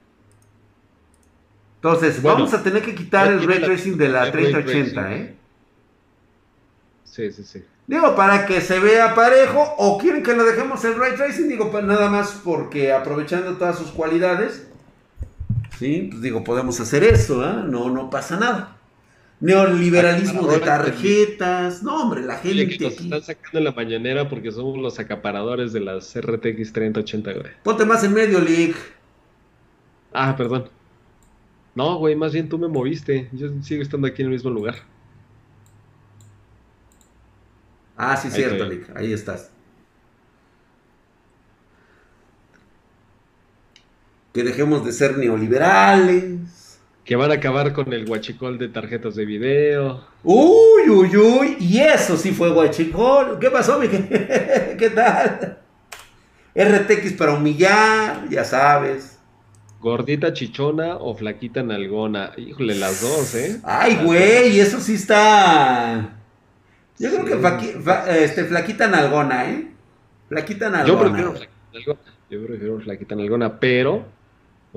Entonces, vamos a tener que quitar el ray tracing de la 3080, ¿eh? Sí, sí, sí. Digo, para que se vea parejo, o quieren que lo dejemos el ray tracing, digo, pues nada más porque aprovechando todas sus cualidades, sí, pues digo, podemos hacer eso, ¿eh? No, no pasa nada. Neoliberalismo de tarjetas. No, hombre, la gente. Oye, que nos están sacando en la mañanera porque somos los acaparadores de las RTX 3080, güey. Ponte más en medio, Lick. Ah, perdón. No, güey, más bien tú me moviste. Yo sigo estando aquí en el mismo lugar. Ah, sí, cierto, Lick. Ahí estás. Que dejemos de ser neoliberales que van a acabar con el guachicol de tarjetas de video. Uy, uy, uy, y eso sí fue guachicol. ¿Qué pasó, mi ¿Qué tal? RTX para humillar, ya sabes. Gordita chichona o flaquita nalgona. Híjole, las dos, ¿eh? Ay, güey, eso sí está. Yo creo que este, flaquita nalgona, ¿eh? Flaquita nalgona. Yo prefiero flaquita nalgona. Yo prefiero flaquita nalgona, pero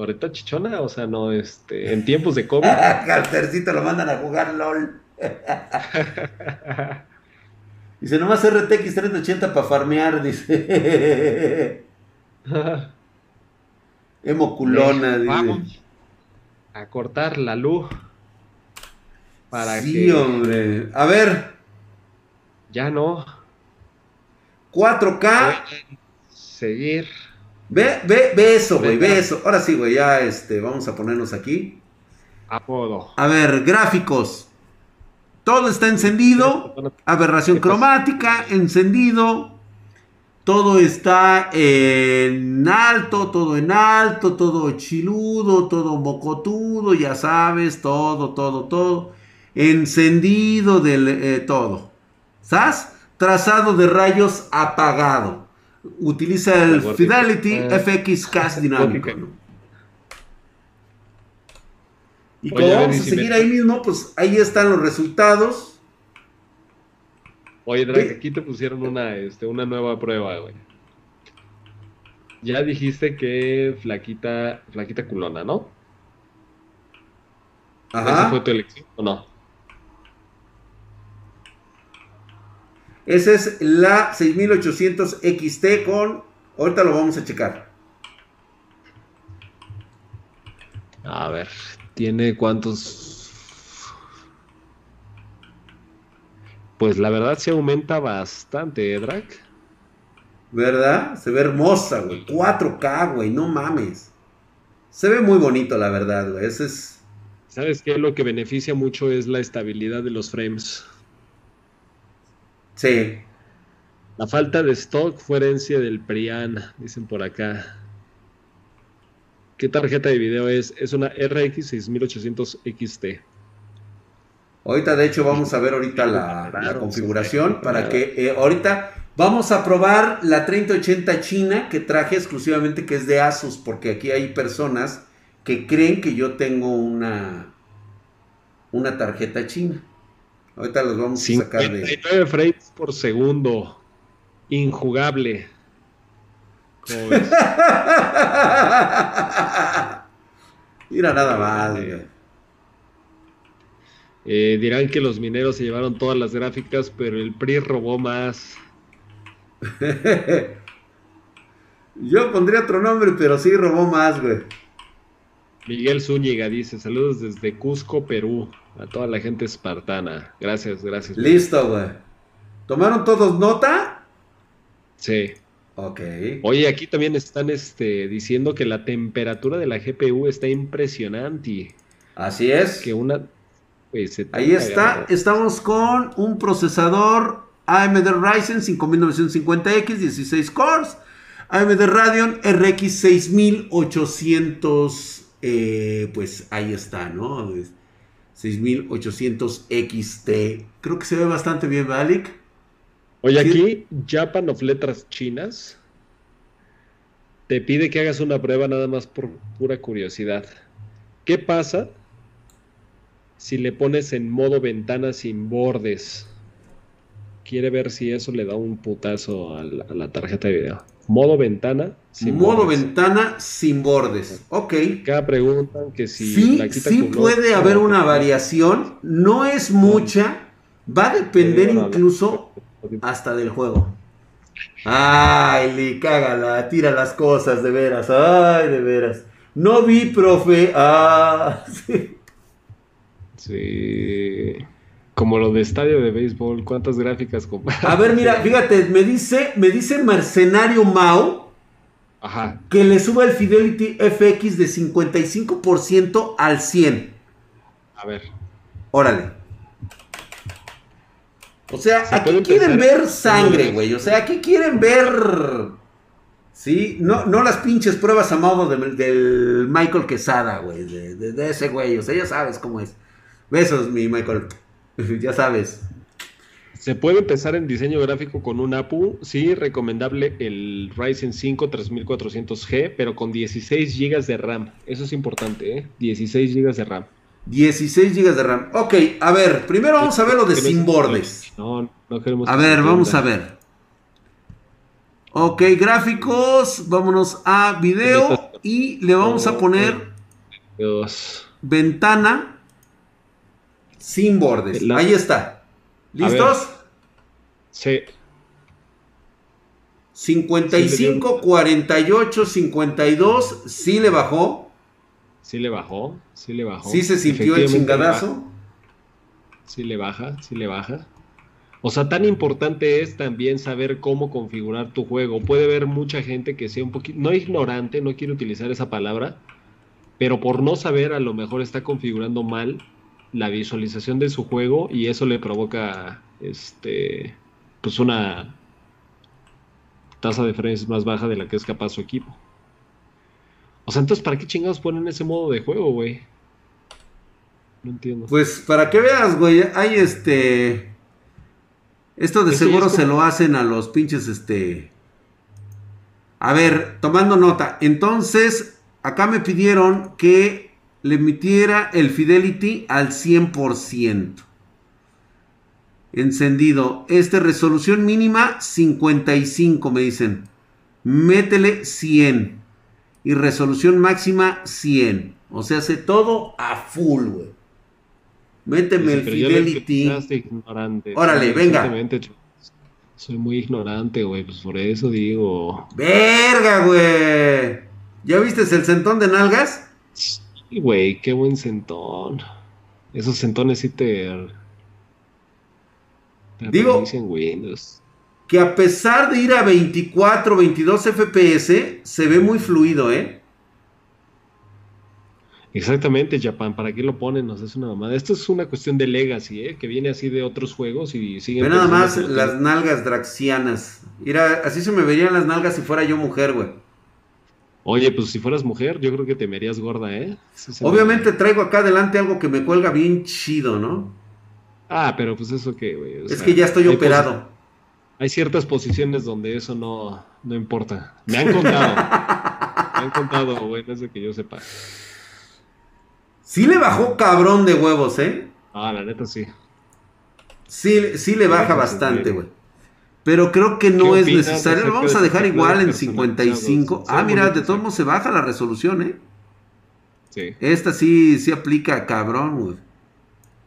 Ahorita chichona, o sea, no, este, en tiempos de COVID. Caltercito lo mandan a jugar LOL. dice, nomás RTX 3080 para farmear, dice. Emoculona, dice. Vamos a cortar la luz. Para sí, hombre. A ver. Ya no. 4K. Seguir. Ve, ve, ve eso, güey, ve eso. Ahora sí, güey, ya este, vamos a ponernos aquí. Apodo. A ver, gráficos. Todo está encendido. Aberración cromática, encendido. Todo está en alto, todo en alto, todo chiludo, todo bocotudo, ya sabes, todo, todo, todo. Encendido del eh, todo. ¿Sabes? Trazado de rayos apagado utiliza el Fidelity FX Cast dinámico. Y como vamos a seguir ahí mismo, pues ahí están los resultados. Oye, Drake, aquí te pusieron una, este, una nueva prueba, güey. Ya dijiste que flaquita, flaquita culona, ¿no? Ajá. ¿Esa fue tu elección o no? Esa es la 6800 XT con... Ahorita lo vamos a checar. A ver, tiene cuántos... Pues la verdad se aumenta bastante, ¿eh, Drac? ¿Verdad? Se ve hermosa, güey. 4K, güey, no mames. Se ve muy bonito, la verdad, güey. Ese es... ¿Sabes qué? Lo que beneficia mucho es la estabilidad de los frames. Sí. La falta de stock fue herencia del PRIAN, dicen por acá. ¿Qué tarjeta de video es? Es una RX 6800 XT. Ahorita, de hecho, vamos a ver ahorita la, configuración para que eh, ahorita vamos a probar la 3080 china que traje exclusivamente que es de Asus, porque aquí hay personas que creen que yo tengo una, una tarjeta china. Ahorita los vamos a sacar de. 59 frames por segundo. Injugable. Mira nada más, eh, dirán que los mineros se llevaron todas las gráficas, pero el PRI robó más. Yo pondría otro nombre, pero sí robó más, güey. Miguel Zúñiga dice: Saludos desde Cusco, Perú. A toda la gente espartana. Gracias, gracias. Listo, güey. ¿Tomaron todos nota? Sí. Ok. Oye, aquí también están este, diciendo que la temperatura de la GPU está impresionante. Así es. Que una. Pues, Ahí está. Estamos con un procesador AMD Ryzen 5950X, 16 cores. AMD Radeon RX 6800. Eh, pues ahí está, ¿no? 6800 XT. Creo que se ve bastante bien, Valik. Oye, aquí Japan of Letras Chinas te pide que hagas una prueba nada más por pura curiosidad. ¿Qué pasa si le pones en modo ventana sin bordes? quiere ver si eso le da un putazo a la, tarjeta de video. Modo ventana. Sin Modo ventana sin bordes. Ok. Cada preguntan que si sí, la quita sí puede haber una variación. No es mucha. Va a depender incluso hasta del juego. Ay, le cágala, tira las cosas, de veras. Ay, de veras. No vi, profe. Ah, sí. Sí. Como lo de estadio de béisbol, ¿cuántas gráficas A ver, mira, fíjate, me dice, me dice Mercenario Mao Ajá. que le suba el Fidelity FX de 55% al 100. A ver. Órale. O sea, aquí quieren ver sangre, güey. O sea, aquí quieren ver. Sí, no, no las pinches pruebas a modo del Michael Quesada, güey. De, de, ese güey. O sea, ya sabes cómo es. Besos, mi Michael. ya sabes. Se puede empezar en diseño gráfico con un APU, sí, recomendable el Ryzen 5 3400G, pero con 16 GB de RAM. Eso es importante, ¿eh? 16 GB de RAM. 16 GB de RAM. Ok, a ver, primero vamos a ver lo de sin bordes. No, no queremos. A ver, vamos a ver. Ok, gráficos, vámonos a video y le vamos a poner ventana sin bordes. Ahí está. ¿Listos? Sí. 55, 48, 52, sí le bajó. Sí le bajó, sí le bajó. Sí se sintió el chingadazo. Sí le baja, sí le baja. O sea, tan importante es también saber cómo configurar tu juego. Puede haber mucha gente que sea un poquito, no ignorante, no quiero utilizar esa palabra, pero por no saber a lo mejor está configurando mal la visualización de su juego y eso le provoca este pues una tasa de frames más baja de la que es capaz su equipo. O sea, entonces, ¿para qué chingados ponen ese modo de juego, güey? No entiendo. Pues para que veas, güey, hay este... Esto de seguro se lo hacen a los pinches, este... A ver, tomando nota. Entonces, acá me pidieron que le emitiera el Fidelity al 100%. Encendido. Este resolución mínima 55 me dicen. Métele 100. Y resolución máxima 100. O sea, hace todo a full, güey. Méteme el Fidelity. Órale, venga. Soy muy ignorante, güey. Pues por eso digo. Verga, güey. ¿Ya viste el centón de nalgas? Güey, qué buen centón. Esos centones sí te. Digo. Que a pesar de ir a 24, 22 FPS, se ve muy fluido, ¿eh? Exactamente, Japan, ¿para qué lo ponen? Nos es una mamada. Esto es una cuestión de legacy, ¿eh? Que viene así de otros juegos y siguen. Ve nada más las nalgas draxianas. Mira, así se me verían las nalgas si fuera yo mujer, güey. Oye, pues si fueras mujer, yo creo que te verías gorda, ¿eh? Obviamente traigo acá adelante algo que me cuelga bien chido, ¿no? Ah, pero pues eso que, güey. Es que ya estoy operado. Hay ciertas posiciones donde eso no, no importa. Me han contado. me han contado, güey, desde que yo sepa. Sí le bajó cabrón de huevos, ¿eh? Ah, la neta sí. Sí, sí le baja bastante, güey. Pero creo que no es necesario. Lo vamos a dejar igual en 55. Ah, mira, de todos modos se baja la resolución, ¿eh? Sí. Esta sí, sí aplica cabrón, güey.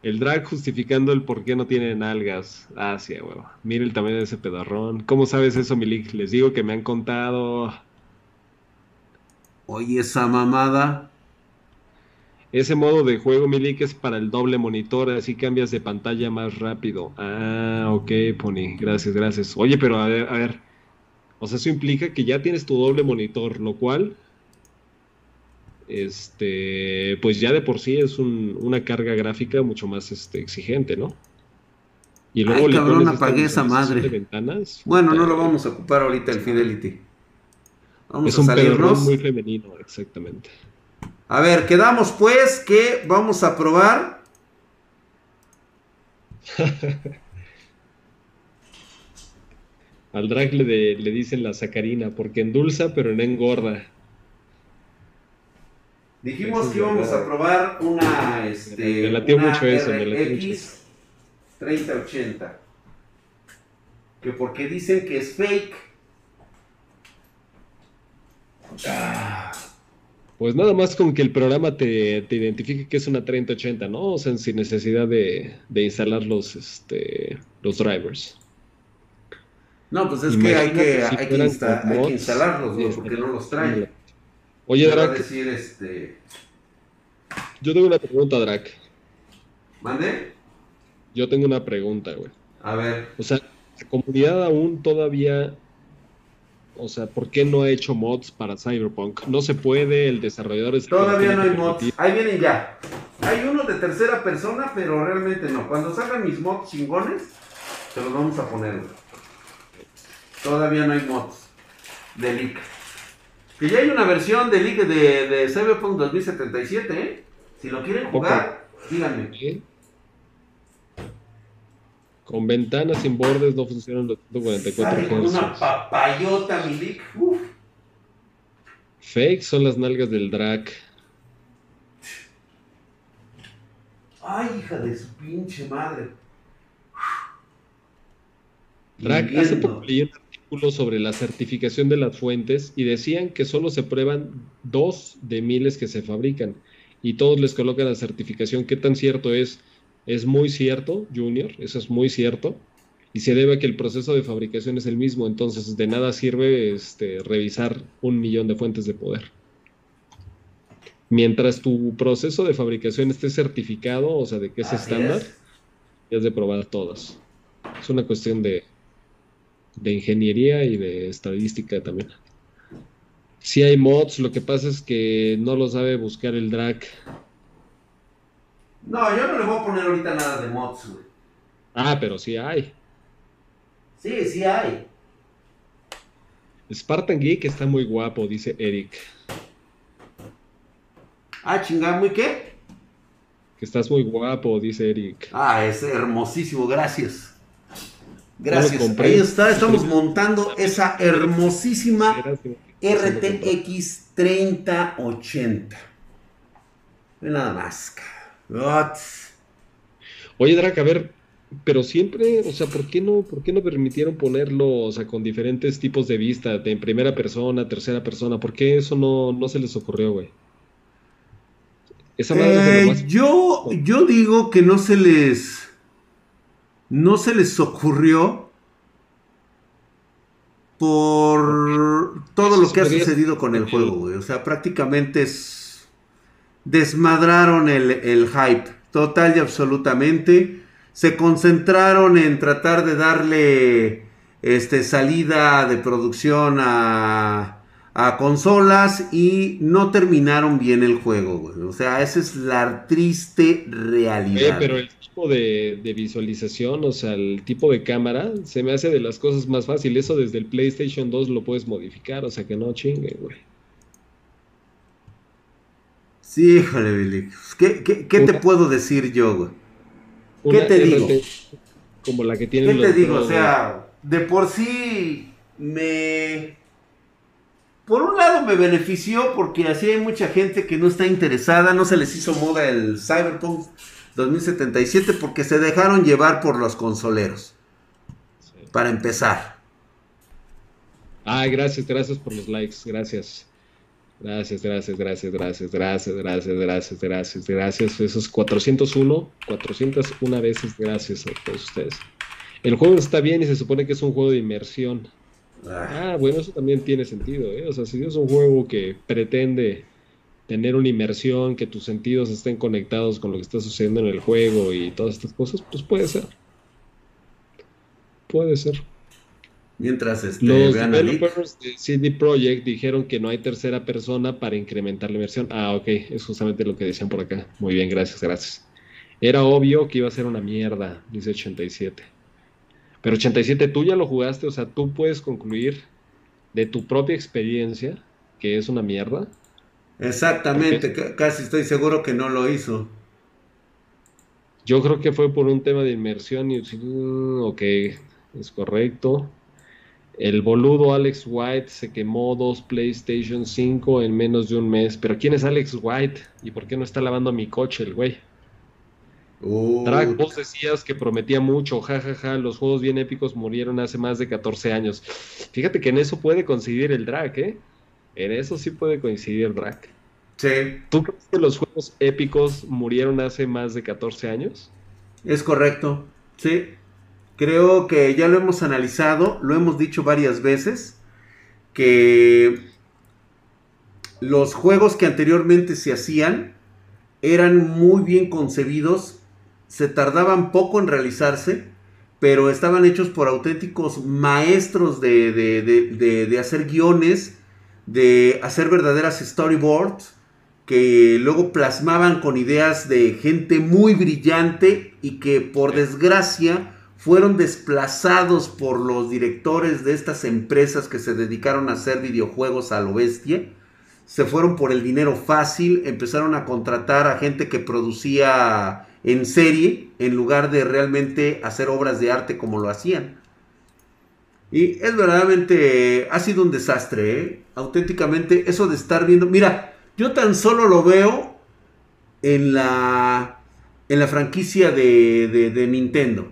El drag justificando el por qué no tiene nalgas. Ah, sí, güey. Mira el tamaño de ese pedarrón. ¿Cómo sabes eso, Milik? Les digo que me han contado. Oye, esa mamada. Ese modo de juego, Milik, es para el doble monitor, así cambias de pantalla más rápido. Ah, ok, Pony. Gracias, gracias. Oye, pero a ver, a ver. O sea, eso implica que ya tienes tu doble monitor, lo cual, este, pues ya de por sí es una carga gráfica mucho más este, exigente, ¿no? Y luego Ay, cabrón, apagué esa madre. Ventanas, bueno, no lo vamos a ocupar ahorita el Fidelity. Vamos es a un salirnos. muy femenino, exactamente. A ver, quedamos pues que vamos a probar. Al drag le, le, dicen la sacarina, porque endulza pero no engorda. Dijimos que íbamos a probar una, este, me mucho eso, me RX 3080. que porque dicen que es fake. Ah. Pues nada más con que el programa te, identifique que es una 3080, ¿no? O sea, sin necesidad de, instalar los, este, los drivers. No, pues es que hay que, hay, que instalarlos, este, porque no los traen. Oye, Drac. este... Yo tengo una pregunta, Drac. ¿Mande? Yo tengo una pregunta, güey. A ver. O sea, la comunidad aún todavía. O sea, ¿por qué no ha hecho mods para Cyberpunk? No se puede, el desarrollador es. Todavía no hay mods. Ahí vienen ya. Hay uno de tercera persona, pero realmente no. Cuando salgan mis mods chingones, se los vamos a poner, Todavía no hay mods de leak. Que ya hay una versión de leak de, de Cyberpunk 2077, ¿eh? Si lo quieren jugar, díganme. Con ventanas sin bordes no funcionan los 144 Hz. Una papayota, mi leak. Fake son las nalgas del Drac. Ay, hija de su pinche madre. Drac, hace poco leí un artículo sobre la certificación de las fuentes y decían que solo se prueban dos de miles que se fabrican y todos les colocan la certificación. ¿Qué tan cierto es? Es muy cierto, Junior, eso es muy cierto. Y se debe a que el proceso de fabricación es el mismo, entonces de nada sirve este, revisar un millón de fuentes de poder. Mientras tu proceso de fabricación esté certificado, o sea, de que es estándar, ya has de probar todas. Es una cuestión de, de ingeniería y de estadística también. Si hay mods, lo que pasa es que no lo sabe buscar el drag. No, yo no le voy a poner ahorita nada de mods, güey. Ah, pero sí hay. Sí, sí hay. Spartan Geek está muy guapo, dice Eric. Ah, chingada, ¿muy qué? Que estás muy guapo, dice Eric. Ah, es hermosísimo, gracias. Gracias. Ahí está, estamos montando esa hermosísima RTX 3080. Nada más. Oye, Drac, a ver, pero siempre, o sea, ¿por qué no, por qué no permitieron ponerlo, o sea, con diferentes tipos de vista, de en primera persona, tercera persona? ¿Por qué eso no, no se les ocurrió, güey? Esa madre eh, yo, yo digo que no se les. No se les ocurrió por todo lo que ha sucedido con el juego, güey. O sea, prácticamente es... desmadraron el, el, hype, total y absolutamente. Se concentraron en tratar de darle este, salida de producción a, consolas y no terminaron bien el juego. O sea, esa es la triste realidad. pero el tipo de, visualización, o sea, el tipo de cámara, se me hace de las cosas más fáciles. Eso desde el PlayStation 2 lo puedes modificar, o sea que no chingue, güey. Sí, híjole, Billy. ¿Qué, qué, te puedo decir yo, güey? ¿Qué te digo? Como la que tiene ¿Qué te digo? O sea, de por sí me por un lado me benefició porque así hay mucha gente que no está interesada, no se les hizo moda el Cyberpunk 2077 porque se dejaron llevar por los consoleros. Para empezar. Ah, gracias, gracias por los likes, gracias. Gracias, gracias, gracias, gracias, gracias, gracias, gracias, gracias, gracias. Esos 401, 401 veces gracias a todos ustedes. El juego está bien y se supone que es un juego de inmersión. Ah, bueno, eso también tiene sentido, ¿eh? O sea, si es un juego que pretende tener una inmersión, que tus sentidos estén conectados con lo que está sucediendo en el juego y todas estas cosas, pues puede ser. Puede ser. Mientras este, los developers de CD Projekt dijeron que no hay tercera persona para incrementar la inmersión. Ah, ok, es justamente lo que decían por acá. Muy bien, gracias, gracias. Era obvio que iba a ser una mierda, dice 87. Pero 87, tú ya lo jugaste, o sea, tú puedes concluir de tu propia experiencia que es una mierda. Exactamente, casi estoy seguro que no lo hizo. Yo creo que fue por un tema de inmersión y ok, es correcto. El boludo Alex White se quemó dos PlayStation 5 en menos de un mes. Pero ¿quién es Alex White? ¿Y por qué no está lavando mi coche el güey? Drag, vos decías que prometía mucho, jajaja, los juegos bien épicos murieron hace más de 14 años. Fíjate que en eso puede coincidir el drag, ¿eh? En eso sí puede coincidir drag. Sí. ¿Tú crees que los juegos épicos murieron hace más de 14 años? Es correcto, sí. Creo que ya lo hemos analizado, lo hemos dicho varias veces, que los juegos que anteriormente se hacían eran muy bien concebidos se tardaban poco en realizarse, pero estaban hechos por auténticos maestros de, hacer guiones, de hacer verdaderas storyboards, que luego plasmaban con ideas de gente muy brillante y que por desgracia fueron desplazados por los directores de estas empresas que se dedicaron a hacer videojuegos a lo bestia. Se fueron por el dinero fácil, empezaron a contratar a gente que producía en serie en lugar de realmente hacer obras de arte como lo hacían. Y es verdaderamente, ha sido un desastre, ¿eh? auténticamente, eso de estar viendo, mira, yo tan solo lo veo en la, en la franquicia de, de, Nintendo.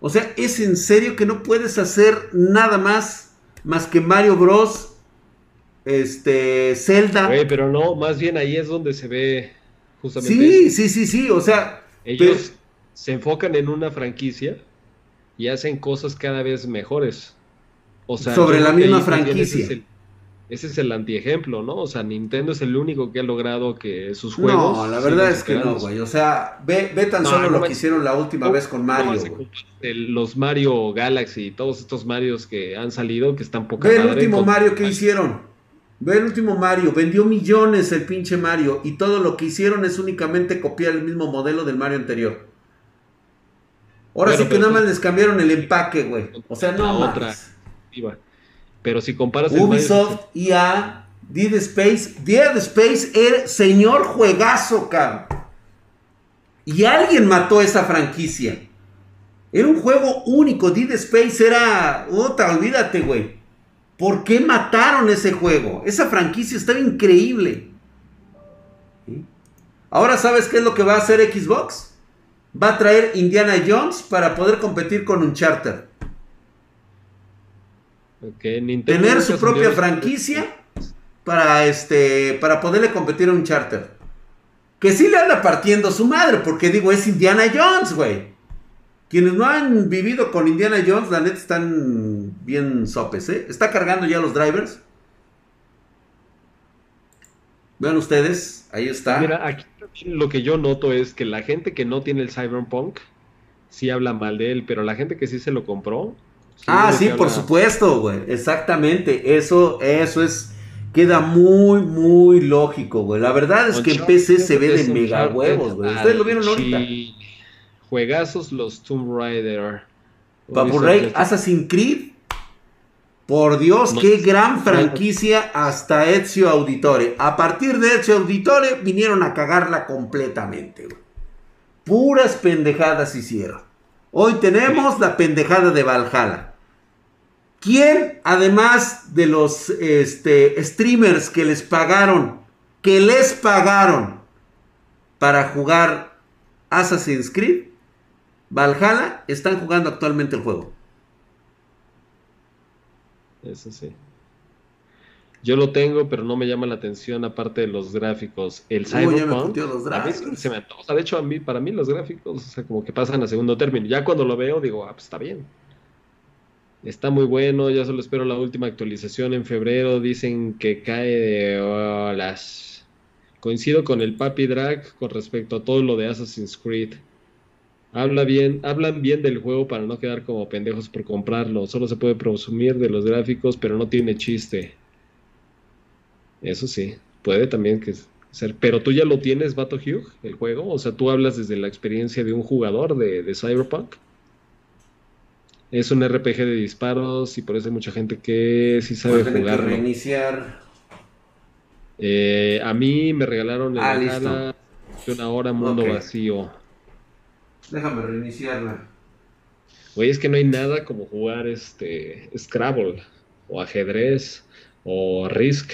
O sea, es en serio que no puedes hacer nada más, más que Mario Bros. Este, Zelda. pero no, más bien ahí es donde se ve Sí, sí, sí, sí, o sea... Ellos se enfocan en una franquicia y hacen cosas cada vez mejores. O sea, sobre la misma franquicia. Ese es, el, antiejemplo, ¿no? O sea, Nintendo es el único que ha logrado que sus juegos. No, la verdad es que no, güey. O sea, ve, ve tan solo lo que hicieron la última vez con Mario. los Mario Galaxy y todos estos Marios que han salido que están poca Ve el último Mario que hicieron. Ve el último Mario, vendió millones el pinche Mario y todo lo que hicieron es únicamente copiar el mismo modelo del Mario anterior. Ahora sí que nada más les cambiaron el empaque, güey. O sea, no otra. Pero si comparas Ubisoft, el EA, Dead Space, Dead Space era señor juegazo, cabrón. Y alguien mató esa franquicia. Era un juego único. Dead Space era. Otra, olvídate, güey. ¿Por qué mataron ese juego? Esa franquicia estaba increíble. Ahora sabes qué es lo que va a hacer Xbox? Va a traer Indiana Jones para poder competir con un charter. Tener su propia franquicia para este para poderle competir a un charter. Que sí le anda partiendo su madre, porque digo, es Indiana Jones, güey. Quienes no han vivido con Indiana Jones, la neta están bien sopes, ¿eh? Está cargando ya los drivers. Vean ustedes, ahí está. Mira, aquí lo que yo noto es que la gente que no tiene el Cyberpunk sí habla mal de él, pero la gente que sí se lo compró. Ah, sí, por supuesto, güey. Exactamente. Eso, eso es. Queda muy, muy lógico, güey. La verdad es que en PC se ve de mega huevos, güey. Ustedes lo vieron ahorita. Juegazos los Tomb Raider. Papu Rey, Assassin's Creed. Por Dios, qué gran franquicia hasta Ezio Auditore. A partir de Ezio Auditore vinieron a cagarla completamente. Puras pendejadas hicieron. Hoy tenemos la pendejada de Valhalla. ¿Quién, además de los este, streamers que les pagaron, que les pagaron para jugar Assassin's Creed, Valhalla están jugando actualmente el juego. Eso sí. Yo lo tengo, pero no me llama la atención aparte de los gráficos. El Cyberpunk. se me De hecho, a mí, para mí los gráficos, o sea, como que pasan a segundo término. Ya cuando lo veo, digo, ah, pues está bien. Está muy bueno, ya solo espero la última actualización en febrero. Dicen que cae de olas. Coincido con el Papi Drag con respecto a todo lo de Assassin's Creed. Habla bien, hablan bien del juego para no quedar como pendejos por comprarlo. Solo se puede presumir de los gráficos, pero no tiene chiste. Eso sí, puede también que ser. Pero tú ya lo tienes, Bato Hugh, el juego. O sea, tú hablas desde la experiencia de un jugador de, Cyberpunk. Es un RPG de disparos y por eso hay mucha gente que sí sabe jugar. reiniciar. Eh, a mí me regalaron ah, una hora mundo vacío. Déjame reiniciarla. Güey, es que no hay nada como jugar este Scrabble o ajedrez o Risk.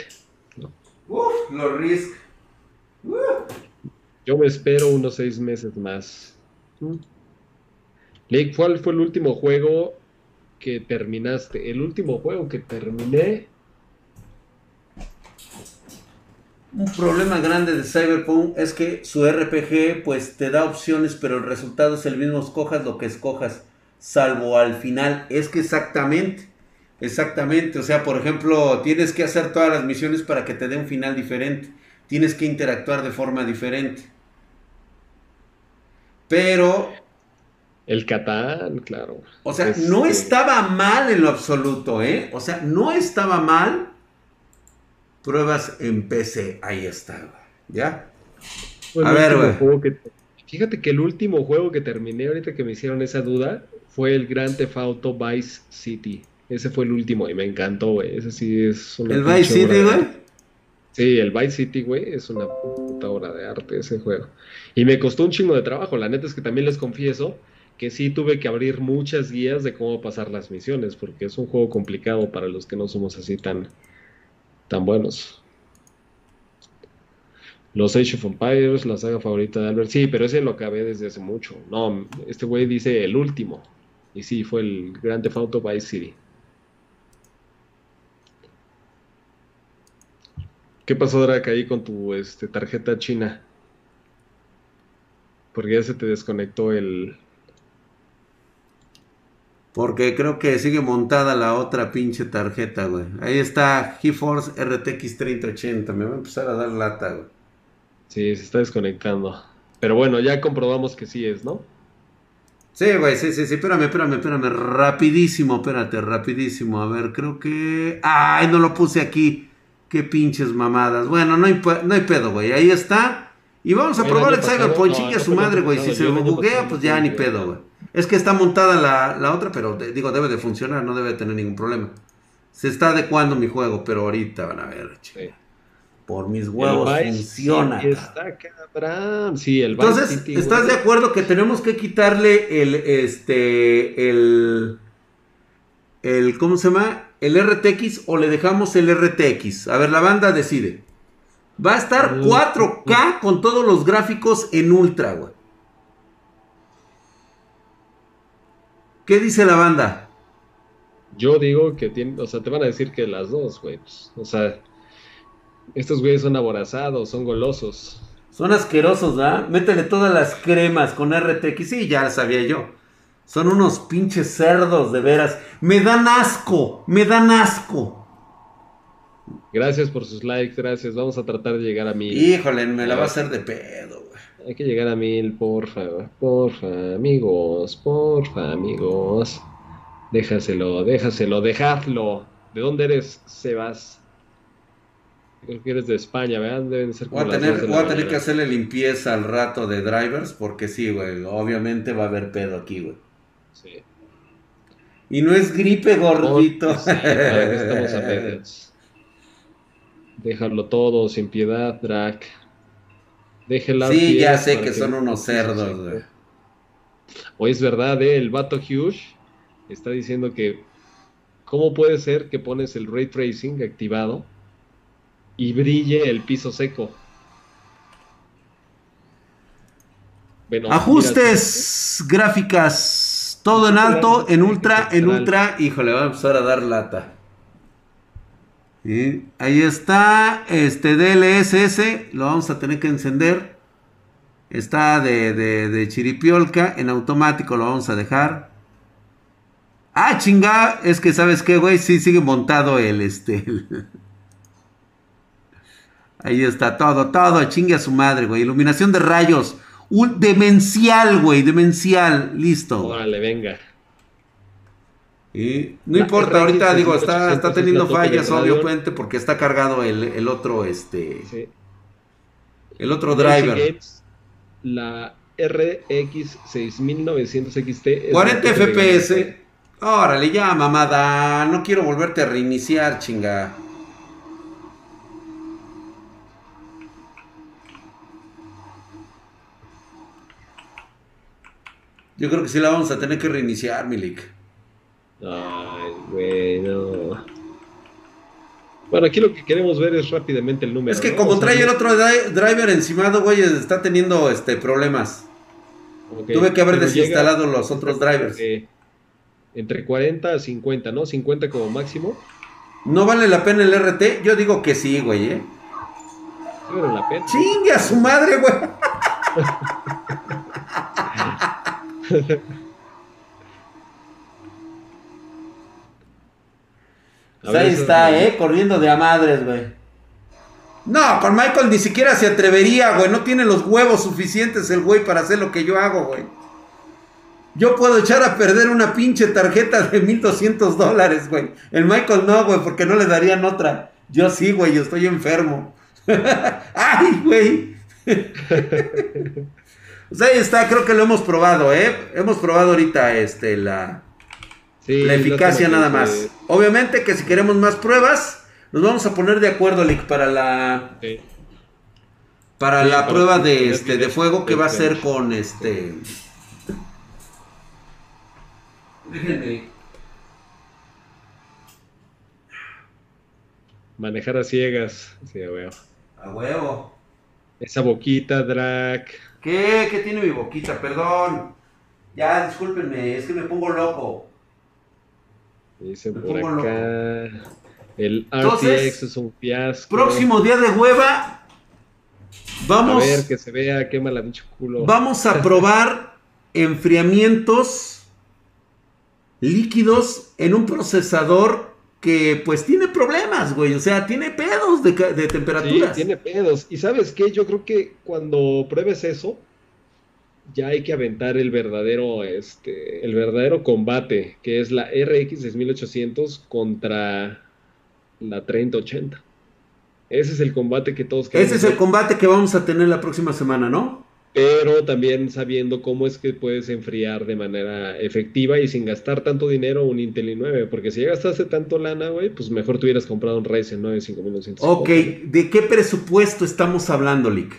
Uf, los Risk. Yo me espero unos seis meses más. Lake, ¿cuál fue el último juego que terminaste? El último juego que terminé. Un problema grande de Cyberpunk es que su RPG pues te da opciones, pero el resultado es el mismo, escojas lo que escojas, salvo al final. Es que exactamente, exactamente, o sea, por ejemplo, tienes que hacer todas las misiones para que te dé un final diferente. Tienes que interactuar de forma diferente. Pero el Catán, claro. O sea, no este estaba mal en lo absoluto, ¿eh? O sea, no estaba mal. Pruebas en PC, ahí está, ¿ya? a ver, güey. Fíjate que el último juego que terminé ahorita que me hicieron esa duda fue el Grand Theft Auto Vice City. Ese fue el último y me encantó, güey. Ese sí es una ¿El Vice City, güey? Sí, el Vice City, güey, es una puta obra de arte ese juego. Y me costó un chingo de trabajo. La neta es que también les confieso que sí tuve que abrir muchas guías de cómo pasar las misiones, porque es un juego complicado para los que no somos así tan, tan buenos. Los Age of Empires, la saga favorita de Albert. Sí, pero ese lo acabé desde hace mucho. No, este güey dice el último. Y sí, fue el Grand Theft Auto Vice City. ¿Qué pasó, Drac, ahí con tu este, tarjeta china? Porque ya se te desconectó el, porque creo que sigue montada la otra pinche tarjeta, güey. Ahí está GeForce RTX 3080. Me va a empezar a dar lata, güey. Sí, se está desconectando. Pero bueno, ya comprobamos que sí es, ¿no? Sí, güey, sí, sí, sí. Espérame, espérame, espérame. Rapidísimo, espérate, rapidísimo. A ver, creo que. ¡Ay, no lo puse aquí! Qué pinches mamadas. Bueno, no hay, no hay pedo, güey. Ahí está. Y vamos a probar el Cyberpunk. No, a su madre, güey. Si se buguea, pues ya ni pedo, güey. Es que está montada la, otra, pero digo, debe de funcionar, no debe tener ningún problema. Se está adecuando mi juego, pero ahorita van a ver, Por mis huevos funciona. Está cabrón. Sí, el Entonces, ¿estás de acuerdo que tenemos que quitarle el, este, el, el, ¿cómo se llama? El RTX o le dejamos el RTX? A ver, la banda decide. Va a estar 4K con todos los gráficos en ultra, güey. ¿Qué dice la banda? Yo digo que tiene, o sea, te van a decir que las dos, güey. Pues, o sea, estos güeyes son aborazados, son golosos. Son asquerosos, ¿verdad? Métele todas las cremas con RTX. Sí, ya sabía yo. Son unos pinches cerdos, de veras. Me dan asco, me dan asco. Gracias por sus likes, gracias. Vamos a tratar de llegar a mil. Híjole, me la va a hacer de pedo. Hay que llegar a mil, porfa, porfa, amigos, porfa, amigos. Déjaselo, déjaselo, dejadlo. ¿De dónde eres, Sebas? Creo que eres de España, ¿verdad? Deben ser como voy a tener, voy a tener que hacerle limpieza al rato de drivers, porque sí, güey. Obviamente va a haber pedo aquí, güey. Sí. Y no es gripe, gordito. Sí, estamos a Déjalo todo, sin piedad, Drac. Sí, ya sé que, son unos cerdos, güey. O es verdad, ¿eh? el vato Hughes está diciendo que ¿cómo puede ser que pones el ray tracing activado y brille el piso seco? Ajustes, gráficas, todo en alto, en ultra, en ultra, híjole, va a empezar a dar lata. Ahí está, este DLSS, lo vamos a tener que encender. Está de, de, chiripiolca, en automático lo vamos a dejar. Ah, chinga, es que sabes qué, güey, sí sigue montado el, este... Ahí está todo, todo, chingue a su madre, güey. Iluminación de rayos, un demencial, güey, demencial, listo. Órale, venga. Y no importa, ahorita digo, está, está teniendo fallas, obviamente, porque está cargado el, otro, este. El otro driver. La RX 6900 XT. 40 FPS. Órale, ya, mamada. No quiero volverte a reiniciar, chinga. Yo creo que sí la vamos a tener que reiniciar, Milik. Ay, bueno. Bueno, aquí lo que queremos ver es rápidamente el número. Es que como trae el otro driver encimado, güey, está teniendo este problemas. Tuve que haber desinstalado los otros drivers. entre 40 a 50, ¿no? 50 como máximo. ¿No vale la pena el RT? Yo digo que sí, güey, ¿eh? Sí vale la pena. ¡Chingue a su madre, güey! Pues ahí está, ¿eh? Corriendo de a madres, güey. No, con Michael ni siquiera se atrevería, güey. No tiene los huevos suficientes el güey para hacer lo que yo hago, güey. Yo puedo echar a perder una pinche tarjeta de 1200 dólares, güey. El Michael no, güey, porque no le darían otra. Yo sí, güey, yo estoy enfermo. ¡Ay, güey! pues ahí está, creo que lo hemos probado, ¿eh? Hemos probado ahorita este, la, la eficacia nada más. Obviamente que si queremos más pruebas, nos vamos a poner de acuerdo, Lick, para la para la prueba de este de fuego que va a ser con este. Déjenme. Manejar a ciegas, sí, a huevo. A huevo. Esa boquita, Drac. ¿Qué? ¿Qué tiene mi boquita? Perdón. Ya, discúlpenme, es que me pongo loco. Dice por acá. El RTX es un fiasco. Próximo día de hueva. Vamos. A ver, que se vea, qué mala culo. Vamos a probar enfriamientos líquidos en un procesador que pues tiene problemas, güey. O sea, tiene pedos de, de temperaturas. Sí, tiene pedos. Y sabes qué, yo creo que cuando pruebes eso, ya hay que aventar el verdadero, este, el verdadero combate, que es la RX 6800 contra la 3080. Ese es el combate que todos queremos. Ese es el combate que vamos a tener la próxima semana, ¿no? Pero también sabiendo cómo es que puedes enfriar de manera efectiva y sin gastar tanto dinero un Intel i9. Porque si ya gastaste tanto lana, güey, pues mejor te hubieras comprado un Ryzen 9 5900. Ok, ¿de qué presupuesto estamos hablando, Lick?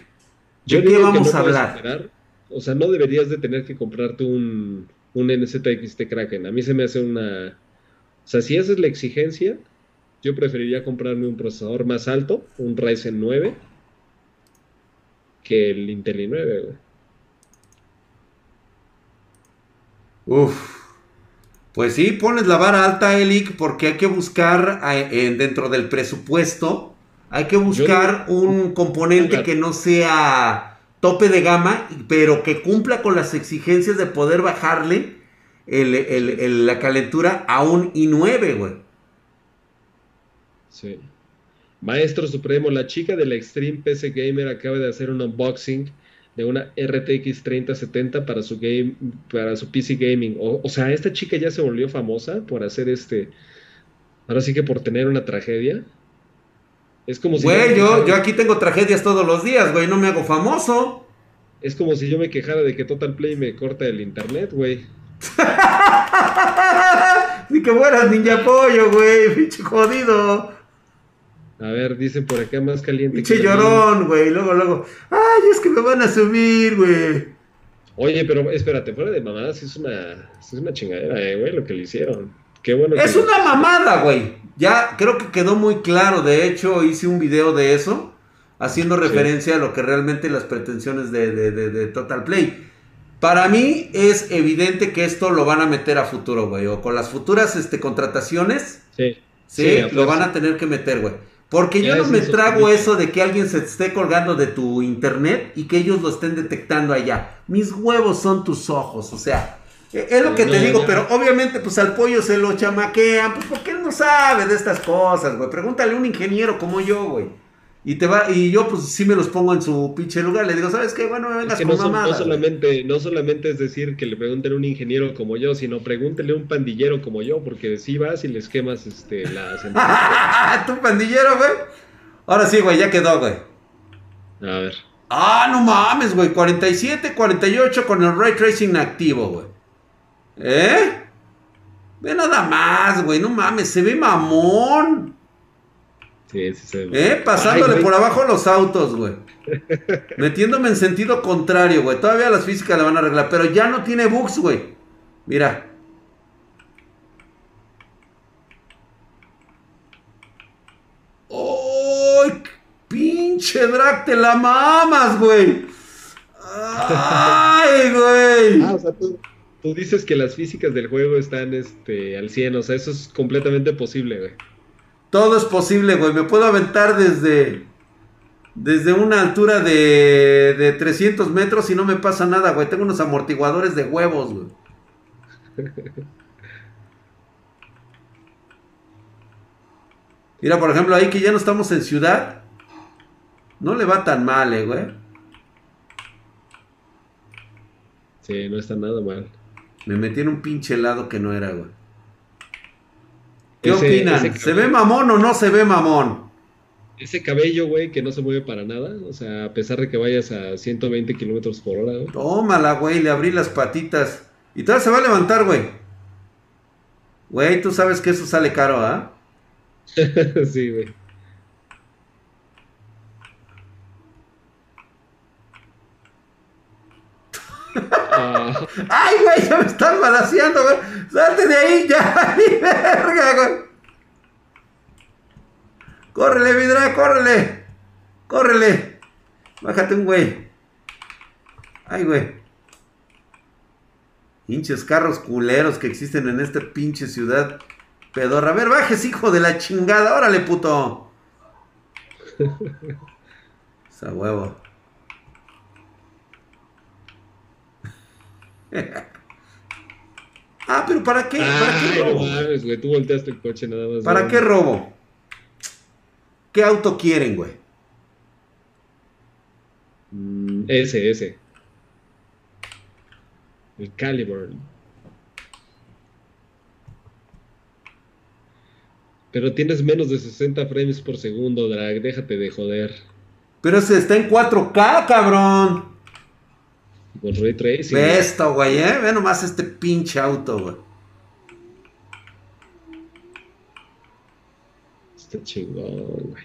¿De qué vamos a hablar? O sea, no deberías de tener que comprarte un, un NZXT Kraken. A mí se me hace una... O sea, si esa es la exigencia, yo preferiría comprarme un procesador más alto, un Ryzen 9, que el Intel i9, güey. Uf. Pues sí, pones la vara alta, Elic, porque hay que buscar dentro del presupuesto, hay que buscar un componente que no sea tope de gama, pero que cumpla con las exigencias de poder bajarle la calentura a un i9, güey. Sí. Maestro Supremo, la chica de la Extreme PC Gamer acaba de hacer un unboxing de una RTX 3070 para su game, para su PC gaming. O, sea, esta chica ya se volvió famosa por hacer este. Ahora sí que por tener una tragedia. Es como si. Güey, yo, yo aquí tengo tragedias todos los días, güey, no me hago famoso. Es como si yo me quejara de que Total Play me corta el internet, güey. Ni que fueras ninja pollo, güey, pinche jodido. A ver, dicen por acá más caliente. Pinche llorón, güey. Luego, luego. Ay, es que me van a subir, güey. Oye, pero espérate, fuera de mamadas, es una, es una chingadera, eh, güey, lo que le hicieron. Qué bueno. Es una mamada, güey. Ya creo que quedó muy claro. De hecho, hice un video de eso, haciendo referencia a lo que realmente las pretensiones de, Total Play. Para mí es evidente que esto lo van a meter a futuro, güey. O con las futuras este, contrataciones. Sí. Sí, lo van a tener que meter, güey. Porque yo no me trago eso de que alguien se esté colgando de tu internet y que ellos lo estén detectando allá. Mis huevos son tus ojos, o sea, es lo que te digo, pero obviamente pues al pollo se lo chamaquean, pues porque él no sabe de estas cosas, güey. Pregúntale a un ingeniero como yo, güey. Y te va, y yo pues sí me los pongo en su pinche lugar, le digo, ¿sabes qué? Bueno, me vengas con no, no solamente, no solamente es decir que le pregunten a un ingeniero como yo, sino pregúntele a un pandillero como yo, porque si vas y les quemas este la ¿Tu pandillero, güey? Ahora sí, güey, ya quedó, güey. A ver. Ah, no mames, güey. 47, 48 con el ray tracing activo, güey. ¿Eh? Ve nada más, güey, no mames, se ve mamón. Sí, sí se ve. ¿Eh? Pasándole por abajo los autos, güey. Metiéndome en sentido contrario, güey. Todavía las físicas la van a arreglar, pero ya no tiene bugs, güey. Mira. Pinche drag, te la mamas, güey. Ay, güey. Ah, o sea, tú, tú, dices que las físicas del juego están este, al 100, o sea, eso es completamente posible, güey. Todo es posible, güey. Me puedo aventar desde desde una altura de, de 300 metros y no me pasa nada, güey. Tengo unos amortiguadores de huevos, güey. Mira, por ejemplo, ahí que ya no estamos en ciudad. No le va tan mal, eh, güey. Sí, no está nada mal. Me metí en un pinche helado que no era, güey. ¿Qué opinan? ¿Se ve mamón o no se ve mamón? Ese cabello, güey, que no se mueve para nada. O sea, a pesar de que vayas a 120 kilómetros por hora, güey. Tómala, güey, le abrí las patitas. Y todavía se va a levantar, güey. Güey, tú sabes que eso sale caro, ¿ah? sí, güey. Ay, güey, ya me están balaseando, güey. Salte de ahí, ya, ni verga, güey. Córrele, Vidra, córrele. Córrele. Bájate un güey. Ay, güey. Pinches carros culeros que existen en esta pinche ciudad pedorra. A ver, bajes, hijo de la chingada. Órale, puto. Esa huevo. Ah, pero ¿para qué? ¿Para qué robo? güey. Tú volteaste el coche nada más. ¿Para qué robo? ¿Qué auto quieren, güey? Mm, ese, ese. El Caliber. Pero tienes menos de 60 frames por segundo, Drag. Déjate de joder. Pero ese está en 4K, cabrón. Con Ray Tracing. Ve esto, güey, ¿eh? Ve nomás este pinche auto, güey. Está chingón, güey.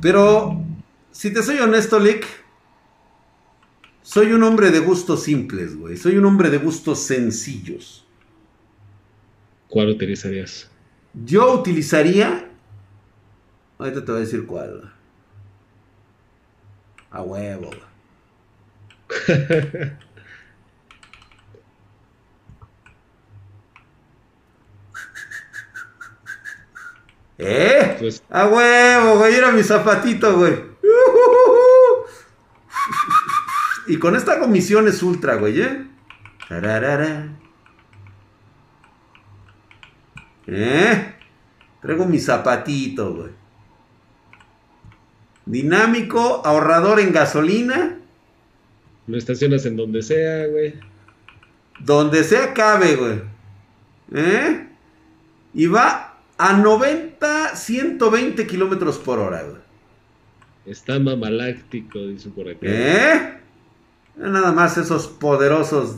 Pero, si te soy honesto, Lick, soy un hombre de gustos simples, güey. Soy un hombre de gustos sencillos. ¿Cuál utilizarías? Yo utilizaría. Ahorita te voy a decir cuál. A huevo. ¿Eh? Pues... A huevo, güey. Era mi zapatito, güey. Y con esta comisión es ultra, güey, ¿eh? ¿Eh? Traigo mi zapatito, güey. Dinámico, ahorrador en gasolina. Lo estacionas en donde sea, güey. Donde sea cabe, güey. ¿Eh? Y va a 90, 120 kilómetros por hora, güey. Está mamaláctico, dice por aquí. ¿Eh? Nada más esos poderosos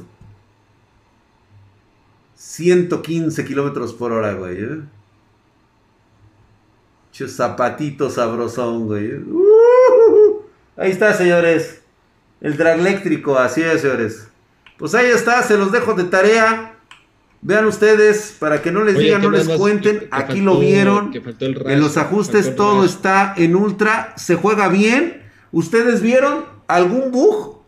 115 kilómetros por hora, güey. ¿eh? zapatito sabrosón, güey. Uh, ahí está, señores. El drag eléctrico, así es, señores. Pues ahí está, se los dejo de tarea. Vean ustedes, para que no les digan, no les cuenten, aquí lo vieron. en los ajustes todo está en ultra, se juega bien. ¿Ustedes vieron algún bug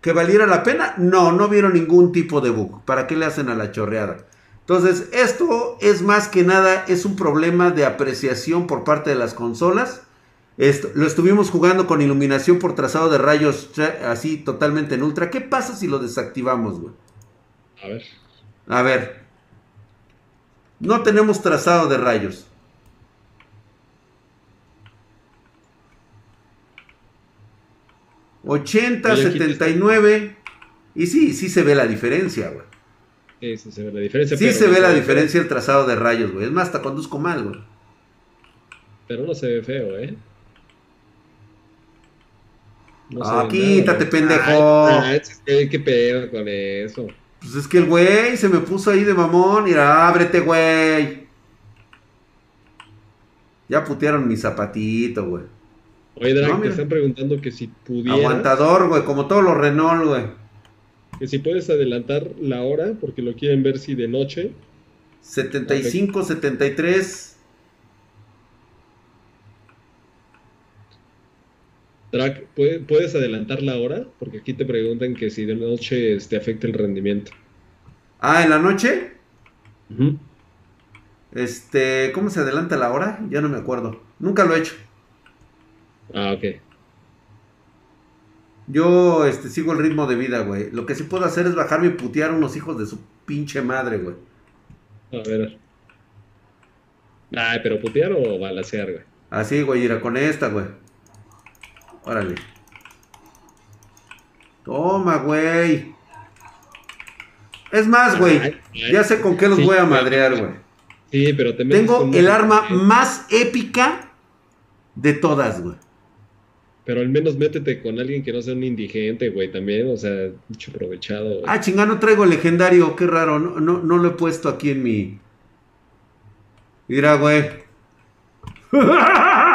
que valiera la pena? No, no vieron ningún tipo de bug. ¿Para qué le hacen a la chorreada? Entonces, esto es más que nada, es un problema de apreciación por parte de las consolas. Esto, lo estuvimos jugando con iluminación por trazado de rayos así totalmente en ultra. ¿Qué pasa si lo desactivamos, güey? A ver. A ver. No tenemos trazado de rayos. ¿80, 79? Y sí, sí se ve la diferencia, güey. Sí, sí se ve la diferencia. Sí se ve la diferencia el trazado de rayos, güey. Es más, hasta conduzco mal, güey. Pero no se ve feo, ¿eh? Ah, quítate, pendejo. ¿Qué pedo con eso? Pues es que el güey se me puso ahí de mamón. Mira, ábrete, güey. Ya putearon mi zapatito, güey. Oye, Drake, te están preguntando que si pudieras... Aguantador, güey, como todos los Renault, güey. Que si puedes adelantar la hora, porque lo quieren ver si de noche. 75, 73. Drac, ¿puedes adelantar la hora? Porque aquí te preguntan que si de noche te este, afecta el rendimiento. Ah, ¿en la noche? Este, ¿cómo se adelanta la hora? Ya no me acuerdo. Nunca lo he hecho. Ah, ok. Yo este, sigo el ritmo de vida, güey. Lo que sí puedo hacer es bajarme y putear a unos hijos de su pinche madre, güey. A ver. Ay, pero putear o balasear, güey. Así, güey, irá con esta, güey. Órale. Toma, güey. Es más, güey. Ya sé con qué los voy a madrear, güey. Sí, pero te Tengo el arma más épica de todas, güey. Pero al menos métete con alguien que no sea un indigente, güey, también, o sea, mucho aprovechado. Ah, chingada, no traigo el legendario, qué raro, no, no, no lo he puesto aquí en mi... Mira, güey.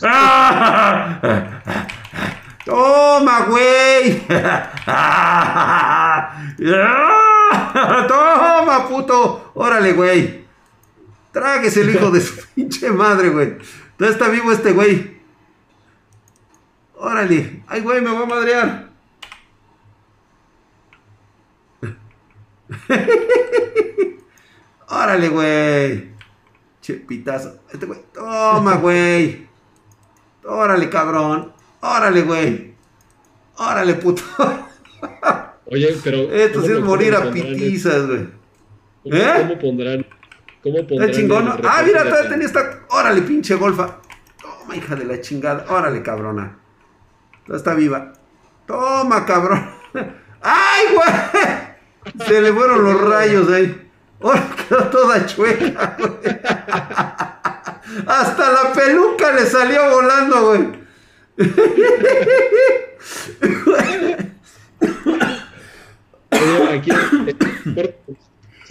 Toma, güey. Toma, puto. Órale, güey. Tráguese el hijo de su pinche madre, güey. ¿Dónde está vivo este güey? Órale. Ay, güey, me voy a madrear. Órale, güey. Che, pitazo. Este güey. Toma, güey. Órale, cabrón. Órale, güey. Órale, puto. Oye, pero. Esto sí es morir a pitizas, güey. ¿Eh? ¿Cómo pondrán? ¿Cómo pondrán? chingón. Ah, mira, todavía tenía esta. Órale, pinche golfa. Toma, hija de la chingada. Órale, cabrona. está viva. Toma, cabrón. ¡Ay, güey! Se le fueron los rayos ahí. Ahora quedó toda chueca, güey. Hasta la peluca le salió volando, güey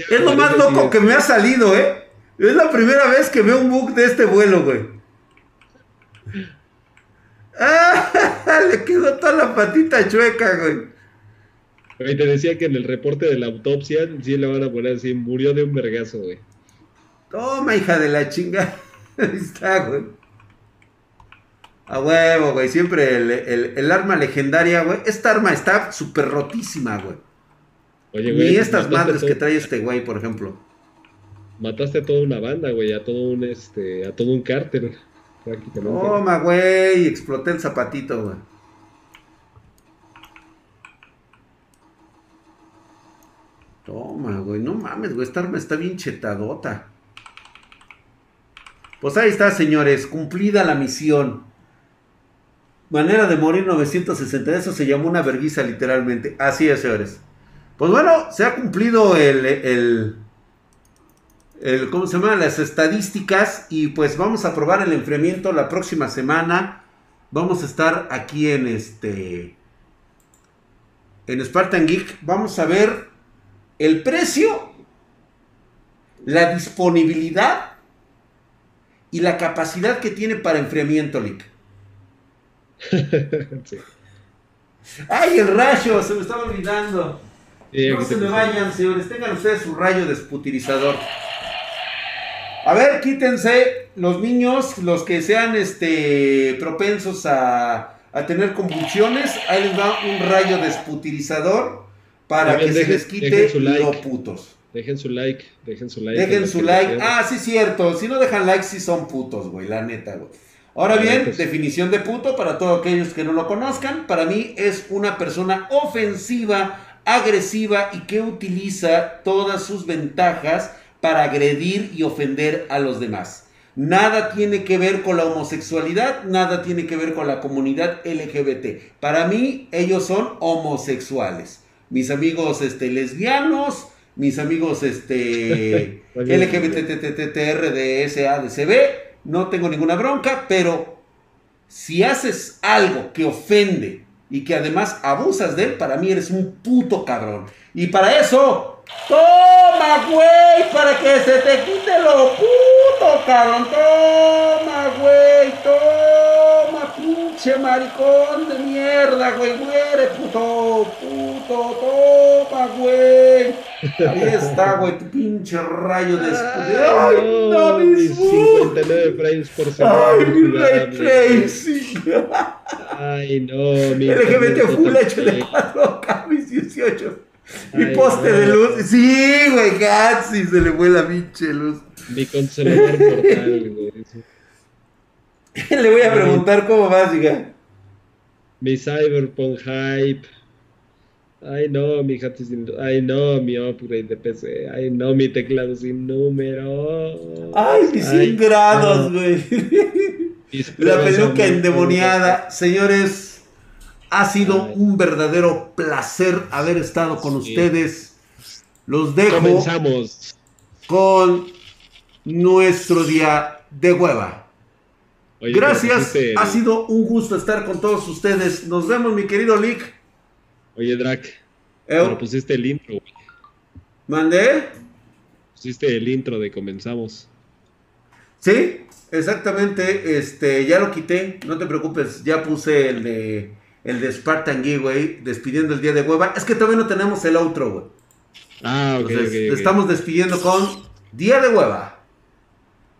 es lo más loco que me ha salido, ¿eh? Es la primera vez que veo un bug de este vuelo, güey. Ah, le quedó toda la patita chueca, güey. te decía que en el reporte de la autopsia sí le van a poner así, murió de un vergazo, güey. Toma, hija de la chinga. Ahí está, güey. A huevo, güey. Siempre el, arma legendaria, güey. Esta arma está súper rotísima, güey. Oye, güey. Ni estas madres que trae este güey, por ejemplo. Mataste a toda una banda, güey. A todo un, este, a todo un cártel. Toma, güey. Exploté el zapatito, güey. Toma, güey. No mames, güey. Esta arma está bien chetadota. Pues ahí está, señores. Cumplida la misión. Manera de morir 960, eso se llamó una verguiza literalmente. Así es, señores. Pues bueno, se ha cumplido el, el, el, ¿cómo se llama? Las estadísticas y pues vamos a probar el enfriamiento la próxima semana. Vamos a estar aquí en este, en Spartan Geek. Vamos a ver el precio, la disponibilidad y la capacidad que tiene para enfriamiento, Lick. ¡Ay, el rayo! Se me estaba olvidando. no se me vayan, señores. Tengan ustedes su rayo desputirizador. A ver, quítense los niños, los que sean este, propensos a, a tener convulsiones. Ahí les va un rayo desputirizador para que se les quite los putos. Dejen su like, dejen su like. Dejen su like. Ah, sí, cierto. Si no dejan like, sí son putos, güey. La neta, güey. Ahora bien, definición de puto para todos aquellos que no lo conozcan, para mí es una persona ofensiva, agresiva y que utiliza todas sus ventajas para agredir y ofender a los demás. Nada tiene que ver con la homosexualidad, nada tiene que ver con la comunidad LGBT. Para mí, ellos son homosexuales. Mis amigos este, lesbianos, mis amigos este, LGBTTTRDSADCB, no tengo ninguna bronca, pero si haces algo que ofende y que además abusas de él, para mí eres un puto cabrón. Y para eso, toma, güey, para que se te quite lo puto, cabrón. Toma, güey, toma, pinche maricón de mierda, güey, muere, puto, puto, toma, güey. Ahí está, güey, tu pinche rayo de ¡Ay, no, mis 59 frames por segundo. ¡Ay, mi ray tracing! Ay, no, mi LGBT Full HD4, Camis 18. Mi poste de luz. Sí, güey, casi se le fue la pinche luz. Mi consolador portal, güey. Le voy a preguntar cómo vas, hija. Mi Cyberpunk Hype. Ay, no, mi jato sin. Ay, no, mi upgrade de PC. Ay, no, mi teclado sin número. Ay, mis 100 grados, güey. La peluca endemoniada. Señores, ha sido un verdadero placer haber estado con ustedes. Los dejo. Comenzamos. Con nuestro día de hueva. Gracias, ha sido un gusto estar con todos ustedes. Nos vemos, mi querido Lick. Oye, Drac, pero pusiste el intro, güey. ¿Mandé? Pusiste el intro de comenzamos. Sí, exactamente. Este, ya lo quité, no te preocupes. Ya puse el de el de Spartan güey, despidiendo el día de hueva. Es que todavía no tenemos el outro, güey. Ah, ok, Estamos despidiendo con Día de hueva.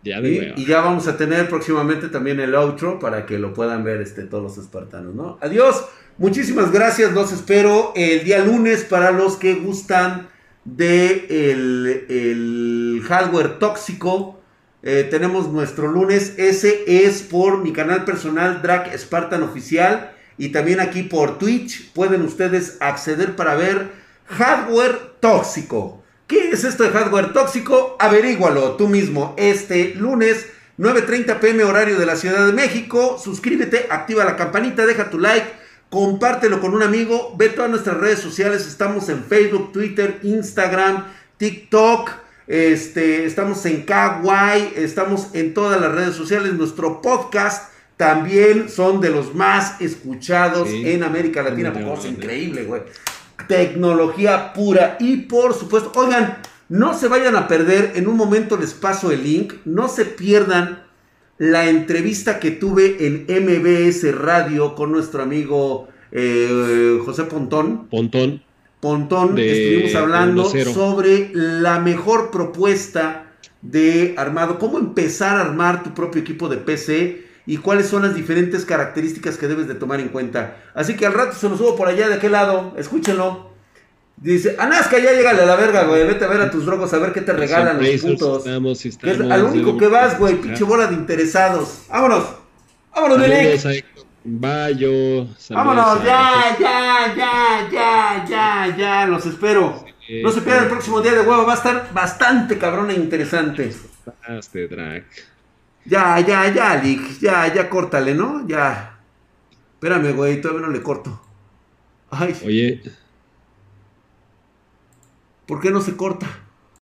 De. Y ya vamos a tener próximamente también el outro para que lo puedan ver este, todos los espartanos, ¿no? Adiós. Muchísimas gracias, los espero el día lunes para los que gustan de el, hardware tóxico. Eh, tenemos nuestro lunes, ese es por mi canal personal Drag Spartan Oficial y también aquí por Twitch pueden ustedes acceder para ver hardware tóxico. ¿Qué es esto de hardware tóxico? Averígualo tú mismo este lunes 9.30 pm horario de la Ciudad de México. Suscríbete, activa la campanita, deja tu like compártelo con un amigo, ve todas nuestras redes sociales, estamos en Facebook, Twitter, Instagram, TikTok, este, estamos en Kawaii, estamos en todas las redes sociales, nuestro podcast también son de los más escuchados en América Latina, cosa increíble, güey. Tecnología pura y por supuesto, oigan, no se vayan a perder, en un momento les paso el link, no se pierdan la entrevista que tuve en MBS Radio con nuestro amigo eh, José Pontón. Pontón. Pontón, estuvimos hablando sobre la mejor propuesta de armado, cómo empezar a armar tu propio equipo de PC y cuáles son las diferentes características que debes de tomar en cuenta. Así que al rato se lo subo por allá de aquel lado, escúchenlo. Dice, Anaska, ya llegale a la verga, güey. Vete a ver a tus drogos a ver qué te regalan los putos. Estamos, es al único que vas, güey. Pinche bola de interesados. Vámonos. Vámonos, Delic. Bayo. Vámonos, ya, ya, ya, ya, ya, ya. Los espero. no se pierdan el próximo día de huevo. Va a estar bastante cabrón e interesante. Ya, ya, ya, Lick. Ya, ya, córtale, ¿no? Ya. Espérame, güey. Todavía no le corto. Ay. Oye. ¿Por qué no se corta?